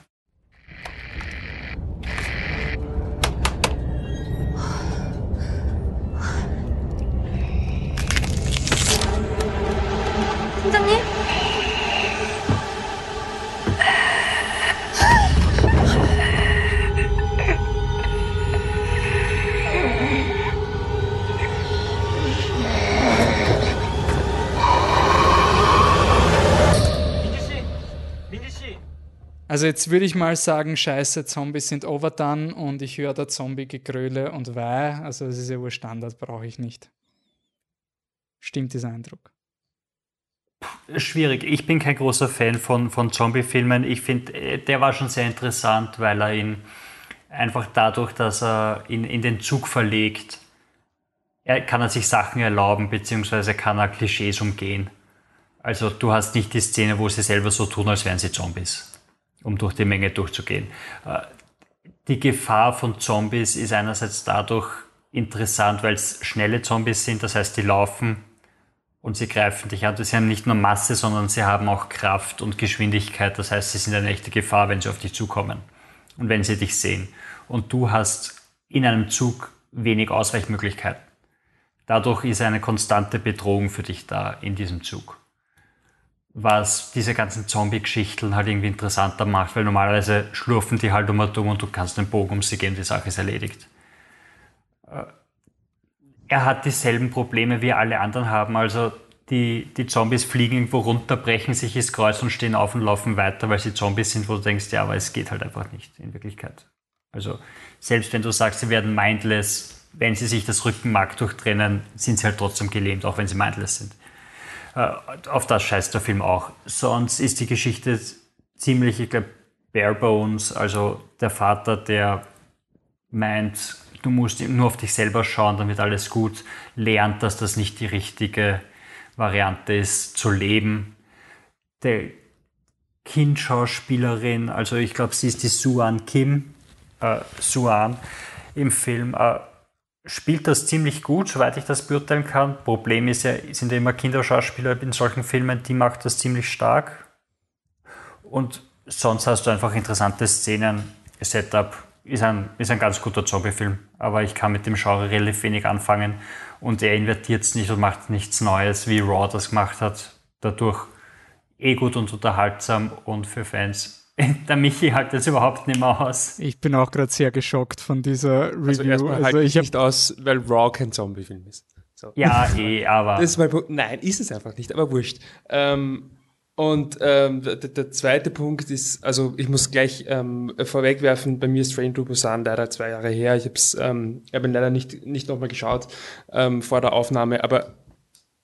Also jetzt würde ich mal sagen, scheiße, Zombies sind overdone und ich höre da Zombie-Gegröle und Weh. Also das ist ja wohl Standard, brauche ich nicht. Stimmt dieser Eindruck? Schwierig. Ich bin kein großer Fan von, von Zombie-Filmen. Ich finde, äh, der war schon sehr interessant, weil er ihn einfach dadurch, dass er ihn in den Zug verlegt, er kann er sich Sachen erlauben, beziehungsweise kann er Klischees umgehen. Also du hast nicht die Szene, wo sie selber so tun, als wären sie Zombies um durch die Menge durchzugehen. Äh, die Gefahr von Zombies ist einerseits dadurch interessant, weil es schnelle Zombies sind, das heißt, die laufen und sie greifen dich an. Sie haben nicht nur Masse, sondern sie haben auch Kraft und Geschwindigkeit. Das heißt, sie sind eine echte Gefahr, wenn sie auf dich zukommen und wenn sie dich sehen. Und du hast in einem Zug wenig Ausweichmöglichkeiten. Dadurch ist eine konstante Bedrohung für dich da in diesem Zug was diese ganzen Zombie-Geschichten halt irgendwie interessanter macht, weil normalerweise schlurfen die halt um und um und du kannst den Bogen um sie gehen, die Sache ist erledigt. Äh, er hat dieselben Probleme wie alle anderen haben, also die, die Zombies fliegen irgendwo runter, brechen sich ins Kreuz und stehen auf und laufen weiter, weil sie Zombies sind, wo du denkst, ja, aber es geht halt einfach nicht in Wirklichkeit. Also selbst wenn du sagst, sie werden mindless, wenn sie sich das Rückenmark durchtrennen, sind sie halt trotzdem gelähmt, auch wenn sie mindless sind. Äh, auf das scheißt der Film auch. Sonst ist die Geschichte ziemlich, ich glaube, bare bones. Also der Vater, der meint, du musst nur auf dich selber schauen, damit alles gut, lernt, dass das nicht die richtige Variante ist, zu leben. Der Kindschauspielerin, also ich glaube, sie ist die Suan Kim, äh, Suan im Film, äh, spielt das ziemlich gut, soweit ich das beurteilen kann. Problem ist ja, sind ja immer Kinderschauspieler in solchen Filmen, die macht das ziemlich stark. Und sonst hast du einfach interessante Szenen, Setup, ist ein, ist ein ganz guter Zombie-Film, aber ich kann mit dem Genre relativ wenig anfangen und er invertiert es nicht und macht nichts Neues, wie Raw das gemacht hat. Dadurch eh gut und unterhaltsam und für Fans. Der Michi hält das überhaupt nicht mehr aus. Ich bin auch gerade sehr geschockt von dieser Review. Also erstmal Also, halt ich nicht aus, weil Raw kein Zombie-Film ist. So. Ja, eh, aber. Das ist mein Punkt. Nein, ist es einfach nicht, aber wurscht. Ähm, und ähm, der, der zweite Punkt ist, also ich muss gleich ähm, vorwegwerfen, bei mir ist Train to Busan leider zwei Jahre her. Ich habe es, ähm, ich hab ihn leider nicht, nicht nochmal geschaut ähm, vor der Aufnahme, aber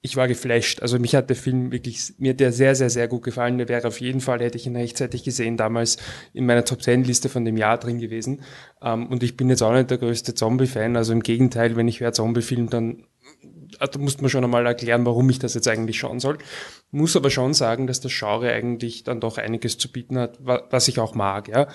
ich war geflasht. Also mich hat der Film wirklich, mir der sehr, sehr, sehr gut gefallen. Der wäre auf jeden Fall, hätte ich ihn rechtzeitig gesehen, damals in meiner Top 10 Liste von dem Jahr drin gewesen. Ähm, und ich bin jetzt auch nicht der größte Zombie-Fan. Also im Gegenteil, wenn ich höre Zombie-Film, dann da muss man schon einmal erklären, warum ich das jetzt eigentlich schauen soll. Muss aber schon sagen, dass das Genre eigentlich dann doch einiges zu bieten hat, wa- was ich auch mag, ja.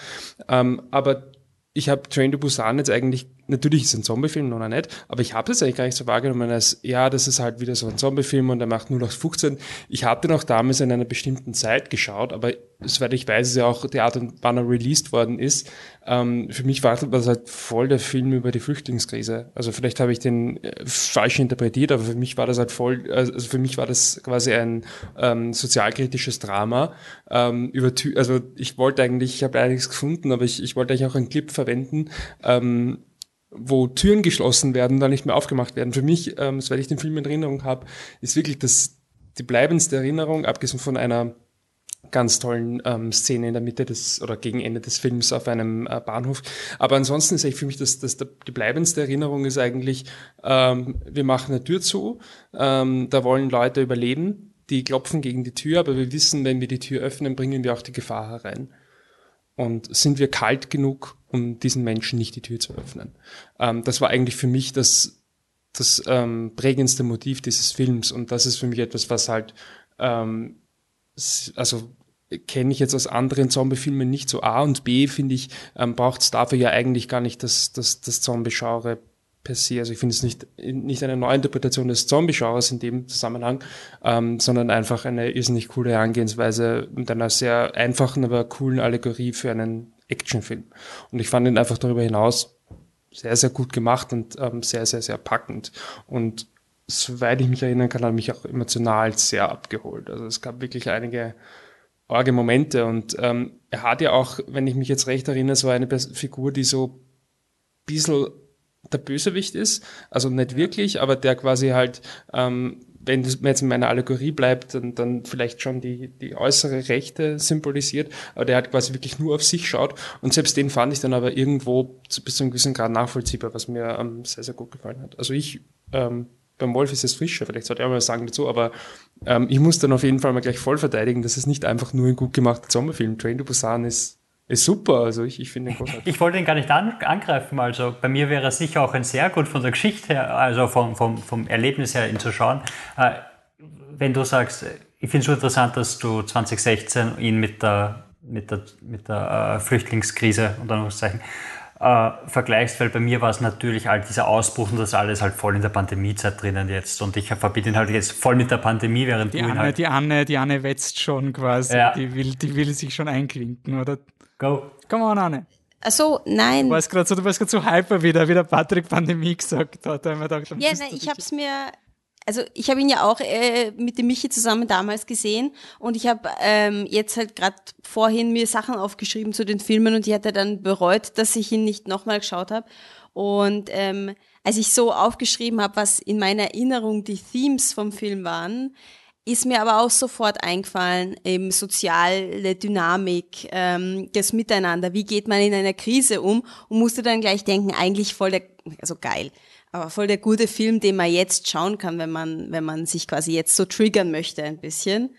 Ähm, aber ich habe Train to Busan jetzt eigentlich, natürlich ist es ein Zombie-Film, noch nicht, aber ich habe es eigentlich gar nicht so wahrgenommen als, ja, das ist halt wieder so ein Zombie-Film und der macht nur noch 15. Ich habe den auch damals in einer bestimmten Zeit geschaut, aber soweit ich weiß, ist ja auch die Art und wann er released worden ist. Ähm, für mich war das halt voll der Film über die Flüchtlingskrise. Also vielleicht habe ich den äh, falsch interpretiert, aber für mich war das halt voll, also für mich war das quasi ein ähm, sozialkritisches Drama ähm, über, also ich wollte eigentlich, ich habe einiges gefunden, aber ich, ich wollte eigentlich auch einen Clip verwenden, ähm, wo Türen geschlossen werden, dann nicht mehr aufgemacht werden. Für mich, ähm, soweit ich den Film in Erinnerung habe, ist wirklich das die bleibendste Erinnerung, abgesehen von einer ganz tollen ähm, Szene in der Mitte des oder gegen Ende des Films auf einem äh, Bahnhof. Aber ansonsten ist eigentlich für mich das, das, die bleibendste Erinnerung ist eigentlich, ähm, wir machen eine Tür zu, ähm, da wollen Leute überleben, die klopfen gegen die Tür, aber wir wissen, wenn wir die Tür öffnen, bringen wir auch die Gefahr herein. Und sind wir kalt genug, um diesen Menschen nicht die Tür zu öffnen? Ähm, das war eigentlich für mich das, das ähm, prägendste Motiv dieses Films. Und das ist für mich etwas, was halt, ähm, also kenne ich jetzt aus anderen Zombie-Filmen nicht so. A und B, finde ich, ähm, braucht es dafür ja eigentlich gar nicht das, das, das Zombie-Genre per se. Also ich finde es nicht, nicht eine Neuinterpretation des Zombie-Genres in dem Zusammenhang, ähm, sondern einfach eine irrsinnig coole Herangehensweise mit einer sehr einfachen, aber coolen Allegorie für einen Actionfilm. Und ich fand ihn einfach darüber hinaus sehr, sehr gut gemacht und ähm, sehr, sehr, sehr packend. Und soweit ich mich erinnern kann, hat mich auch emotional sehr abgeholt. Also es gab wirklich einige arge Momente und ähm, er hat ja auch, wenn ich mich jetzt recht erinnere, so eine Figur, die so ein bisschen der Bösewicht ist, also nicht wirklich, aber der quasi halt, ähm, wenn das jetzt in meiner Allegorie bleibt, dann, dann vielleicht schon die, die äußere Rechte symbolisiert, aber der halt quasi wirklich nur auf sich schaut und selbst den fand ich dann aber irgendwo zu, bis zu einem gewissen Grad nachvollziehbar, was mir ähm, sehr, sehr gut gefallen hat. Also ich, ähm, beim Wolf ist es frischer, vielleicht sollte er mal was sagen dazu, aber ähm, ich muss dann auf jeden Fall mal gleich voll verteidigen, das ist nicht einfach nur ein gut gemachter Sommerfilm. Train to Busan ist, ist super, also ich, ich finde ihn großartig. Ich wollte ihn gar nicht an, angreifen. Also bei mir wäre es sicher auch ein sehr gut von der Geschichte her, also vom, vom, vom Erlebnis her ihn zu schauen. Äh, wenn du sagst, ich finde es so interessant, dass du 2016 ihn mit der, mit der, mit der äh, Flüchtlingskrise unter Anführungszeichen äh, vergleichst, weil bei mir war es natürlich halt dieser Ausbruch und das alles halt voll in der Pandemiezeit drinnen jetzt und ich verbinde ihn halt jetzt voll mit der Pandemie, während die du ihn Anne, halt die Anne, die Anne wetzt schon quasi. Ja. Die, will, die will sich schon einklinken, oder? Go. Come on, Anne. Also, nein. Du warst gerade so, du warst gerade so hyper wieder, wie der Patrick Pandemie gesagt hat. Da haben wir gedacht, Ja, nein, ich habe es mir, also ich habe ihn ja auch äh, mit dem Michi zusammen damals gesehen und ich habe ähm, jetzt halt gerade vorhin mir Sachen aufgeschrieben zu den Filmen und ich hatte dann bereut, dass ich ihn nicht nochmal geschaut habe. Und ähm, als ich so aufgeschrieben habe, was in meiner Erinnerung die Themes vom Film waren, ist mir aber auch sofort eingefallen, eben soziale Dynamik, ähm, das Miteinander, wie geht man in einer Krise um? Und musste dann gleich denken, eigentlich voll der, also geil, aber voll der gute Film, den man jetzt schauen kann, wenn man, wenn man sich quasi jetzt so triggern möchte ein bisschen,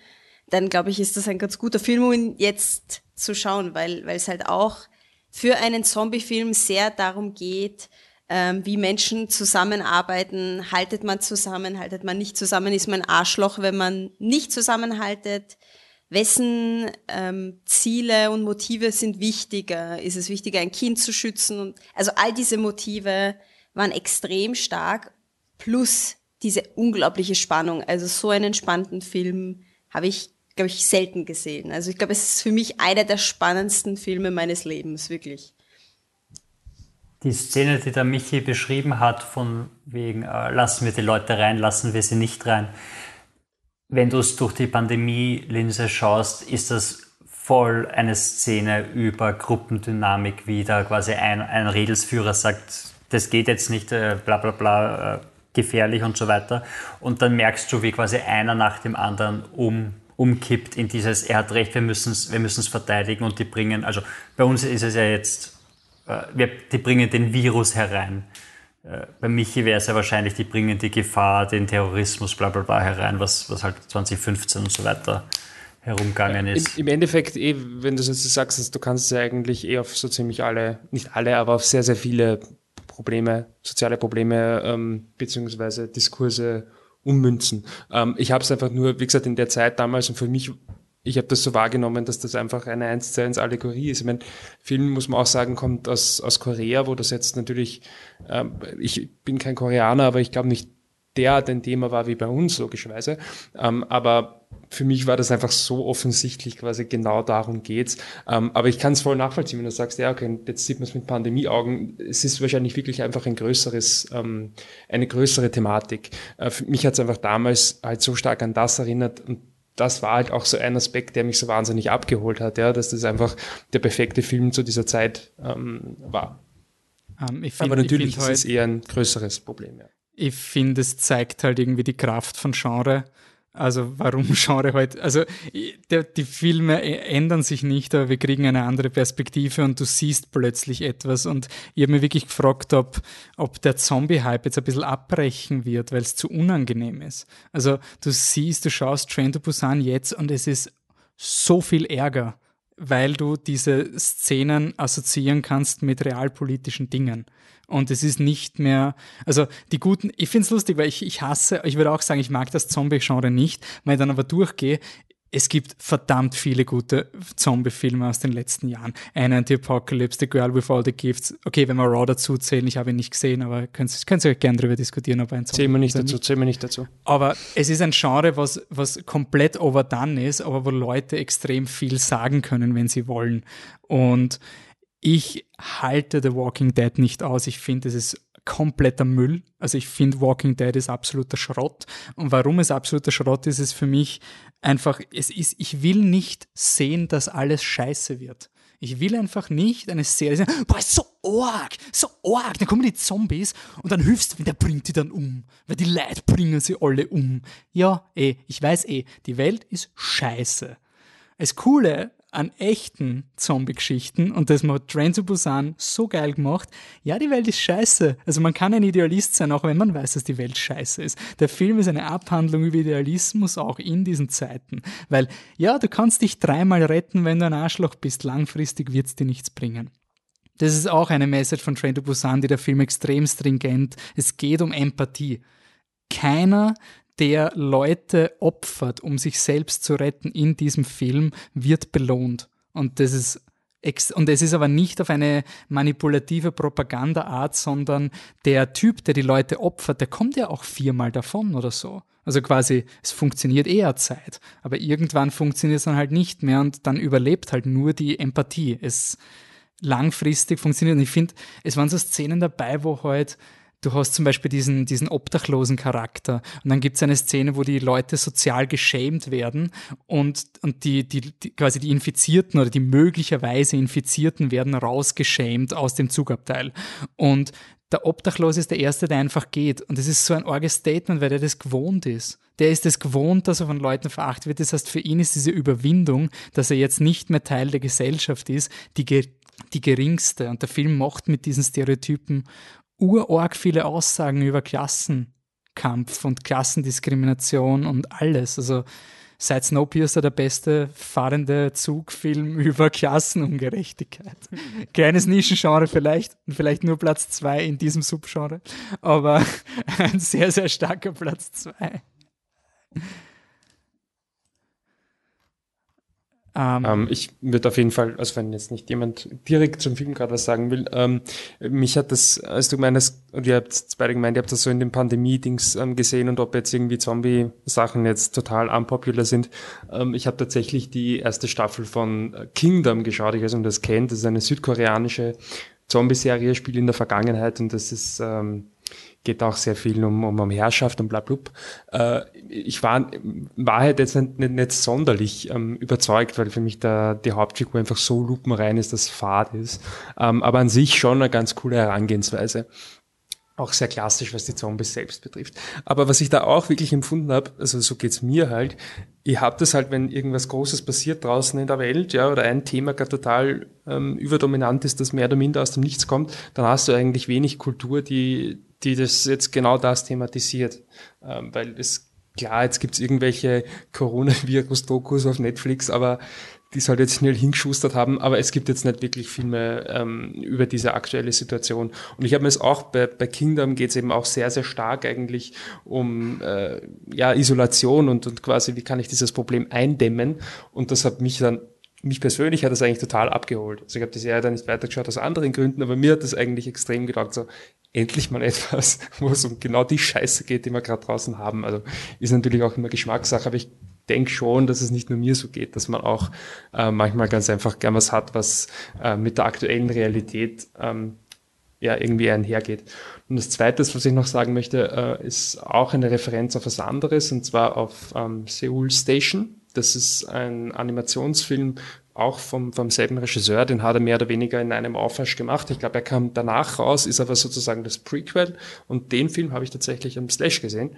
dann glaube ich, ist das ein ganz guter Film, um ihn jetzt zu schauen, weil, weil es halt auch für einen Zombie-Film sehr darum geht, ähm, wie Menschen zusammenarbeiten. Haltet man zusammen, haltet man nicht zusammen? Ist man Arschloch, wenn man nicht zusammenhaltet? Wessen ähm, Ziele und Motive sind wichtiger? Ist es wichtiger, ein Kind zu schützen? Und, also all diese Motive waren extrem stark, plus diese unglaubliche Spannung. Also so einen spannenden Film habe ich, glaube ich, selten gesehen. Also ich glaube, es ist für mich einer der spannendsten Filme meines Lebens, wirklich. Die Szene, die der Michi beschrieben hat, von wegen, äh, lassen wir die Leute rein, lassen wir sie nicht rein. Wenn du es durch die Pandemie-Linse schaust, ist das voll eine Szene über Gruppendynamik, wie da quasi ein, ein Redelsführer sagt, das geht jetzt nicht, äh, bla bla bla, äh, gefährlich und so weiter. Und dann merkst du, wie quasi einer nach dem anderen um, umkippt in dieses, er hat recht, wir müssen es wir verteidigen und die bringen, also bei uns ist es ja jetzt, die bringen den Virus herein. Äh, bei Michi wäre es ja wahrscheinlich, die bringen die Gefahr, den Terrorismus, bla bla bla herein, was, was halt 2015 und so weiter herumgegangen ist. Im, Im, Endeffekt, eh, wenn du so sagst, du kannst es ja eigentlich eh auf so ziemlich alle, nicht alle, aber auf sehr, sehr viele Probleme, soziale Probleme ähm, beziehungsweise Diskurse ummünzen. Ähm, ich habe es einfach nur, wie gesagt, in der Zeit damals und für mich, ich habe das so wahrgenommen, dass das einfach eine 1 zu 1 Allegorie ist. Ich meine, Film, muss man auch sagen, kommt aus, aus Korea, wo das jetzt natürlich, ähm, ich bin kein Koreaner, aber ich glaube nicht derart ein Thema war wie bei uns, logischerweise. Ähm, aber für mich war das einfach so offensichtlich, quasi genau darum geht's. Ähm, aber ich kann es voll nachvollziehen, wenn du sagst, ja, okay, jetzt sieht man es mit Pandemieaugen. Es ist wahrscheinlich wirklich einfach ein größeres, ähm, eine größere Thematik. Äh, für mich hat es einfach damals halt so stark an das erinnert und das war halt auch so ein Aspekt, der mich so wahnsinnig abgeholt hat, ja, dass das einfach der perfekte Film zu dieser Zeit ähm, war. Um, find, Aber natürlich ist es eher ein größeres Problem. Ja ich finde, es zeigt halt irgendwie die Kraft von Genre. Also warum Genre halt, also der, die Filme e, ändern sich nicht, aber wir kriegen eine andere Perspektive und du siehst plötzlich etwas. Und ich habe mir wirklich gefragt, ob, ob der Zombie-Hype jetzt ein bisschen abbrechen wird, weil es zu unangenehm ist. Also du siehst, du schaust Train to Busan jetzt und es ist so viel Ärger, weil du diese Szenen assoziieren kannst mit realpolitischen Dingen. Und es ist nicht mehr, also die guten, ich finde es lustig, weil ich, ich hasse, ich würde auch sagen, ich mag das Zombie-Genre nicht. Wenn ich dann aber durchgehe, es gibt verdammt viele gute Zombie-Filme aus den letzten Jahren. Einer in The Apocalypse, The Girl with All the Gifts. Okay, wenn wir Raw dazu zählen, ich habe ihn nicht gesehen, aber könnt, könnt ihr gerne darüber diskutieren, ob ein Zombie Zählen wir nicht dazu, zählen wir nicht dazu. Aber es ist ein Genre, was, was komplett overdone ist, aber wo Leute extrem viel sagen können, wenn sie wollen. Und ich halte The Walking Dead nicht aus. Ich finde, es ist kompletter Müll. Also ich finde Walking Dead ist absoluter Schrott. Und warum es absoluter Schrott ist, ist für mich einfach, es ist, ich will nicht sehen, dass alles scheiße wird. Ich will einfach nicht eine Serie sehen, boah, ist so arg, so arg, dann kommen die Zombies und dann hilfst du, der bringt die dann um, weil die Leute bringen sie alle um. Ja, eh, ich weiß eh, die Welt ist scheiße. Das Coole an echten Zombie-Geschichten und das hat Train to Busan so geil gemacht. Ja, die Welt ist scheiße. Also man kann ein Idealist sein, auch wenn man weiß, dass die Welt scheiße ist. Der Film ist eine Abhandlung über Idealismus auch in diesen Zeiten. Weil, ja, du kannst dich dreimal retten, wenn du ein Arschloch bist. Langfristig wird's dir nichts bringen. Das ist auch eine Message von Train to Busan, die der Film extrem stringent. Es geht um Empathie. Keiner der Leute opfert, um sich selbst zu retten in diesem Film, wird belohnt. Und das ist und es ist aber nicht auf eine manipulative Propagandaart, sondern der Typ, der die Leute opfert, der kommt ja auch viermal davon oder so. Also quasi, es funktioniert eher Zeit. Aber irgendwann funktioniert es dann halt nicht mehr und dann überlebt halt nur die Empathie. Es langfristig funktioniert. Und ich finde, es waren so Szenen dabei, wo halt Du hast zum Beispiel diesen, diesen obdachlosen Charakter und dann gibt es eine Szene, wo die Leute sozial geschämt werden und, und die, die, die, quasi die Infizierten oder die möglicherweise Infizierten werden rausgeschämt aus dem Zugabteil. Und der Obdachlose ist der Erste, der einfach geht. Und das ist so ein arges Statement, weil der das gewohnt ist. Der ist es gewohnt, dass er von Leuten verachtet wird. Das heißt, für ihn ist diese Überwindung, dass er jetzt nicht mehr Teil der Gesellschaft ist, die, die geringste. Und der Film macht mit diesen Stereotypen urorg viele Aussagen über Klassenkampf und Klassendiskrimination und alles. Also seit Snowpiercer der beste fahrende Zugfilm über Klassenungerechtigkeit. Kleines Nischengenre vielleicht, vielleicht nur Platz zwei in diesem Subgenre, aber ein sehr, sehr starker Platz zwei. Ähm, ähm, ich würde auf jeden Fall, also wenn jetzt nicht jemand direkt zum Film gerade was sagen will, ähm, mich hat das, als du meinst, und ihr habt beide gemeint, ihr habt das so in den Pandemie-Dings ähm, gesehen und ob jetzt irgendwie Zombie-Sachen jetzt total unpopular sind. Ähm, ich habe tatsächlich die erste Staffel von Kingdom geschaut, ich weiß nicht, ob ihr das kennt, das ist eine südkoreanische Zombie-Serie spielt in der Vergangenheit und das ist, ähm, geht auch sehr viel um, um, um Herrschaft und bla, bla, bla. Äh, ich war in Wahrheit jetzt nicht, nicht, nicht sonderlich ähm, überzeugt, weil für mich da die Hauptfigur einfach so lupenrein ist, dass Fahrt ist. Ähm, aber an sich schon eine ganz coole Herangehensweise auch sehr klassisch, was die Zombies selbst betrifft. Aber was ich da auch wirklich empfunden habe, also so geht's mir halt, ihr habt es halt, wenn irgendwas Großes passiert draußen in der Welt, ja, oder ein Thema gerade total ähm, überdominant ist, das mehr oder minder aus dem Nichts kommt, dann hast du eigentlich wenig Kultur, die, die das jetzt genau das thematisiert. Ähm, weil es klar, jetzt gibt's irgendwelche Coronavirus-Dokus auf Netflix, aber die es halt jetzt schnell hingeschustert haben, aber es gibt jetzt nicht wirklich viel mehr ähm, über diese aktuelle Situation. Und ich habe mir es auch bei, bei Kingdom geht es eben auch sehr, sehr stark eigentlich um äh, ja, Isolation und, und quasi, wie kann ich dieses Problem eindämmen. Und das hat mich dann, mich persönlich hat das eigentlich total abgeholt. Also ich habe die Serie dann nicht weitergeschaut aus anderen Gründen, aber mir hat das eigentlich extrem gedacht, so endlich mal etwas, wo es um genau die Scheiße geht, die wir gerade draußen haben. Also ist natürlich auch immer Geschmackssache, aber ich denke schon, dass es nicht nur mir so geht, dass man auch äh, manchmal ganz einfach gern was hat, was äh, mit der aktuellen Realität ähm, ja irgendwie einhergeht. Und das Zweite, was ich noch sagen möchte, äh, ist auch eine Referenz auf was anderes, und zwar auf ähm, Seoul Station. Das ist ein Animationsfilm, auch vom, vom selben Regisseur, den hat er mehr oder weniger in einem Aufwasch gemacht. Ich glaube, er kam danach raus, ist aber sozusagen das Prequel. Und den Film habe ich tatsächlich am Slash gesehen.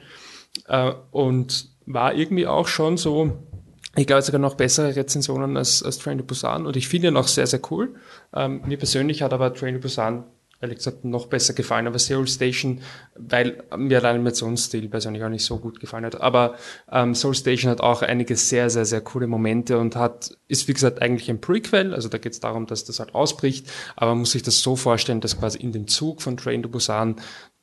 Äh, und war irgendwie auch schon so, ich glaube sogar noch bessere Rezensionen als, als Train to Busan und ich finde ihn auch sehr, sehr cool. Ähm, mir persönlich hat aber Train to Busan ehrlich gesagt noch besser gefallen, aber Seoul Station, weil mir der Animationsstil persönlich auch nicht so gut gefallen hat. Aber ähm, Seoul Station hat auch einige sehr, sehr, sehr coole Momente und hat, ist wie gesagt eigentlich ein Prequel, also da geht es darum, dass das halt ausbricht, aber man muss sich das so vorstellen, dass quasi in dem Zug von Train to Busan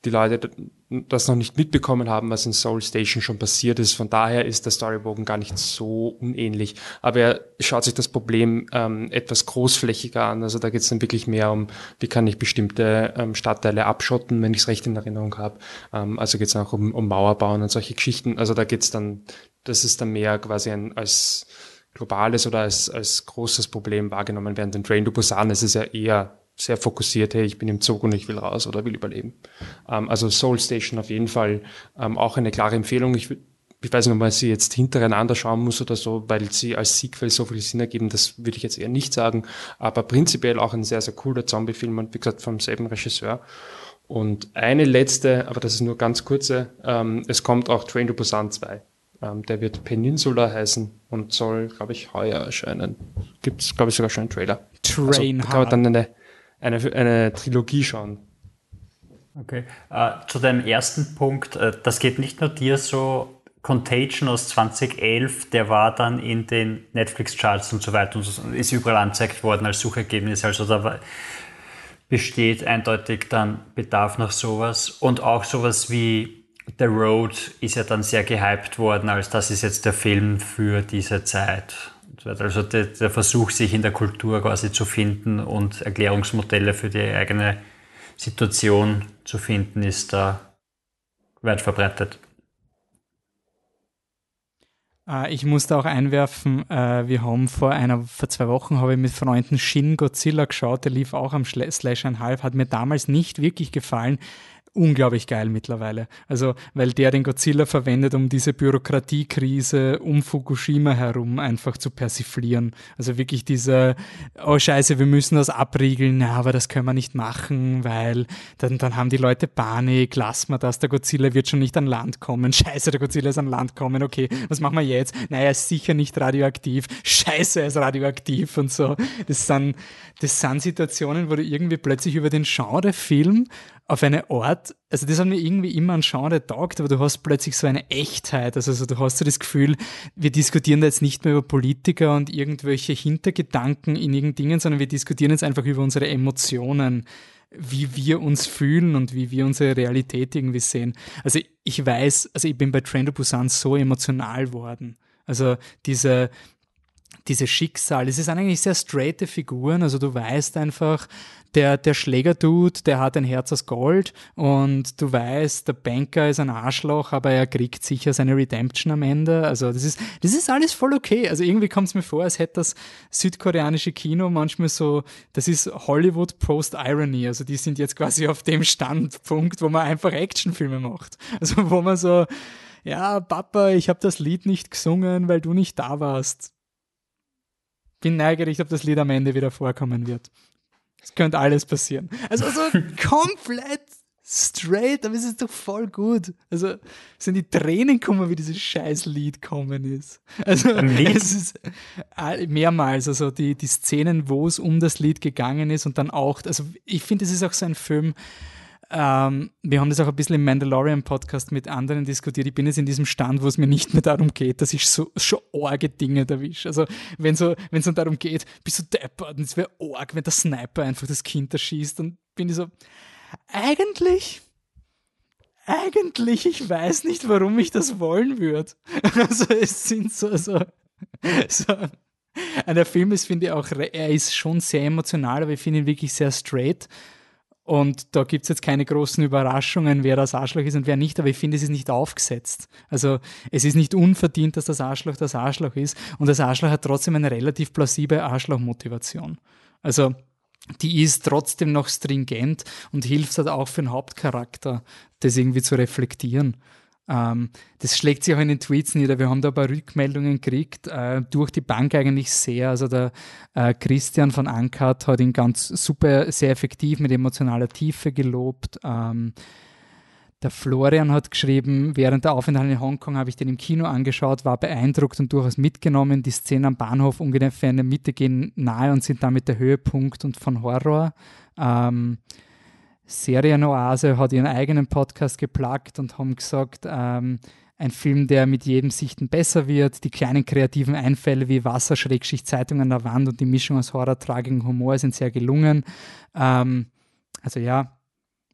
die Leute das noch nicht mitbekommen haben, was in Soul Station schon passiert ist. Von daher ist der Storybogen gar nicht so unähnlich. Aber er schaut sich das Problem ähm, etwas großflächiger an. Also da geht es dann wirklich mehr um, wie kann ich bestimmte ähm, Stadtteile abschotten, wenn ich es recht in Erinnerung habe. Ähm, also geht es auch um, um Mauerbauen und solche Geschichten. Also da geht es dann, das ist dann mehr quasi ein, als globales oder als, als großes Problem wahrgenommen werden. Den Train to Busan ist es ja eher sehr fokussiert, hey, ich bin im Zug und ich will raus oder will überleben. Ähm, also Soul Station auf jeden Fall ähm, auch eine klare Empfehlung. Ich, ich weiß nicht, ob man sie jetzt hintereinander schauen muss oder so, weil sie als Sequel so viel Sinn ergeben, das würde ich jetzt eher nicht sagen. Aber prinzipiell auch ein sehr, sehr cooler Zombie-Film und wie gesagt vom selben Regisseur. Und eine letzte, aber das ist nur ganz kurze, ähm, es kommt auch Train to Busan 2. Ähm, der wird Peninsula heißen und soll, glaube ich, heuer erscheinen. Gibt es, glaube ich, sogar schon einen Trailer. Train also, dann eine eine, eine Trilogie schauen. Okay. Uh, zu deinem ersten Punkt, uh, das geht nicht nur dir so. Contagion aus 2011, der war dann in den Netflix-Charts und so weiter und ist überall angezeigt worden als Suchergebnis. Also da besteht eindeutig dann Bedarf nach sowas. Und auch sowas wie The Road ist ja dann sehr gehypt worden, als das ist jetzt der Film für diese Zeit. Also der, der, Versuch, sich in der Kultur quasi zu finden und Erklärungsmodelle für die eigene Situation zu finden, ist da weit verbreitet. Äh, ich musste auch einwerfen, äh, wir haben vor einer, vor zwei Wochen habe ich mit Freunden Shin Godzilla geschaut, der lief auch am Slash Half, hat mir damals nicht wirklich gefallen unglaublich geil mittlerweile. Also, weil der den Godzilla verwendet, um diese Bürokratiekrise um Fukushima herum einfach zu persiflieren. Also wirklich diese, oh scheiße, wir müssen das abriegeln, na, aber das können wir nicht machen, weil dann, dann haben die Leute Panik, lass mal das, der Godzilla wird schon nicht an Land kommen, scheiße, der Godzilla ist an Land kommen, okay, was machen wir jetzt? Naja, er ist sicher nicht radioaktiv, scheiße, er ist radioaktiv und so. Das sind, das sind Situationen, wo du irgendwie plötzlich über den Genrefilm auf eine Art, also das hat mir irgendwie immer an Genre taugt, aber du hast plötzlich so eine Echtheit, also so, du hast so das Gefühl, wir diskutieren da jetzt nicht mehr über Politiker und irgendwelche Hintergedanken in irgendeinen Dingen, sondern wir diskutieren jetzt einfach über unsere Emotionen, wie wir uns fühlen und wie wir unsere Realität irgendwie sehen. Also ich weiß, also ich bin bei Train to Busan so emotional worden. Also diese, diese Schicksal. Es sind eigentlich sehr straighte Figuren, also du weißt einfach, der, der Schlägerdude, der hat ein Herz aus Gold und du weißt, der Banker ist ein Arschloch, aber er kriegt sicher seine Redemption am Ende. Also das ist, das ist alles voll okay. Also irgendwie kommt es mir vor, als hätte das südkoreanische Kino manchmal so, das ist Hollywood Post-Irony. Also die sind jetzt quasi auf dem Standpunkt, wo man einfach Actionfilme macht. Also wo man so, ja, Papa, ich habe das Lied nicht gesungen, weil du nicht da warst. Bin neugierig, ob das Lied am Ende wieder vorkommen wird. Es könnte alles passieren. Also so komplett straight, aber es ist doch voll gut. Also sind die Tränen kommen, wie dieses scheiß Lied kommen ist. Also es ist mehrmals, also die, die Szenen, wo es um das Lied gegangen ist und dann auch, also ich finde, es ist auch so ein Film, ähm, wir haben das auch ein bisschen im Mandalorian-Podcast mit anderen diskutiert. Ich bin jetzt in diesem Stand, wo es mir nicht mehr darum geht, dass ich so schon arge Dinge erwische. Also wenn so, es dann darum geht, bist du deppert und es wäre arg, wenn der Sniper einfach das Kind erschießt, dann bin ich so, eigentlich, eigentlich, ich weiß nicht, warum ich das wollen würde. Also es sind so, so, so der Film ist, finde ich auch, er ist schon sehr emotional, aber ich finde ihn wirklich sehr straight. Und da gibt es jetzt keine großen Überraschungen, wer das Arschloch ist und wer nicht, aber ich finde, es ist nicht aufgesetzt. Also es ist nicht unverdient, dass das Arschloch das Arschloch ist und das Arschloch hat trotzdem eine relativ plausible Arschlochmotivation. Also die ist trotzdem noch stringent und hilft halt auch für den Hauptcharakter, das irgendwie zu reflektieren. Ähm, das schlägt sich auch in den Tweets nieder. Wir haben da ein paar Rückmeldungen gekriegt, äh, durch die Bank eigentlich sehr. Also der äh, Christian von Ankart hat ihn ganz super, sehr effektiv mit emotionaler Tiefe gelobt. Ähm, der Florian hat geschrieben, während der Aufenthalt in Hongkong habe ich den im Kino angeschaut, war beeindruckt und durchaus mitgenommen. Die Szenen am Bahnhof ungefähr in der Mitte gehen nahe und sind damit der Höhepunkt und von Horror. Ähm, Serienoase hat ihren eigenen Podcast geplagt und haben gesagt, ähm, ein Film, der mit jedem Sichten besser wird. Die kleinen kreativen Einfälle wie Wasser, Schrägschicht, Zeitung an der Wand und die Mischung aus Horror, Tragik und Humor sind sehr gelungen. Ähm, also ja,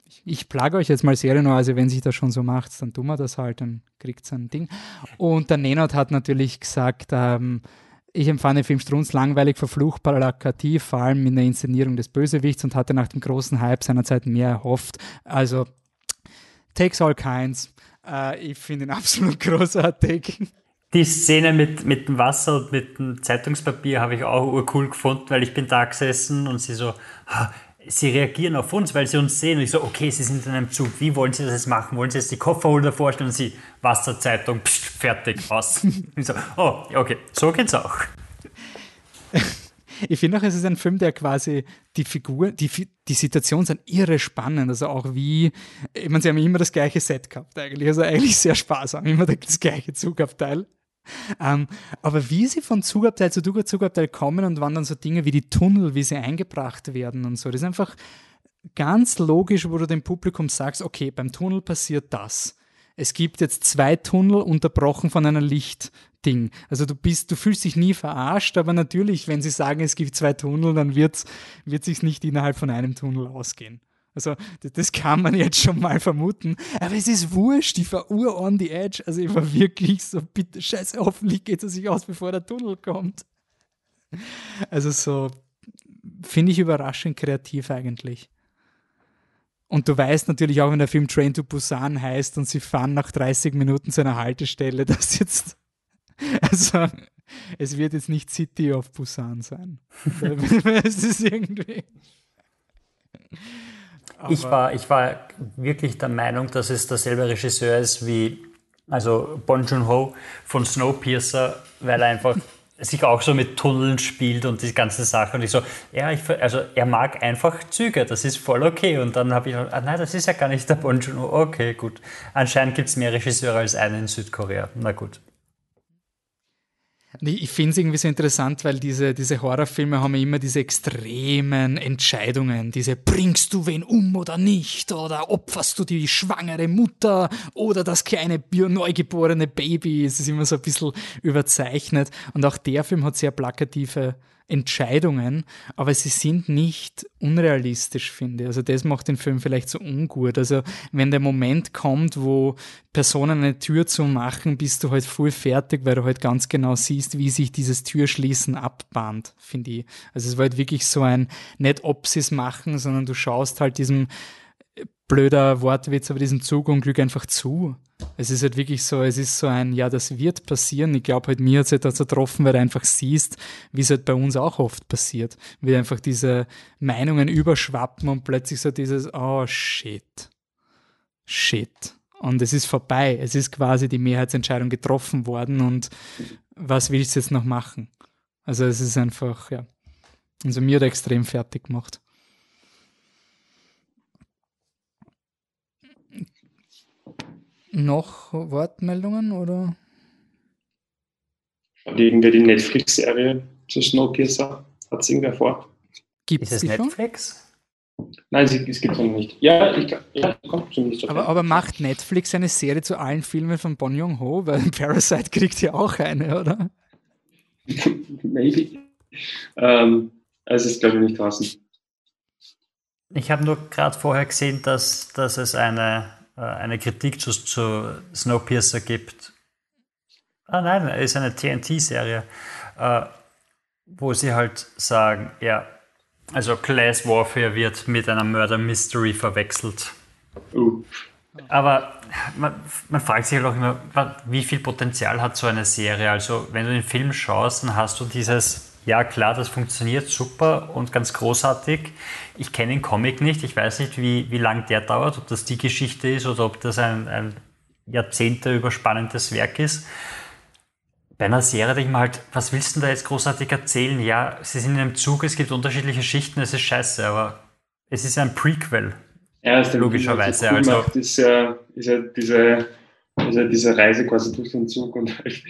ich, ich plage euch jetzt mal Serienoase, wenn sich das schon so macht, dann tun wir das halt, dann kriegt es ein Ding. Und der Nenot hat natürlich gesagt, ähm, ich empfand den Film Strunz langweilig, verflucht, plakativ, vor allem in der Inszenierung des Bösewichts und hatte nach dem großen Hype seiner Zeit mehr erhofft. Also, takes all kinds. Äh, ich finde ihn absolut großartig. Die Szene mit, mit dem Wasser und mit dem Zeitungspapier habe ich auch cool gefunden, weil ich bin da gesessen und sie so, sie reagieren auf uns, weil sie uns sehen. Und ich so, okay, sie sind in einem Zug, wie wollen sie das jetzt machen? Wollen sie jetzt die Kofferholder vorstellen? Und sie, Wasserzeitung, pst, fertig, aus. ich so, oh, okay, so geht's auch. Ich finde auch, es ist ein Film, der quasi die Figur, die, die Situation sind irre spannend. Also auch wie, ich meine, sie haben immer das gleiche Set gehabt eigentlich. Also eigentlich sehr sparsam, immer das gleiche Zugabteil. Ähm, aber wie sie von Zugabteil zu Zugabteil kommen und wann dann so Dinge wie die Tunnel, wie sie eingebracht werden und so, das ist einfach ganz logisch, wo du dem Publikum sagst, okay, beim Tunnel passiert das. Es gibt jetzt zwei Tunnel unterbrochen von einer Lichtding. Also du bist, du fühlst dich nie verarscht, aber natürlich, wenn sie sagen, es gibt zwei Tunnel, dann wird's, wird sich nicht innerhalb von einem Tunnel ausgehen. Also, das kann man jetzt schon mal vermuten. Aber es ist wurscht, ich war ur on the edge. Also, ich war wirklich so, bitte, scheiße, hoffentlich geht es sich aus, bevor der Tunnel kommt. Also, so, finde ich überraschend kreativ eigentlich. Und du weißt natürlich auch, wenn der Film Train to Busan heißt und sie fahren nach 30 Minuten zu einer Haltestelle, dass jetzt, also, es wird jetzt nicht City of Busan sein. es ist irgendwie. Ich, war, ich war wirklich der Meinung, dass es derselbe Regisseur ist wie also Bon Joon-ho von Snowpiercer, weil er einfach sich auch so mit Tunneln spielt und die ganze Sache. Und ich so, ja, ich, also er mag einfach Züge, das ist voll okay. Und dann habe ich, ah, nein, das ist ja gar nicht der Bon Joon-ho. Okay, gut. Anscheinend gibt es mehr Regisseure als einen in Südkorea. Na gut. Ich finde es irgendwie so interessant, weil diese, diese Horrorfilme haben immer diese extremen Entscheidungen. Diese bringst du wen um oder nicht? Oder opferst du die schwangere Mutter oder das kleine neugeborene Baby? Es ist immer so ein bisschen überzeichnet. Und auch der Film hat sehr plakative Entscheidungen, aber sie sind nicht unrealistisch, finde ich. Also das macht den Film vielleicht so ungut. Also wenn der Moment kommt, wo Personen eine Tür zu machen, bist du halt voll fertig, weil du halt ganz genau siehst, wie sich dieses Türschließen abbahnt, finde ich. Also es war halt wirklich so ein, nicht ob sie es machen, sondern du schaust halt diesem blöder Wortwitz, aber diesem Zugunglück einfach zu. Es ist halt wirklich so, es ist so ein, ja, das wird passieren. Ich glaube halt, mir hat es halt so getroffen, weil du einfach siehst, wie es halt bei uns auch oft passiert. Wie einfach diese Meinungen überschwappen und plötzlich so dieses, oh shit. Shit. Und es ist vorbei. Es ist quasi die Mehrheitsentscheidung getroffen worden und was willst du jetzt noch machen? Also es ist einfach, ja. Also mir hat extrem fertig gemacht. Noch Wortmeldungen oder? Und irgendwer die Netflix-Serie zu Snowpiercer? Hat es irgendwer vor? Gibt es Netflix? Nein, es, es gibt es noch nicht. Ja, ich ja, kommt zumindest so aber, aber macht Netflix eine Serie zu allen Filmen von Bon Joon-ho? Weil Parasite kriegt ja auch eine, oder? Maybe. Ähm, es ist, glaube ich, nicht draußen. Ich habe nur gerade vorher gesehen, dass, dass es eine, eine Kritik zu, zu Snowpiercer gibt. Ah nein, es ist eine TNT-Serie, äh, wo sie halt sagen, ja, also Class Warfare wird mit einer Murder Mystery verwechselt. Uh. Aber man, man, fragt sich halt auch immer, wie viel Potenzial hat so eine Serie? Also wenn du den Film schaust, dann hast du dieses, ja klar, das funktioniert super und ganz großartig. Ich kenne den Comic nicht, ich weiß nicht, wie, wie lang der dauert, ob das die Geschichte ist oder ob das ein, ein Jahrzehnte überspannendes Werk ist bei einer Serie denke ich mir halt, was willst du denn da jetzt großartig erzählen? Ja, sie sind in einem Zug, es gibt unterschiedliche Schichten, es ist scheiße, aber es ist ein Prequel. Ja, ist logischerweise. Cool also, macht, ist, ja, ist ja diese, ja diese Reise quasi durch den Zug und halt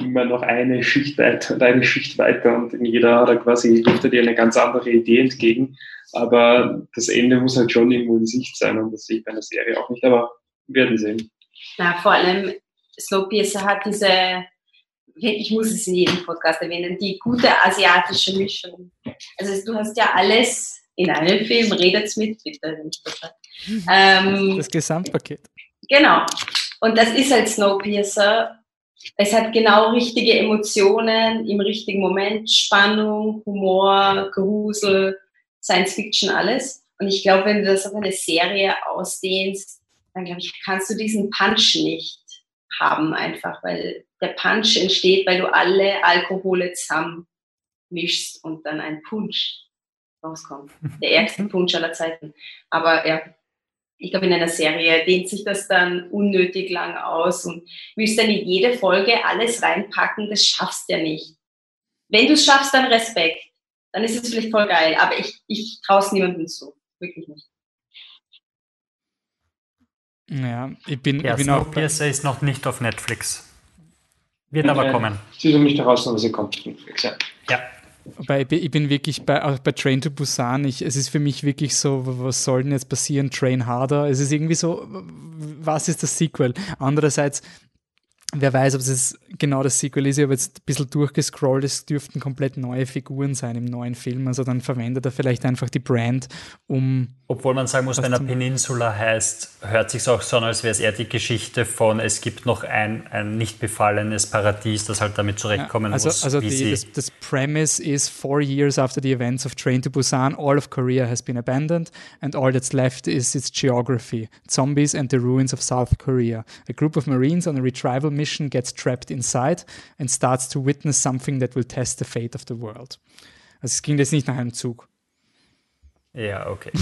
immer noch eine Schicht weiter und eine Schicht weiter und in jeder hat er quasi, er dir eine ganz andere Idee entgegen. Aber das Ende muss halt schon irgendwo in Sicht sein und das sehe ich bei einer Serie auch nicht, aber wir werden sehen. Na, vor allem Snowpiercer hat diese ich muss es in jedem Podcast erwähnen, die gute asiatische Mischung. Also du hast ja alles in einem Film, redet's mit, bitte. Ähm, das Gesamtpaket. Genau. Und das ist halt Snowpiercer. Es hat genau richtige Emotionen im richtigen Moment, Spannung, Humor, Grusel, Science Fiction, alles. Und ich glaube, wenn du das auf eine Serie ausdehnst, dann glaube ich, kannst du diesen Punch nicht haben einfach, weil der Punch entsteht, weil du alle Alkohole zusammen mischst und dann ein Punch rauskommt. Der ärgste Punch aller Zeiten. Aber ja, ich glaube, in einer Serie dehnt sich das dann unnötig lang aus und willst dann in jede Folge alles reinpacken, das schaffst du ja nicht. Wenn du es schaffst, dann Respekt. Dann ist es vielleicht voll geil, aber ich, ich traue es niemandem zu. Wirklich nicht. Ja, ich bin, ja, ich bin auch. Snowpiercer ist noch nicht auf Netflix. Wird aber kommen. Sie soll mich daraus aber sie kommt auf Netflix, ja. Ja. Weil ich bin wirklich bei, auch bei Train to Busan, ich, es ist für mich wirklich so, was soll denn jetzt passieren? Train harder. Es ist irgendwie so, was ist das Sequel? Andererseits, Wer weiß, ob es genau das Sequel ist. Ich habe jetzt ein bisschen durchgescrollt. Es dürften komplett neue Figuren sein im neuen Film. Also dann verwendet er vielleicht einfach die Brand, um. Obwohl man sagen muss, wenn er Peninsula heißt, hört sich auch so an, als wäre es eher die Geschichte von, es gibt noch ein, ein nicht befallenes Paradies, das halt damit zurechtkommen ja, also, muss. Also die, das, das Premise ist, four years after the events of Train to Busan, all of Korea has been abandoned and all that's left is its geography, zombies and the ruins of South Korea. A group of Marines on a retrieval mission gets trapped inside and starts to witness something that will test the fate of the world. Also es ging jetzt nicht nach einem Zug. Ja, okay.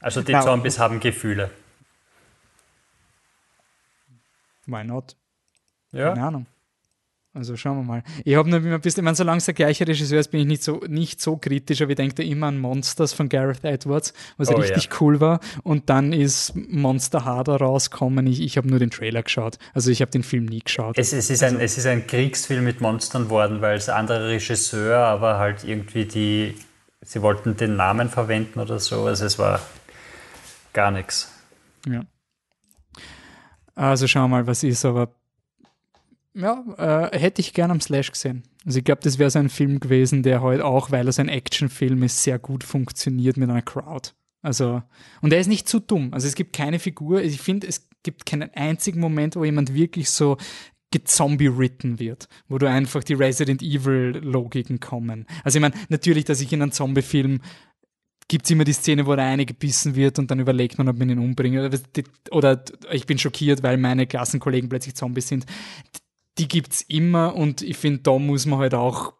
Also die Zombies haben Gefühle. Why not? Ja. Keine Ahnung. Also schauen wir mal. Ich habe nur immer ein bisschen, ich meine, solange es der gleiche Regisseur ist, bin ich nicht so, nicht so kritisch, aber ich denke immer an Monsters von Gareth Edwards, was oh, richtig ja. cool war. Und dann ist Monster Harder rausgekommen. Ich, ich habe nur den Trailer geschaut. Also ich habe den Film nie geschaut. Es, es, ist ein, also, es ist ein Kriegsfilm mit Monstern worden, weil es anderer Regisseur, aber halt irgendwie die, sie wollten den Namen verwenden oder so. Also es war gar nichts. Ja. Also schauen wir mal, was ist, aber ja, äh, hätte ich gern am Slash gesehen. Also ich glaube, das wäre so ein Film gewesen, der halt auch, weil er so ein Actionfilm ist, sehr gut funktioniert mit einer Crowd. Also, und er ist nicht zu dumm. Also es gibt keine Figur, ich finde, es gibt keinen einzigen Moment, wo jemand wirklich so gezombie-written wird, wo du einfach die Resident Evil-Logiken kommen. Also ich meine, natürlich, dass ich in einem Zombie-Film gibt es immer die Szene, wo der eine gebissen wird und dann überlegt man, ob man ihn umbringt. Oder ich bin schockiert, weil meine Klassenkollegen plötzlich Zombies sind. Die gibt es immer und ich finde, da muss man halt auch,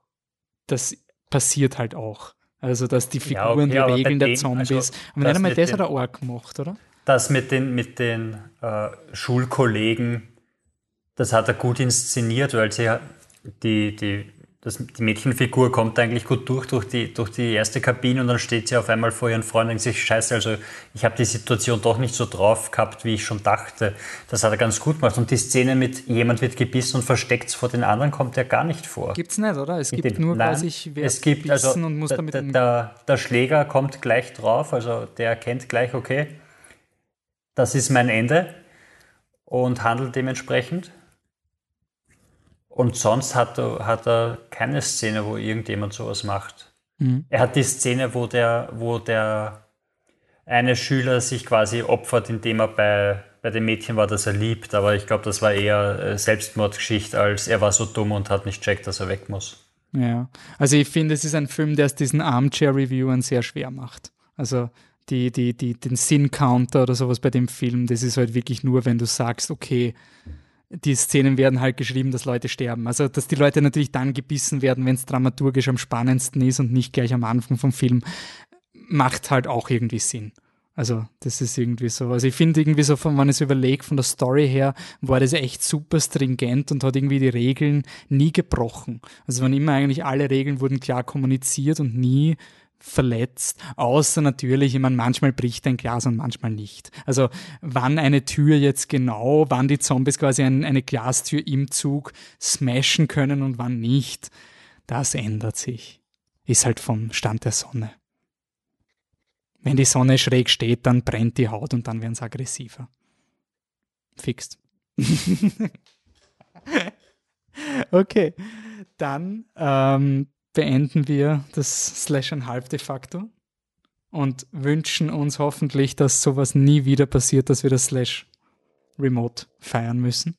das passiert halt auch. Also, dass die Figuren ja, okay, die Regeln der Zombies. Also, aber nicht einmal das hat er auch gemacht, oder? Das mit den, mit den äh, Schulkollegen, das hat er gut inszeniert, weil sie die, die das, die Mädchenfigur kommt eigentlich gut durch, durch die, durch die erste Kabine und dann steht sie auf einmal vor ihren Freunden und denkt sich, scheiße, also ich habe die Situation doch nicht so drauf gehabt, wie ich schon dachte. Das hat er ganz gut gemacht. Und die Szene mit jemand wird gebissen und versteckt es vor den anderen kommt ja gar nicht vor. Gibt's nicht, oder? Es gibt nur nein, quasi, wer es gibt also, und muss damit der, der, der Schläger kommt gleich drauf, also der erkennt gleich, okay, das ist mein Ende und handelt dementsprechend. Und sonst hat er, hat er keine Szene, wo irgendjemand sowas macht. Mhm. Er hat die Szene, wo der, wo der eine Schüler sich quasi opfert, indem er bei, bei dem Mädchen war, das er liebt. Aber ich glaube, das war eher äh, Selbstmordgeschichte, als er war so dumm und hat nicht checkt, dass er weg muss. Ja, also ich finde, es ist ein Film, der es diesen Armchair-Reviewern sehr schwer macht. Also die, die, die, den Sinn-Counter oder sowas bei dem Film, das ist halt wirklich nur, wenn du sagst, okay, die Szenen werden halt geschrieben, dass Leute sterben. Also, dass die Leute natürlich dann gebissen werden, wenn es dramaturgisch am spannendsten ist und nicht gleich am Anfang vom Film, macht halt auch irgendwie Sinn. Also, das ist irgendwie so. Also, ich finde irgendwie so, wenn man es überlegt, von der Story her, war das echt super stringent und hat irgendwie die Regeln nie gebrochen. Also, wann immer eigentlich alle Regeln wurden klar kommuniziert und nie verletzt, außer natürlich, ich meine, manchmal bricht ein Glas und manchmal nicht. Also wann eine Tür jetzt genau, wann die Zombies quasi ein, eine Glastür im Zug smashen können und wann nicht, das ändert sich. Ist halt vom Stand der Sonne. Wenn die Sonne schräg steht, dann brennt die Haut und dann werden sie aggressiver. Fixt. okay, dann ähm, beenden wir das Slash and Half de facto und wünschen uns hoffentlich, dass sowas nie wieder passiert, dass wir das Slash remote feiern müssen,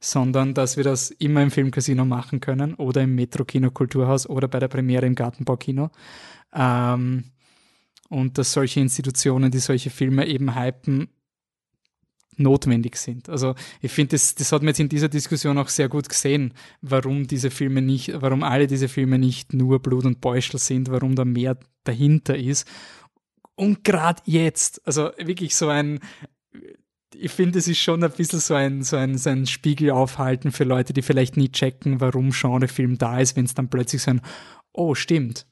sondern dass wir das immer im Filmcasino machen können oder im Metro-Kino Kulturhaus oder bei der Premiere im Gartenbaukino. Ähm, und dass solche Institutionen, die solche Filme eben hypen, notwendig sind. Also ich finde, das, das hat man jetzt in dieser Diskussion auch sehr gut gesehen, warum diese Filme nicht, warum alle diese Filme nicht nur Blut und Beuschel sind, warum da mehr dahinter ist. Und gerade jetzt, also wirklich so ein, ich finde, es ist schon ein bisschen so ein, so ein, so ein Spiegel aufhalten für Leute, die vielleicht nie checken, warum Genrefilm da ist, wenn es dann plötzlich so ein, oh, stimmt,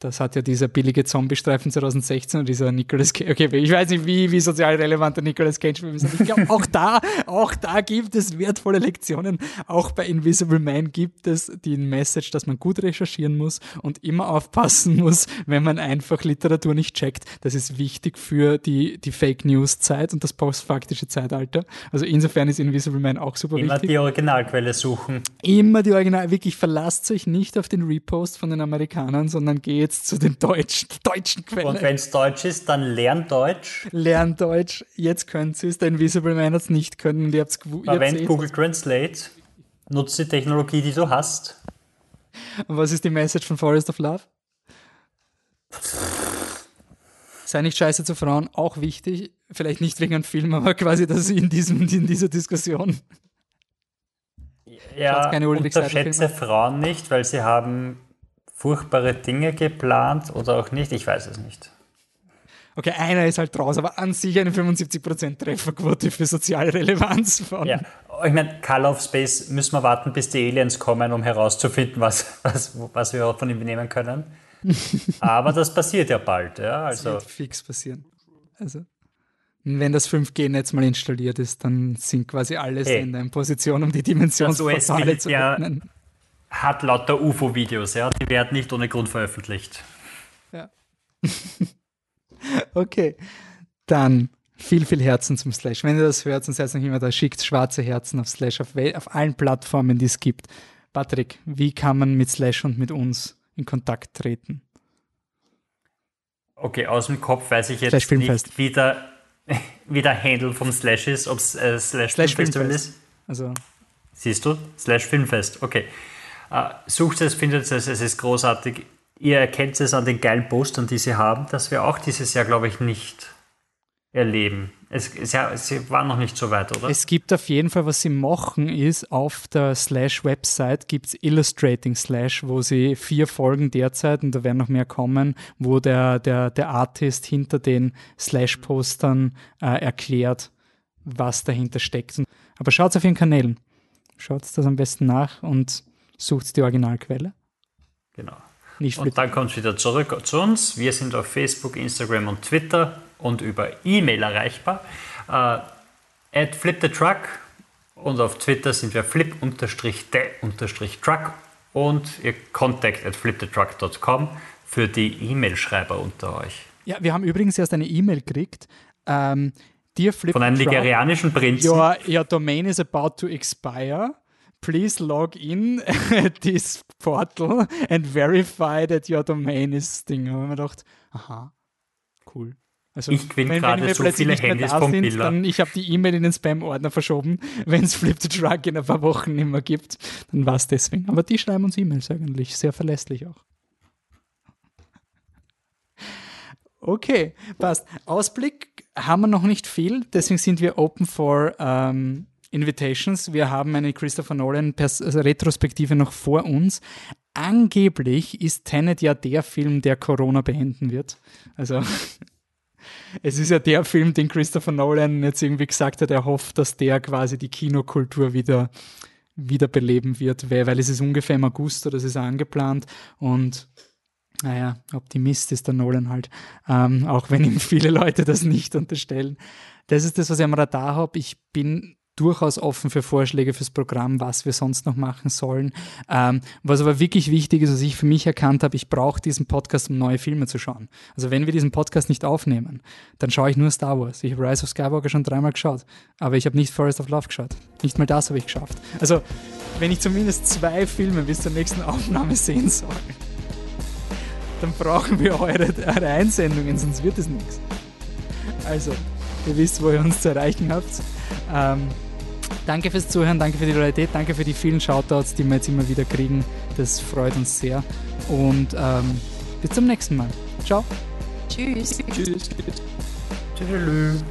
das hat ja dieser billige Zombie-Streifen 2016 und dieser Nicolas Cage. Okay, ich weiß nicht, wie, wie sozial relevant der Nicolas Cage-Film ist. Ich glaube, auch da, auch da gibt es wertvolle Lektionen. Auch bei Invisible Man gibt es die Message, dass man gut recherchieren muss und immer aufpassen muss, wenn man einfach Literatur nicht checkt. Das ist wichtig für die, die Fake News-Zeit und das postfaktische Zeitalter. Also insofern ist Invisible Man auch super immer wichtig. Immer die Originalquelle suchen. Immer die Original. Wirklich, verlasst euch nicht auf den Repost von den Amerikanern, sondern geht jetzt zu den deutschen, deutschen Quellen. Und wenn es Deutsch ist, dann lernt Deutsch. Lernt Deutsch. Jetzt könnt ihr es. Der Invisible Man hat es nicht können und ihr habt es Verwend Google Translate. Nutzt die Technologie, die du hast. Und was ist die Message von Forest of Love? Sei nicht scheiße zu Frauen, auch wichtig. Vielleicht nicht wegen einem Film, aber quasi das in, diesem, in dieser Diskussion. Ja, unterschätze Frauen nicht, weil sie haben furchtbare Dinge geplant oder auch nicht? Ich weiß es nicht. Okay, einer ist halt draus, aber an sich eine 75% Trefferquote für soziale Relevanz von. Ja, ich meine, Call of Space müssen wir warten, bis die Aliens kommen, um herauszufinden, was, was, was wir von ihm nehmen können. aber das passiert ja bald, ja. Also. Das wird fix passieren. Also. Wenn das 5G-Netz mal installiert ist, dann sind quasi alle hey. in einer Position, um die Dimensionsportale zu öffnen. Ja hat lauter UFO-Videos, ja. Die werden nicht ohne Grund veröffentlicht. Ja. okay. Dann viel, viel Herzen zum Slash. Wenn ihr das hört und seid noch immer da, schickt schwarze Herzen auf Slash auf, auf allen Plattformen, die es gibt. Patrick, wie kann man mit Slash und mit uns in Kontakt treten? Okay, aus dem Kopf weiß ich jetzt nicht, wie der, wie der Handle vom Slash ist, ob es äh, Slash, Slash Filmfestival Filmfest. ist. Also. Siehst du? Slash Filmfest, okay. Uh, sucht es, findet es, es ist großartig. Ihr erkennt es an den geilen Postern, die sie haben, dass wir auch dieses Jahr, glaube ich, nicht erleben. Es, es, sie waren noch nicht so weit, oder? Es gibt auf jeden Fall, was sie machen, ist auf der Slash-Website gibt es Illustrating Slash, wo sie vier Folgen derzeit, und da werden noch mehr kommen, wo der, der, der Artist hinter den Slash-Postern äh, erklärt, was dahinter steckt. Aber schaut auf ihren Kanälen. Schaut das am besten nach und sucht die Originalquelle. Genau. Nicht und dann kommt es wieder zurück zu uns. Wir sind auf Facebook, Instagram und Twitter und über E-Mail erreichbar. Äh, at flip the truck und auf Twitter sind wir flip-the-truck und ihr contact at flipthetruck.com für die E-Mail-Schreiber unter euch. Ja, wir haben übrigens erst eine E-Mail gekriegt. Ähm, Flip Von einem nigerianischen Prinzen. Your, your domain is about to expire. Please log in this portal and verify that your domain is Ding. Da haben wir gedacht, aha, cool. Also, ich bin gerade so viele Handys vom sind, dann Ich habe die E-Mail in den Spam-Ordner verschoben. Wenn es Flip the Truck in ein paar Wochen nicht mehr gibt, dann war es deswegen. Aber die schreiben uns E-Mails eigentlich, sehr verlässlich auch. Okay, passt. Ausblick haben wir noch nicht viel, deswegen sind wir open for ähm, Invitations. Wir haben eine Christopher Nolan also Retrospektive noch vor uns. Angeblich ist Tenet ja der Film, der Corona beenden wird. Also es ist ja der Film, den Christopher Nolan jetzt irgendwie gesagt hat, er hofft, dass der quasi die Kinokultur wieder wiederbeleben wird, weil es ist ungefähr im August oder es ist angeplant und naja, Optimist ist der Nolan halt, ähm, auch wenn ihm viele Leute das nicht unterstellen. Das ist das, was ich am Radar habe. Ich bin durchaus offen für Vorschläge fürs Programm, was wir sonst noch machen sollen. Ähm, was aber wirklich wichtig ist, was ich für mich erkannt habe, ich brauche diesen Podcast, um neue Filme zu schauen. Also wenn wir diesen Podcast nicht aufnehmen, dann schaue ich nur Star Wars. Ich habe Rise of Skywalker schon dreimal geschaut, aber ich habe nicht Forest of Love geschaut. Nicht mal das habe ich geschafft. Also wenn ich zumindest zwei Filme bis zur nächsten Aufnahme sehen soll, dann brauchen wir eure, eure Einsendungen, sonst wird es nichts. Also, ihr wisst, wo ihr uns zu erreichen habt. Ähm, Danke fürs Zuhören, danke für die Loyalität, danke für die vielen Shoutouts, die wir jetzt immer wieder kriegen. Das freut uns sehr. Und ähm, bis zum nächsten Mal. Ciao. Tschüss. Tschüss. Tschüss.